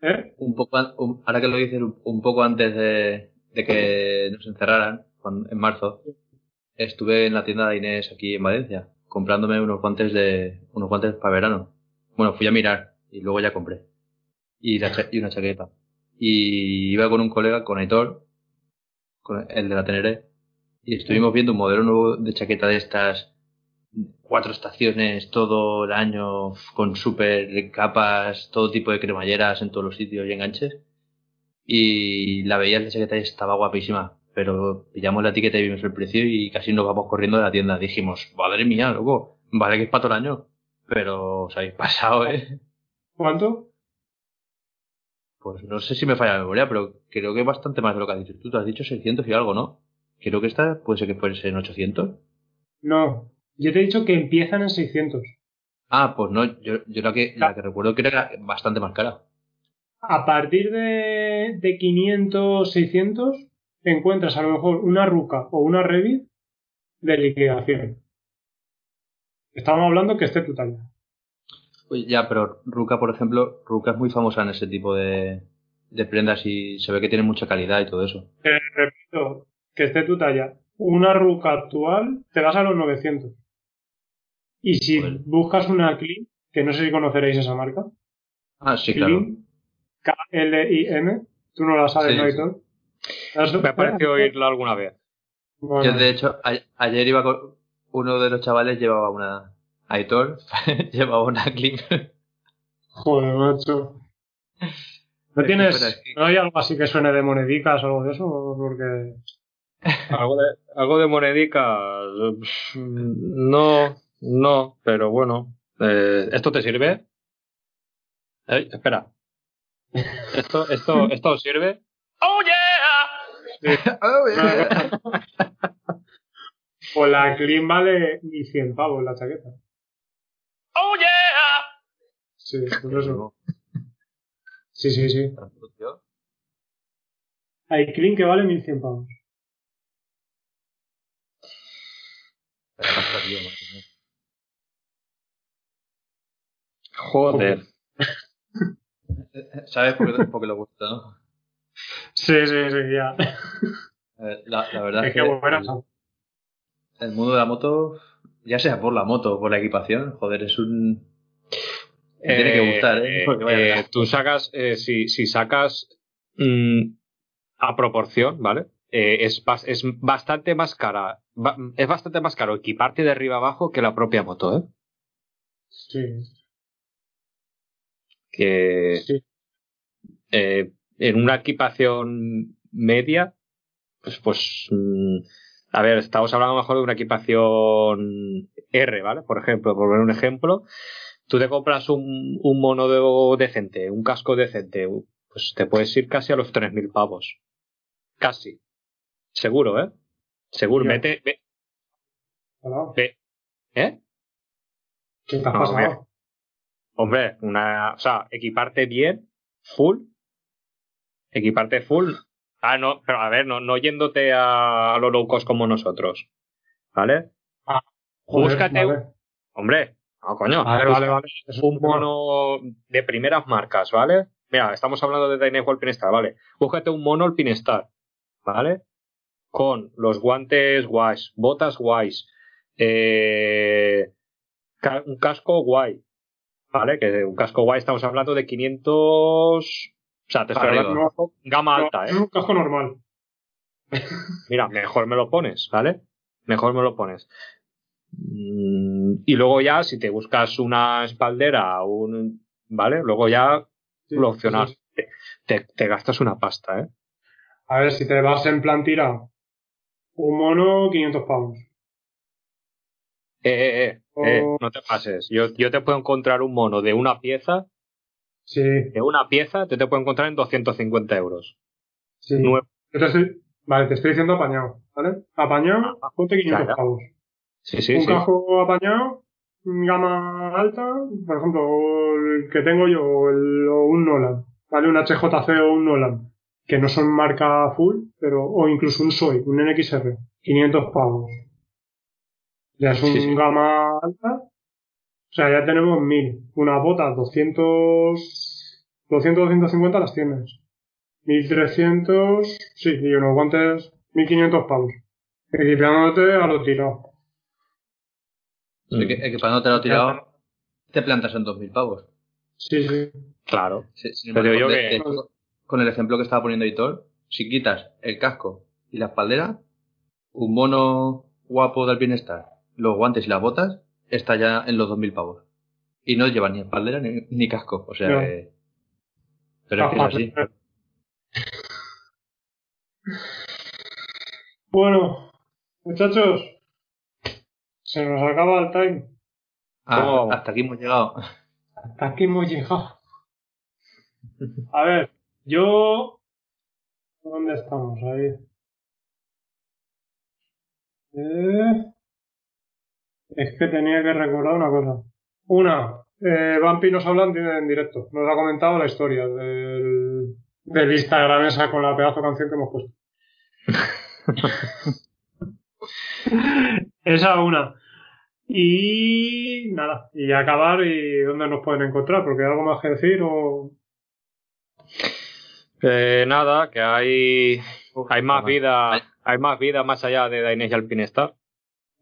¿Eh? un poco, un- ahora que lo dices un, poco antes de, de que nos encerraran, cuando- en marzo, estuve en la tienda de Inés aquí en Valencia, comprándome unos guantes de, unos guantes para verano. Bueno, fui a mirar y luego ya compré. Y, la cha- y una chaqueta. Y iba con un colega, con Aitor, con el de la Tenere, y estuvimos viendo un modelo nuevo de chaqueta de estas, cuatro estaciones todo el año, con super capas, todo tipo de cremalleras en todos los sitios y enganches. Y la veías la chaqueta y estaba guapísima. Pero pillamos la etiqueta y vimos el precio y casi nos vamos corriendo de la tienda. Dijimos, madre mía, loco, vale que es para todo el año. Pero os habéis pasado, eh. ¿Cuánto? Pues no sé si me falla la memoria, pero creo que es bastante más de lo que has dicho tú. Tú has dicho 600 y algo, ¿no? Creo que esta puede ser que fuese en 800. No. Yo te he dicho que empiezan en 600. Ah, pues no, yo, yo la, que, la que recuerdo que era bastante más cara. A partir de, de 500, 600, encuentras a lo mejor una ruca o una Revit de liquidación. Estamos hablando que esté tu talla. Pues ya, pero Ruka, por ejemplo, Ruka es muy famosa en ese tipo de, de prendas y se ve que tiene mucha calidad y todo eso. Te repito, que esté tu talla. Una ruca actual te vas a los 900. Y si buscas una Clean, que no sé si conoceréis esa marca, Ah, sí, claro. Clean, K-L-I-M, tú no la sabes, Sí, ¿no, Me ha parecido oírlo alguna vez. Bueno, Yo, de hecho, a- ayer iba con uno de los chavales llevaba una Aitor, *laughs* llevaba una Kling. Joder, macho. ¿No tienes, no hay algo así que suene de monedicas o algo de eso? Porque, Algo de, algo de monedica, pff, no, no, pero bueno. Eh, ¿Esto te sirve? Ey, espera. ¿Esto, esto, ¿Esto os sirve? ¡Oh, yeah! *laughs* o la Clean vale 1100 pavos la chaqueta. ¡Oh, yeah! Sí, pues eso. Sí, sí, sí. Hay Clean que vale 1100 pavos. Joder. *laughs* ¿Sabes por qué, por qué lo gusta, no? Sí, sí, sí, ya. Eh, La, la verdad Es es que que buena. el, el mundo de la moto, ya sea por la moto o por la equipación, joder, es un... Me tiene que gustar, ¿eh? Porque vaya eh, gasto. tú sacas, eh, si, si sacas mm, a proporción, ¿vale? Eh, es, es bastante más cara, es bastante más caro equiparte de arriba abajo que la propia moto, ¿eh? Sí. Que Sí. eh, en una equipación media, pues, pues mm, a ver, estamos hablando mejor de una equipación R, ¿vale? Por ejemplo, por ver un ejemplo, tú te compras un, un mono de- decente, un casco decente, pues te puedes ir casi a los 3.000 pavos. Casi. Seguro, ¿eh? Seguro. Vete, ve- ¿eh? ¿Qué te ha No, pasado? Hombre, una, o sea, equiparte bien, full, equiparte full. Ah, no, pero a ver, no, no yéndote a, los low cost como nosotros, ¿vale? Joder, búscate- vale. Hombre, no, coño. Vale, vale, vale. Un es verdad. mono de primeras marcas, ¿vale? mira, estamos hablando de Dynamic Alpinestar, ¿vale? Búscate un mono Alpinestar, ¿vale? Con los guantes guays, botas guays, eh, ca- un casco guay, ¿vale? Que un casco guay estamos hablando de 500... O sea, te estoy Arriba. hablando de una gama alta, Es ¿eh? un casco normal. Mira, mejor me lo pones, ¿vale? Mejor me lo pones. Y luego ya, si te buscas una espaldera, un, ¿vale? Luego ya Sí, lo opcional. sí, sí. Te, te- te gastas una pasta, ¿eh? A ver, si te vas en plan tirado, un mono, 500 pavos. Eh, eh, eh, eh, O- no te pases. Yo, yo te puedo encontrar un mono de una pieza, Sí, de una pieza, te, te puedo encontrar en 250 euros. sí. Nuevo. Vale, te estoy diciendo apañado, ¿vale? Apañado, Ah, ponte 500 ya, ya. pavos. Sí, sí, un sí. casco apañado, gama alta, por ejemplo, el que tengo yo, el, o un Nolan, ¿vale? Un HJC o un Nolan, que no son marca full, pero, o incluso un SOI, un NXR, 500 pavos. Ya es un Sí, sí. gama alta. O sea, ya tenemos 1000. Una bota, 200, 200, 250 las tienes. 1300, sí, y unos guantes, 1500 pavos. Equipándote a lo tirado. Mm, Equi- Equipándote lo tirado, te plantas en 2.000 pavos. Sí, sí. Claro. Sí, Pero yo de- que- hecho, con el ejemplo que estaba poniendo Editor, si quitas el casco y la espaldera, un mono guapo del bienestar, los guantes y las botas, está ya en los 2.000 pavos. Y no lleva ni espaldera ni, ni casco. O sea No. que- Pero es que es así. Bueno, muchachos, se nos acaba el time. Ah, hasta aquí hemos llegado. Hasta aquí hemos llegado. A ver, yo. ¿Dónde estamos? Ahí. Eh, Es que tenía que recordar una cosa. Una, eh, Vampi nos habla en directo. Nos ha comentado la historia del, del Instagram esa con la pedazo de canción que hemos puesto. *laughs* esa una. Y nada, y acabar y dónde nos pueden encontrar, porque hay algo más que decir o... Eh, nada, que hay, hay más vida, hay más vida más allá de Dainese Alpinestar,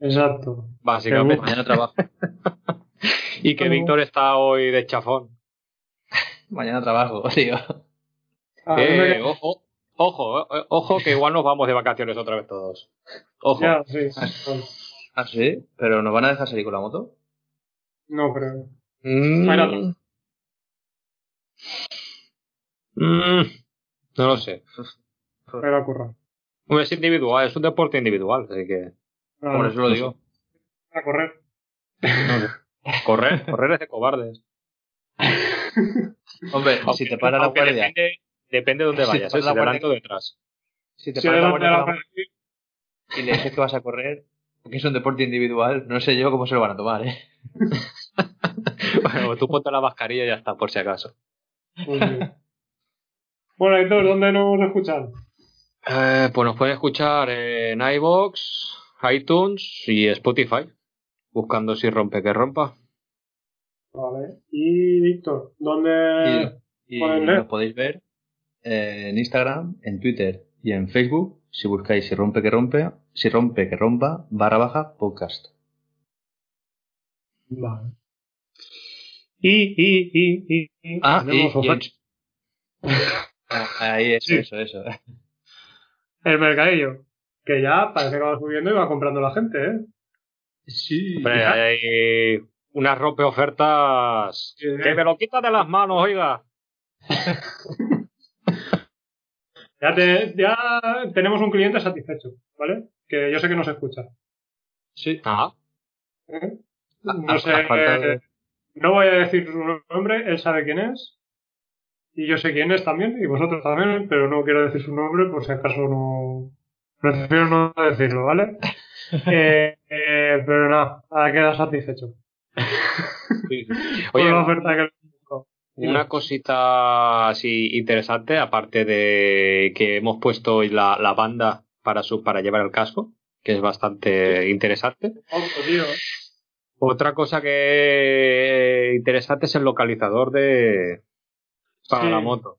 Exacto. básicamente. Mañana trabajo. *laughs* Y que Víctor está hoy de chafón. Mañana trabajo, *laughs* tío. A mí Eh, me- ojo, ojo, eh, ojo, que igual nos vamos de vacaciones otra vez todos. Ojo. Ya, sí. Ah, sí, pero ¿nos van a dejar salir con la moto? No creo. Mm. Mm, no lo sé. Me va a. Hombre, Es individual, es un deporte individual, así que Nada, Por eso lo digo. A correr. correr, correr es de cobardes. *laughs* Hombre, Aunque- si te para la guardia, Depende, depende de dónde Si vayas, te ¿eh? si la delante o guardia- detrás. si te Si para la guardia la y le dices que vas a correr, porque es un deporte individual, no sé yo cómo se lo van a tomar, ¿eh? *laughs* Bueno, tú ponte la mascarilla y ya está, por si acaso. Muy bien. Bueno, Héctor, ¿dónde nos escuchan? Eh, pues nos pueden escuchar en iVoox, iTunes y Spotify, buscando si rompe que rompa. Vale. Y Víctor, ¿dónde...? Y, y pueden lo podéis ver eh, en Instagram, en Twitter y en Facebook si buscáis si rompe que rompe, si rompe que rompa, barra baja podcast. Vale. Y, y, y, y, y Ah, y, y. Ah, *laughs* ahí, eso, Sí. eso, eso. el mercadillo. Que ya parece que va subiendo y va comprando la gente, ¿eh? Sí. Hombre, hay unas rompe ofertas Sí. que me lo quita de las manos, oiga. *laughs* Ya, te- ya tenemos un cliente satisfecho, ¿vale? Que yo sé que nos escucha. Sí. Ah, ¿eh? A- No sé, eh, no voy a decir su nombre, él sabe quién es. Y yo sé quién es también, y vosotros también, pero no quiero decir su nombre por si acaso no. Prefiero no decirlo, ¿vale? *laughs* Eh, eh, pero nada, ahora queda satisfecho. sí. *laughs* Por Oye, la oferta que le busco. una cosita así interesante, aparte de que hemos puesto hoy la, la banda para, su, para llevar el casco, que es bastante interesante. Tío. Otra cosa que interesante es el localizador de, para Sí. la moto.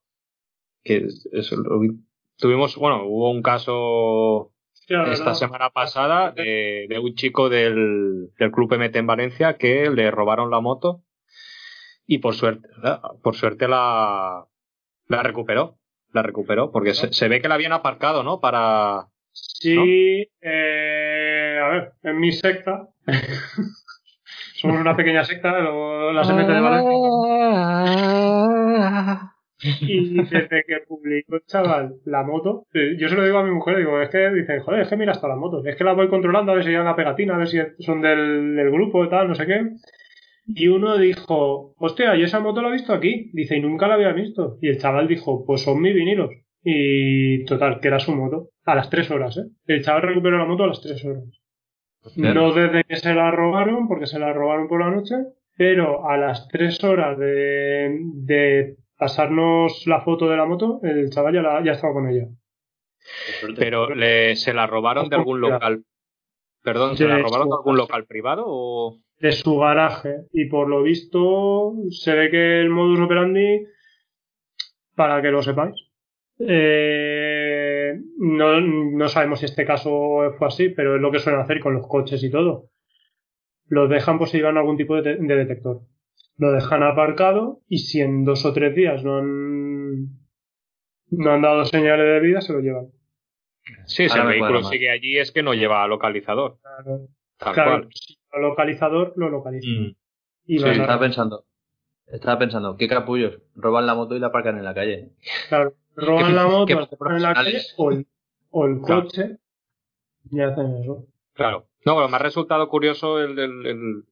Que es- eso lo vi- tuvimos, bueno, hubo un caso Sí, esta semana pasada de, de un chico del, del Club MT en Valencia que le robaron la moto y por suerte, por suerte la, la recuperó. La recuperó porque se, se ve que la habían aparcado, ¿no? Para. Sí, eh, a ver, en mi secta, *laughs* somos una pequeña secta, lo- la SMT de Valencia, *laughs* *laughs* y desde que publicó el chaval la moto, yo se lo digo a mi mujer, digo, es que dicen, joder, es que mira hasta la moto, es que la voy controlando a ver si llevan la pegatina, a ver si son del, del grupo y tal, no sé qué. Y uno dijo, hostia, yo esa moto la he visto aquí. Dice, y nunca la había visto. Y el chaval dijo, pues son mis vinilos. Y total, que era su moto. A las tres horas, ¿eh? El chaval recuperó la moto a las tres horas. No desde que se la robaron, porque se la robaron por la noche, pero a las tres horas de, de pasarnos la foto de la moto, el chaval ya, la- ya estaba con ella. Pero le, se la robaron de algún local. Perdón, ¿se De la robaron de algún local privado o.? de su garaje y por lo visto se ve que el modus operandi para que lo sepáis eh, no, no sabemos si este caso fue así pero es lo que suelen hacer con los coches y todo los dejan por si llevan algún tipo de, de detector lo dejan aparcado y si en dos o tres días no han no han dado señales de vida se lo llevan Sí, si el vehículo sigue allí es que no lleva localizador. claro, Tal claro, cual. si lo localizador lo localiza Mm. y Sí, estaba pensando. Estaba pensando, qué capullos. Roban la moto y la aparcan en la calle. Claro, *laughs* roban la moto la dejan en la calle o el, o el Claro. coche y hacen eso. Claro. No, pero me ha resultado curioso el, el, el,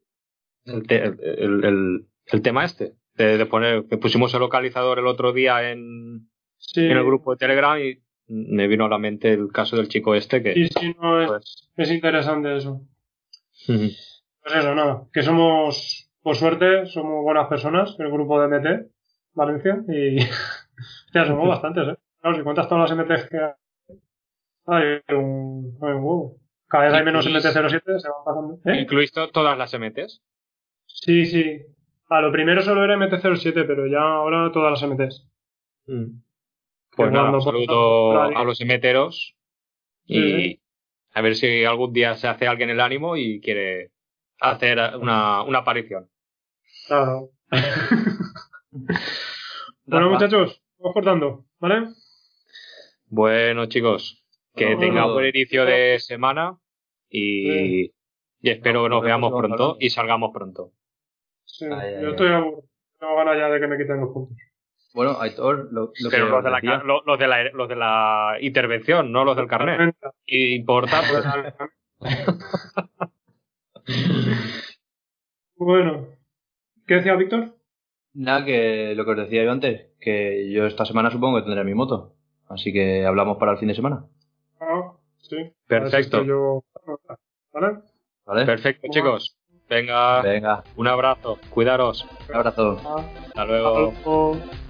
el, te- el- el- el tema este. De, de poner, que pusimos el localizador el otro día en, Sí, en el grupo de Telegram y me vino a la mente el caso del chico este que. sí, sí, no, es, pues, es interesante eso. Pues eso, nada, que somos, por suerte, somos buenas personas, el grupo de MT, Valencia, y *laughs* ya somos bastantes, ¿eh? Claro, si cuentas todas las MTs que hay, hay un, hay un huevo. Cada vez hay menos Incluís- MT-07, se van pasando. ¿Eh? ¿Incluís to- todas las MTs? Sí, sí. A lo primero solo era MT-07, pero ya ahora todas las MTs. Pues Que nada, un saludo a los emeteros y Sí, a ver si algún día se hace alguien el ánimo y quiere hacer una, una aparición. Claro. *laughs* bueno, muchachos, vamos cortando, ¿vale? Bueno, chicos, que Bueno, tenga bueno. buen inicio de semana y, y espero que nos veamos pronto y salgamos pronto. Sí, Ay, ay, yo ay. estoy aburrido. Tengo ganas ya de que me quiten los puntos. Bueno, Aitor, lo, lo Pero que los de, la, los, de la, los de la intervención, no los del carnet. Importante. bueno, ¿qué decía Víctor? Nada, que lo que os decía yo antes, que yo esta semana supongo que tendré mi moto. Así que hablamos para el fin de semana. Sí. Perfecto. Perfecto, chicos. Venga, Venga, un abrazo. Cuidaros. un abrazo. Hasta luego. hasta luego.